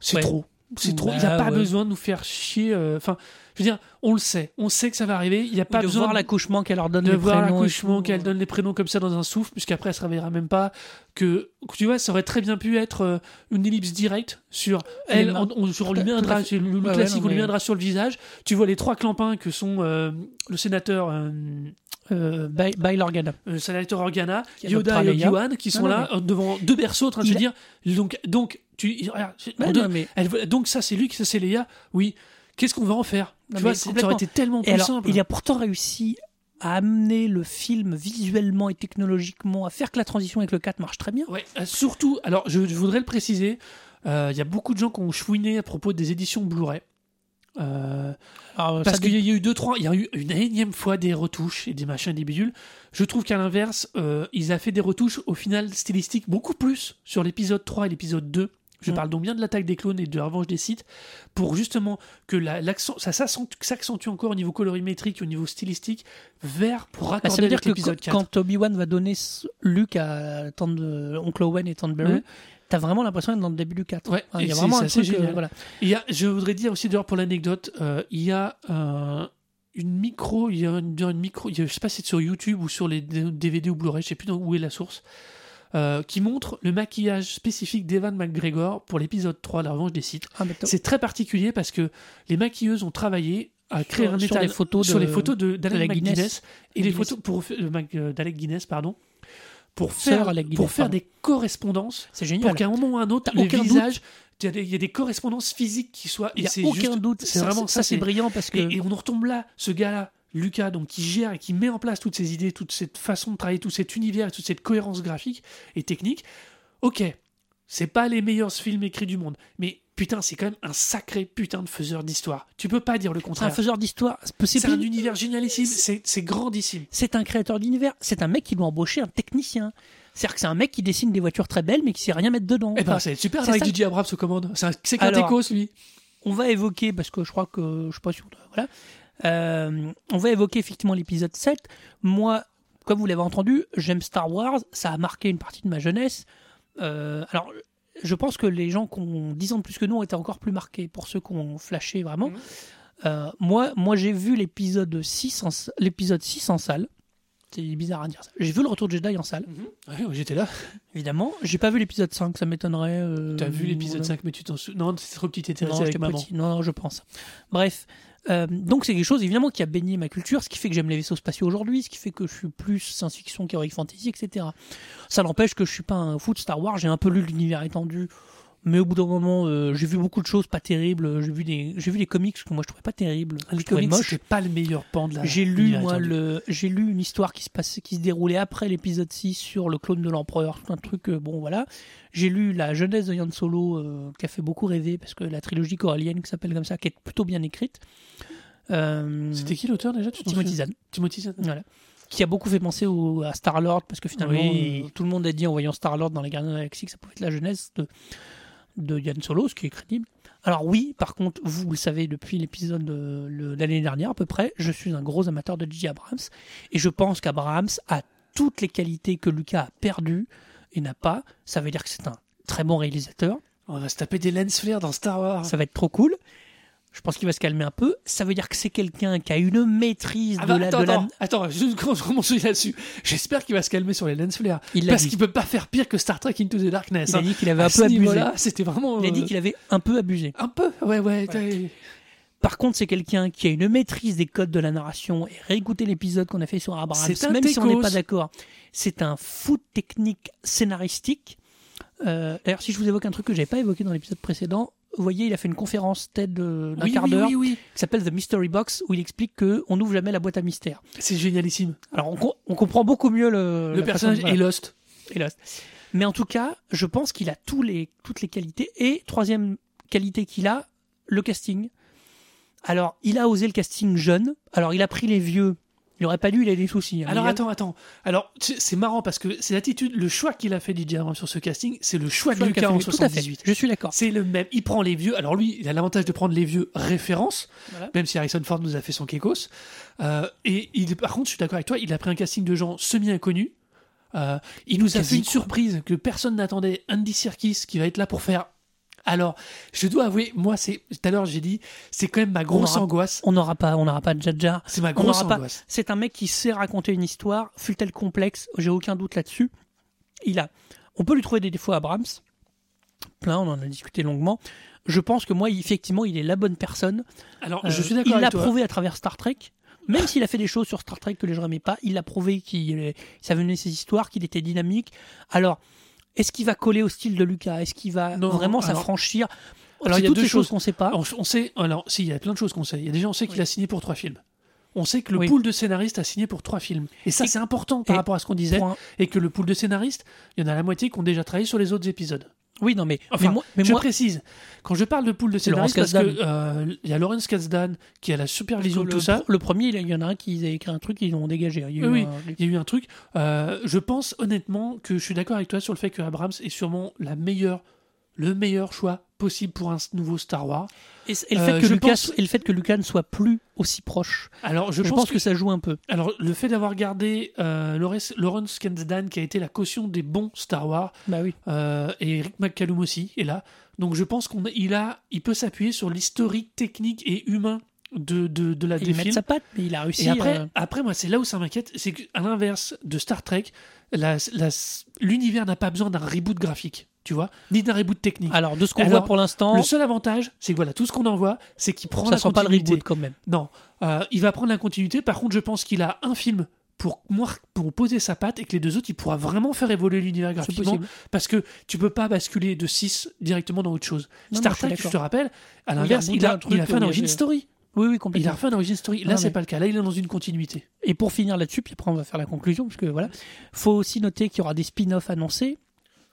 c'est Ouais. trop. C'est trop. il Bah, n'a pas ouais. besoin de nous faire chier. euh, Enfin, je veux dire, on le sait. On sait que ça va arriver. Il n'y a pas de besoin voir l'accouchement qu'elle leur donne de les voir l'accouchement, qu'elle donne les prénoms comme ça dans un souffle, puisqu'après elle se réveillera même pas. Que, tu vois, ça aurait très bien pu être euh, une ellipse directe sur elle. On, on- genre, on lui met un drap, le, ouais, classique, non, on lui met un drap sur le visage. Tu vois les trois clampins que sont euh, le sénateur, euh, Euh, Organa. le sénateur Organa, Yoda et. Obi-Wan qui sont Non, non, là euh, devant deux berceaux en train de se dire donc donc tu regarde, mais- elle donc ça c'est Luke, ça c'est Leia. Oui. Qu'est-ce qu'on va en faire Non, Tu vois, mais c'est- ça aurait été tellement plus alors, simple. il a pourtant réussi à amener le film visuellement et technologiquement, à faire que la transition avec le 4 marche très bien. Ouais, euh, surtout, alors je, je voudrais le préciser, euh, il y a beaucoup de gens qui ont chouiné à propos des éditions Blu-ray. Euh, Alors, parce qu'il y a eu deux, trois, il y a eu une énième fois des retouches et des machins, des bidules. Je trouve qu'à l'inverse, euh, ils a fait des retouches au final stylistiques beaucoup plus sur l'épisode 3 et l'épisode 2. Je Mm. parle donc bien de l'attaque des clones et de la revanche des sites, pour justement que la- l'accent, ça s'accentue encore au niveau colorimétrique, au niveau stylistique, vers pour Bah, raccorder ça veut avec l'épisode quand, 4. quand Obi-Wan va donner Luke à Tante de, Oncle Owen et Tante Beru, Ouais. t'as vraiment l'impression d'être dans le début du 4. Ouais, il y a vraiment un truc. euh, voilà. Il y a, je voudrais dire aussi d'ailleurs pour l'anecdote, euh, il y a euh, une micro, il y a une, une micro, il y a- je sais pas si c'est sur YouTube ou sur les DVD ou Blu-ray, je sais plus dans- où est la source, euh, qui montre le maquillage spécifique d'Evan McGregor pour l'épisode 3, La Revanche des Sith. Ah, C'est très particulier parce que les maquilleuses ont travaillé à créer Sur- un sur état les photos sur de- les photos de- d'Alec d'Alec McGuinness Guinness. et les photos pour euh, euh, d'Alec Guinness pardon pour faire pour faire pardon. des correspondances C'est génial. pour qu'à un moment ou à un autre, les visages, il y, a des, il y a des correspondances physiques qui soient. Il n'y a aucun juste- doute. C'est vraiment ça, c'est brillant parce que. Et, et on retombe là, ce gars-là, Lucas, donc qui gère et qui met en place toutes ces idées, toute cette façon de travailler, tout cet univers, et toute cette cohérence graphique et technique. Ok, c'est pas les meilleurs films écrits du monde, mais putain, c'est quand même un sacré putain de faiseur d'histoire. Tu peux pas dire le c'est un contraire. faiseur d'histoire. C'est un univers génialissime, c'est grandissime. c'est un créateur d'univers. C'est un mec qui doit embaucher un technicien. C'est-à-dire que c'est un mec qui dessine des voitures très belles mais qui sait rien mettre dedans. Eh ben, c'est super c'est avec. DJ Abrams aux commandes. C'est un- C'est qu'un lui. on va évoquer, parce que je crois que je sais pas si on voilà, Euh, on va évoquer effectivement l'épisode 7. Moi, comme vous l'avez entendu, j'aime Star Wars, ça a marqué une partie de ma jeunesse. Euh, alors, je pense que les gens qui ont 10 ans de plus que nous ont été encore plus marqués, pour ceux qui ont flashé vraiment. Mhm. Euh, moi, moi j'ai vu l'épisode 6 en, l'épisode 6 en salle. C'est bizarre à dire ça. J'ai vu le retour de Jedi en salle, Ouais, J'étais là. évidemment. J'ai pas vu l'épisode 5, ça m'étonnerait. euh, T'as vu l'épisode voilà. 5, mais tu t'en souviens. Non, c'est trop petit, t'étais avec maman. petit. Non, non, je pense. Bref. Euh, donc c'est quelque chose évidemment qui a baigné ma culture, ce qui fait que j'aime les vaisseaux spatiaux aujourd'hui, ce qui fait que je suis plus science-fiction qu'heroic fantasy, etc. Ça n'empêche que je suis pas un fou de Star Wars, j'ai un peu lu l'univers étendu, mais au bout d'un moment, euh, j'ai vu beaucoup de choses pas terribles. J'ai vu des, j'ai vu des comics que moi je trouvais pas terribles, que Les comics, c'était pas le meilleur pan de la. J'ai lu moi le, j'ai lu une histoire qui se passait, qui se déroulait après l'épisode 6 sur le clone de l'empereur, tout un truc. euh, bon voilà. J'ai lu la jeunesse de Yann Solo euh, qui a fait beaucoup rêver parce que la trilogie corallienne qui s'appelle comme ça, qui est plutôt bien écrite. C'était qui l'auteur déjà? Tu Timothy Zahn, Timothy Zahn. voilà. Qui a beaucoup fait penser au, à Star Lord parce que finalement Oui. tout le monde a dit en voyant Star Lord dans les Gardiens de la Galaxie que ça pouvait être la jeunesse de de Yann Solo, ce qui est crédible. Alors oui, par contre, vous le savez depuis l'épisode de le- l'année dernière à peu près, je suis un gros amateur de J.J. Abrams et je pense qu'Abrams a toutes les qualités que Lucas a perdues et n'a pas. Ça veut dire que c'est un très bon réalisateur. On va se taper des lens flares dans Star Wars. Ça va être trop cool. Je pense qu'il va se calmer un peu. Ça veut dire que c'est quelqu'un qui a une maîtrise Ah de bah, la, attends, de la- attends, attends, je commence je commence là-dessus. J'espère qu'il va se calmer sur les lens flares. Il Parce qu'il peut pas faire pire que Star Trek Into the Darkness. Il a hein. dit qu'il avait À un peu abusé. C'était vraiment. Il a dit euh, qu'il avait un peu abusé. Un peu, ouais, ouais. Par contre, c'est quelqu'un qui a une maîtrise des codes de la narration et réécouter l'épisode qu'on a fait sur Abrams, même si on n'est pas d'accord, c'est un foot technique scénaristique. Euh, D'ailleurs, si je vous évoque un truc que j'avais pas évoqué dans l'épisode précédent, vous voyez, il a fait une conférence TED de- d'un Oui, quart d'heure oui, oui. qui s'appelle The Mystery Box, où il explique que on n'ouvre jamais la boîte à mystère. C'est génialissime. Alors, on, co- on comprend beaucoup mieux le, Le personnage façon- voilà, Lost. est Lost. Mais en tout cas, je pense qu'il a tous les, toutes les qualités. Et troisième qualité qu'il a, le casting. Alors, il a osé le casting jeune. Alors, il a pris les vieux. Il aurait pas dû, il a des soucis. hein. Alors attends, attends. Alors c'est marrant parce que c'est l'attitude, le choix qu'il a fait DJ Abrams sur ce casting, c'est le choix Je de Lucas en fait- tout à fait. 78. Je suis d'accord. C'est le même. Il prend les vieux. Alors lui, il a l'avantage de prendre les vieux références, Voilà. même si Harrison Ford nous a fait son Kekos. Euh, et il, par contre, je suis d'accord avec toi, il a pris un casting de gens semi-inconnus. Euh, il nous a fait une surprise que personne n'attendait. Andy Serkis qui va être là pour faire. Alors, je dois avouer, moi, c'est tout à l'heure j'ai dit, c'est quand même ma grosse aura- angoisse. On n'aura pas, on n'aura pas de Jaja. C'est ma grosse angoisse. C'est un mec qui sait raconter une histoire, fut-elle complexe, j'ai aucun doute là-dessus. Il a, on peut lui trouver des défauts à Abrams, plein, on en a discuté longuement. Je pense que moi, effectivement, il est la bonne personne. Alors, Euh, je suis d'accord Il l'a prouvé à travers Star Trek. Même s'il a fait des choses sur Star Trek que les gens n'aimaient pas, il l'a prouvé qu'il savait mener ses histoires, qu'il était dynamique. Alors, est-ce qu'il va coller au style de Lucas? Est-ce qu'il va Non, vraiment s'affranchir? Alors, il y a deux choses choses. qu'on ne sait pas. On, on sait, alors, si, il y a plein de choses qu'on sait. Il y a déjà, on sait qu'il Oui. a signé pour trois films. On sait que le Oui. pool de scénaristes a signé pour trois films. Et ça, c'est important par rapport à ce qu'on disait. Et que le pool de scénaristes, il y en a la moitié qui ont déjà travaillé sur les autres épisodes. Oui, non, mais, Enfin, mais moi, mais je moi- précise, quand je parle de pool de Laurence scénaristes, parce que Kasdan. euh, il y a Lawrence Kasdan qui a la supervision de tout ça. le premier, il y en a un qui a écrit un truc, ils l'ont dégagé. Il y a eu Oui, un- Il y a eu un truc. euh, je pense honnêtement que je suis d'accord avec toi sur le fait que Abrams est sûrement la meilleure, le meilleur choix possible pour un nouveau Star Wars. Et, et le fait Euh, que Lucas, pense- et le fait que Lucas ne soit plus aussi proche, Alors, je, je, pense, pense, que, ça joue un peu. Alors, le fait d'avoir gardé euh, Lawrence, Lawrence Kasdan, qui a été la caution des bons Star Wars, Bah oui. euh, et Rick McCallum aussi est là. Donc, je pense qu'on il a, il peut s'appuyer sur l'historique technique et humain de, de, de la Il des met films. sa patte, mais il a réussi. Et après, euh, après, moi, c'est là où ça m'inquiète, c'est qu'à l'inverse de Star Trek, l'univers n'a pas besoin d'un reboot graphique, tu vois, ni d'un reboot technique. alors, de ce qu'on voit pour l'instant, le seul avantage, c'est que voilà, tout ce qu'on en voit, c'est qu'il prend ça la sent pas le continuité. reboot quand même. Non, euh, il va prendre la continuité. Par contre, je pense qu'il a un film pour, moi- pour poser sa patte et que les deux autres, il pourra vraiment faire évoluer l'univers graphiquement. Parce que tu peux pas basculer de 6 directement dans autre chose. Non, Star je Trek, je te rappelle, à il l'inverse, il, a, il a fait un il origin story. Oui, oui, Il complètement. a refait un origin story. Là, c'est mais- pas le cas. Là, il est dans une continuité. Et pour finir là-dessus, puis après on va faire la conclusion, parce que voilà, faut aussi noter qu'il y aura des spin-offs annoncés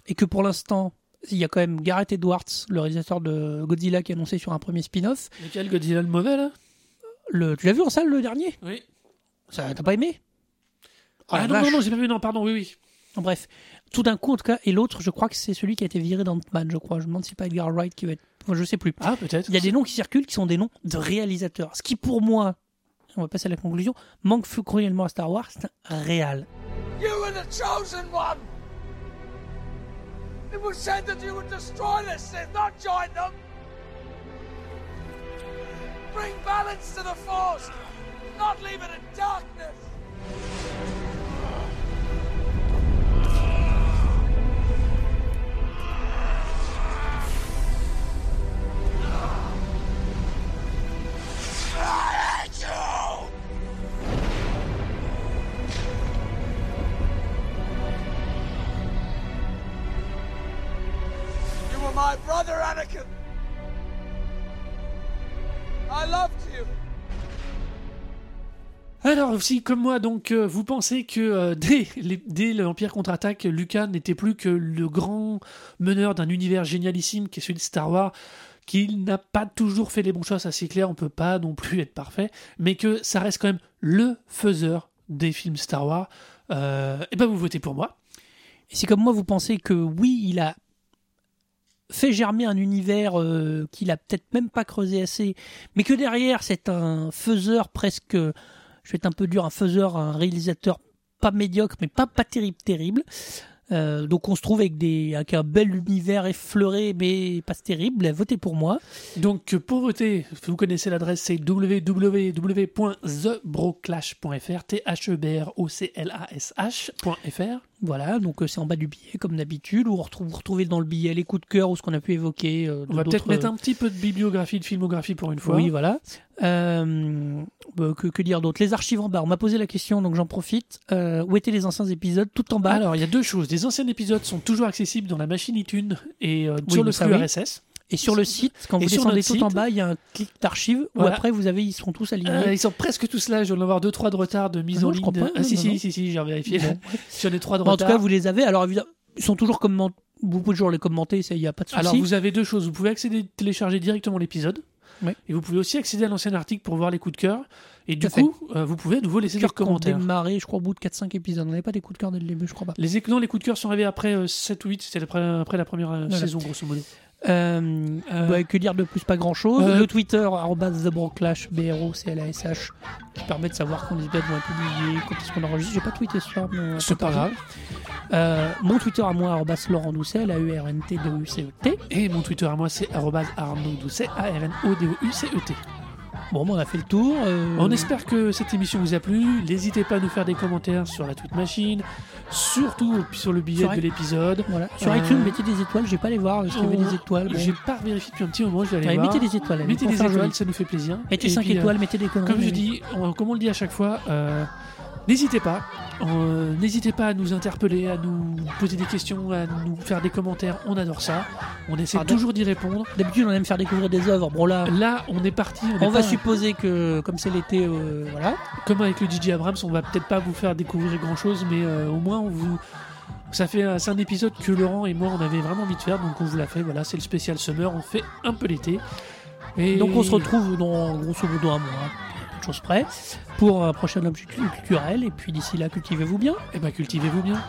et que pour l'instant, il y a quand même Gareth Edwards, le réalisateur de Godzilla, qui a annoncé sur un premier spin-off. Lequel Godzilla le mauvais, là? Le, tu l'as vu en salle le dernier? Oui. Ça, T'as pas aimé? Ah, la non, vache. non, non, j'ai pas vu. Non, pardon, oui, oui. Bref, tout d'un coup en tout cas, et l'autre, je crois que c'est celui qui a été viré d'Ant-Man, je crois. Je me demande si c'est pas Edgar Wright qui va être. Enfin, je sais plus. Ah, peut-être. Il y a des noms qui circulent qui sont des noms de réalisateurs. Ce qui pour moi, on va passer à la conclusion, manque cruellement à Star Wars, c'est un réal. You were the chosen one! It was said that you would destroy the Sith, not join them! Bring balance to the Force, not leave it in darkness! I were my brother, Anakin. I loved you. Alors, si comme moi, donc, euh, vous pensez que euh, *laughs* dès, les- dès l'Empire contre-attaque, Lucas n'était plus que le grand meneur d'un univers génialissime qui est celui de Star Wars, qu'il n'a pas toujours fait les bons choix, ça c'est clair, on peut pas non plus être parfait, mais que ça reste quand même le faiseur des films Star Wars, euh, et ben vous votez pour moi. Et si comme moi vous pensez que oui, il a fait germer un univers euh, qu'il a peut-être même pas creusé assez, mais que derrière c'est un faiseur presque, je vais être un peu dur, un faiseur, un réalisateur pas médiocre, mais pas pas terrible, terrible. Euh, donc on se trouve avec, des, avec un bel univers effleuré, mais pas terrible. Votez pour moi. Donc pour voter, vous connaissez l'adresse, c'est www.thebroclash.fr, t h e b r o c l a s h.fr. Voilà, donc euh, c'est en bas du billet comme d'habitude. Où on retrouve, vous retrouvez dans le billet les coups de cœur ou ce qu'on a pu évoquer. euh, On va peut-être mettre un petit peu de bibliographie, de filmographie pour une fois. Oui, voilà. Euh, bah, que, que dire d'autre Les archives en bas. On m'a posé la question, donc j'en profite. Euh, où étaient les anciens épisodes? Tout en bas. Alors, il y a deux choses. Les anciens épisodes sont toujours accessibles dans la machine iTunes et Oui, sur le flux oui. RSS. Et sur le site, quand vous sur descendez tout en bas, il y a un clic d'archives où après vous avez, ils seront tous alignés. Euh, ils sont presque tous là. Je dois en avoir deux, trois de retard de mise Ah en je ligne. ah, si, si, si, si, j'ai vérifié. *laughs* Sur les trois de Bon, en retard. tout cas, vous les avez. Alors évidemment, ils sont toujours comment Vous pouvez toujours les commenter, il n'y a pas de souci. Alors, vous avez deux choses. Vous pouvez accéder, télécharger directement l'épisode. Et vous pouvez aussi accéder à l'ancien article pour voir les coups de cœur. Et du coup, euh, vous pouvez à nouveau laisser des commentaires. démarré, je crois, au bout de 4-5 épisodes. On n'avait pas des coups de cœur dès le début, je crois pas. Les, non, les coups de cœur sont arrivés après euh, 7 ou 8. C'était après, après la première euh, Voilà. saison, grosso modo. Euh, Euh, bah, que dire de plus Pas grand chose. euh, le Twitter, arrobas TheBroclash, B-R-O-C-L-A-S-H, qui permet de savoir quand les épisodes vont être publiés, quand est-ce qu'on enregistre. J'ai pas tweeté ce soir, mais. C'est pas grave. Euh, mon Twitter à moi, Laurent Doucet, L-A-U-R-N-T-D-U-C-E-T. Et mon Twitter à moi, c'est Arnaud Doucet, A-R-N-O-D-O-U-C-E-T. Bon, bah, on a fait le tour. euh, On espère que cette émission vous a plu. N'hésitez pas à nous faire des commentaires sur la tweet machine, surtout sur le billet Sur de l'épisode. Voilà. Sur Euh, iTunes, mettez des étoiles. J'ai pas les voir. Escrivez on- des étoiles. bon. J'ai pas vérifié depuis un petit moment, je vais aller Ouais, voir. mettez des étoiles. allez, Mettez des étoiles, joli. ça nous fait plaisir. Mettez Et 5 puis, euh, étoiles, mettez des conneries. Comme je dis, on- comme on le dit à chaque fois, euh, n'hésitez pas. Euh, n'hésitez pas à nous interpeller, à nous poser des questions, à nous faire des commentaires. On adore ça. On essaie toujours d'y répondre. D'habitude, on aime faire découvrir des œuvres. Bon, là, Là, on est parti. On, on est va pas- supposer que, comme c'est l'été, euh, voilà. comme avec le DJ Abrams, on va peut-être pas vous faire découvrir grand chose, mais euh, au moins on vous. Ça fait un- c'est un épisode que Laurent et moi on avait vraiment envie de faire, donc on vous l'a fait. Voilà, c'est le spécial summer. On fait un peu l'été. Et Donc on se retrouve dans grosso modo un mois, de choses près, pour un prochain objet culturel. Et puis d'ici là, cultivez-vous bien. Eh ben, cultivez-vous bien.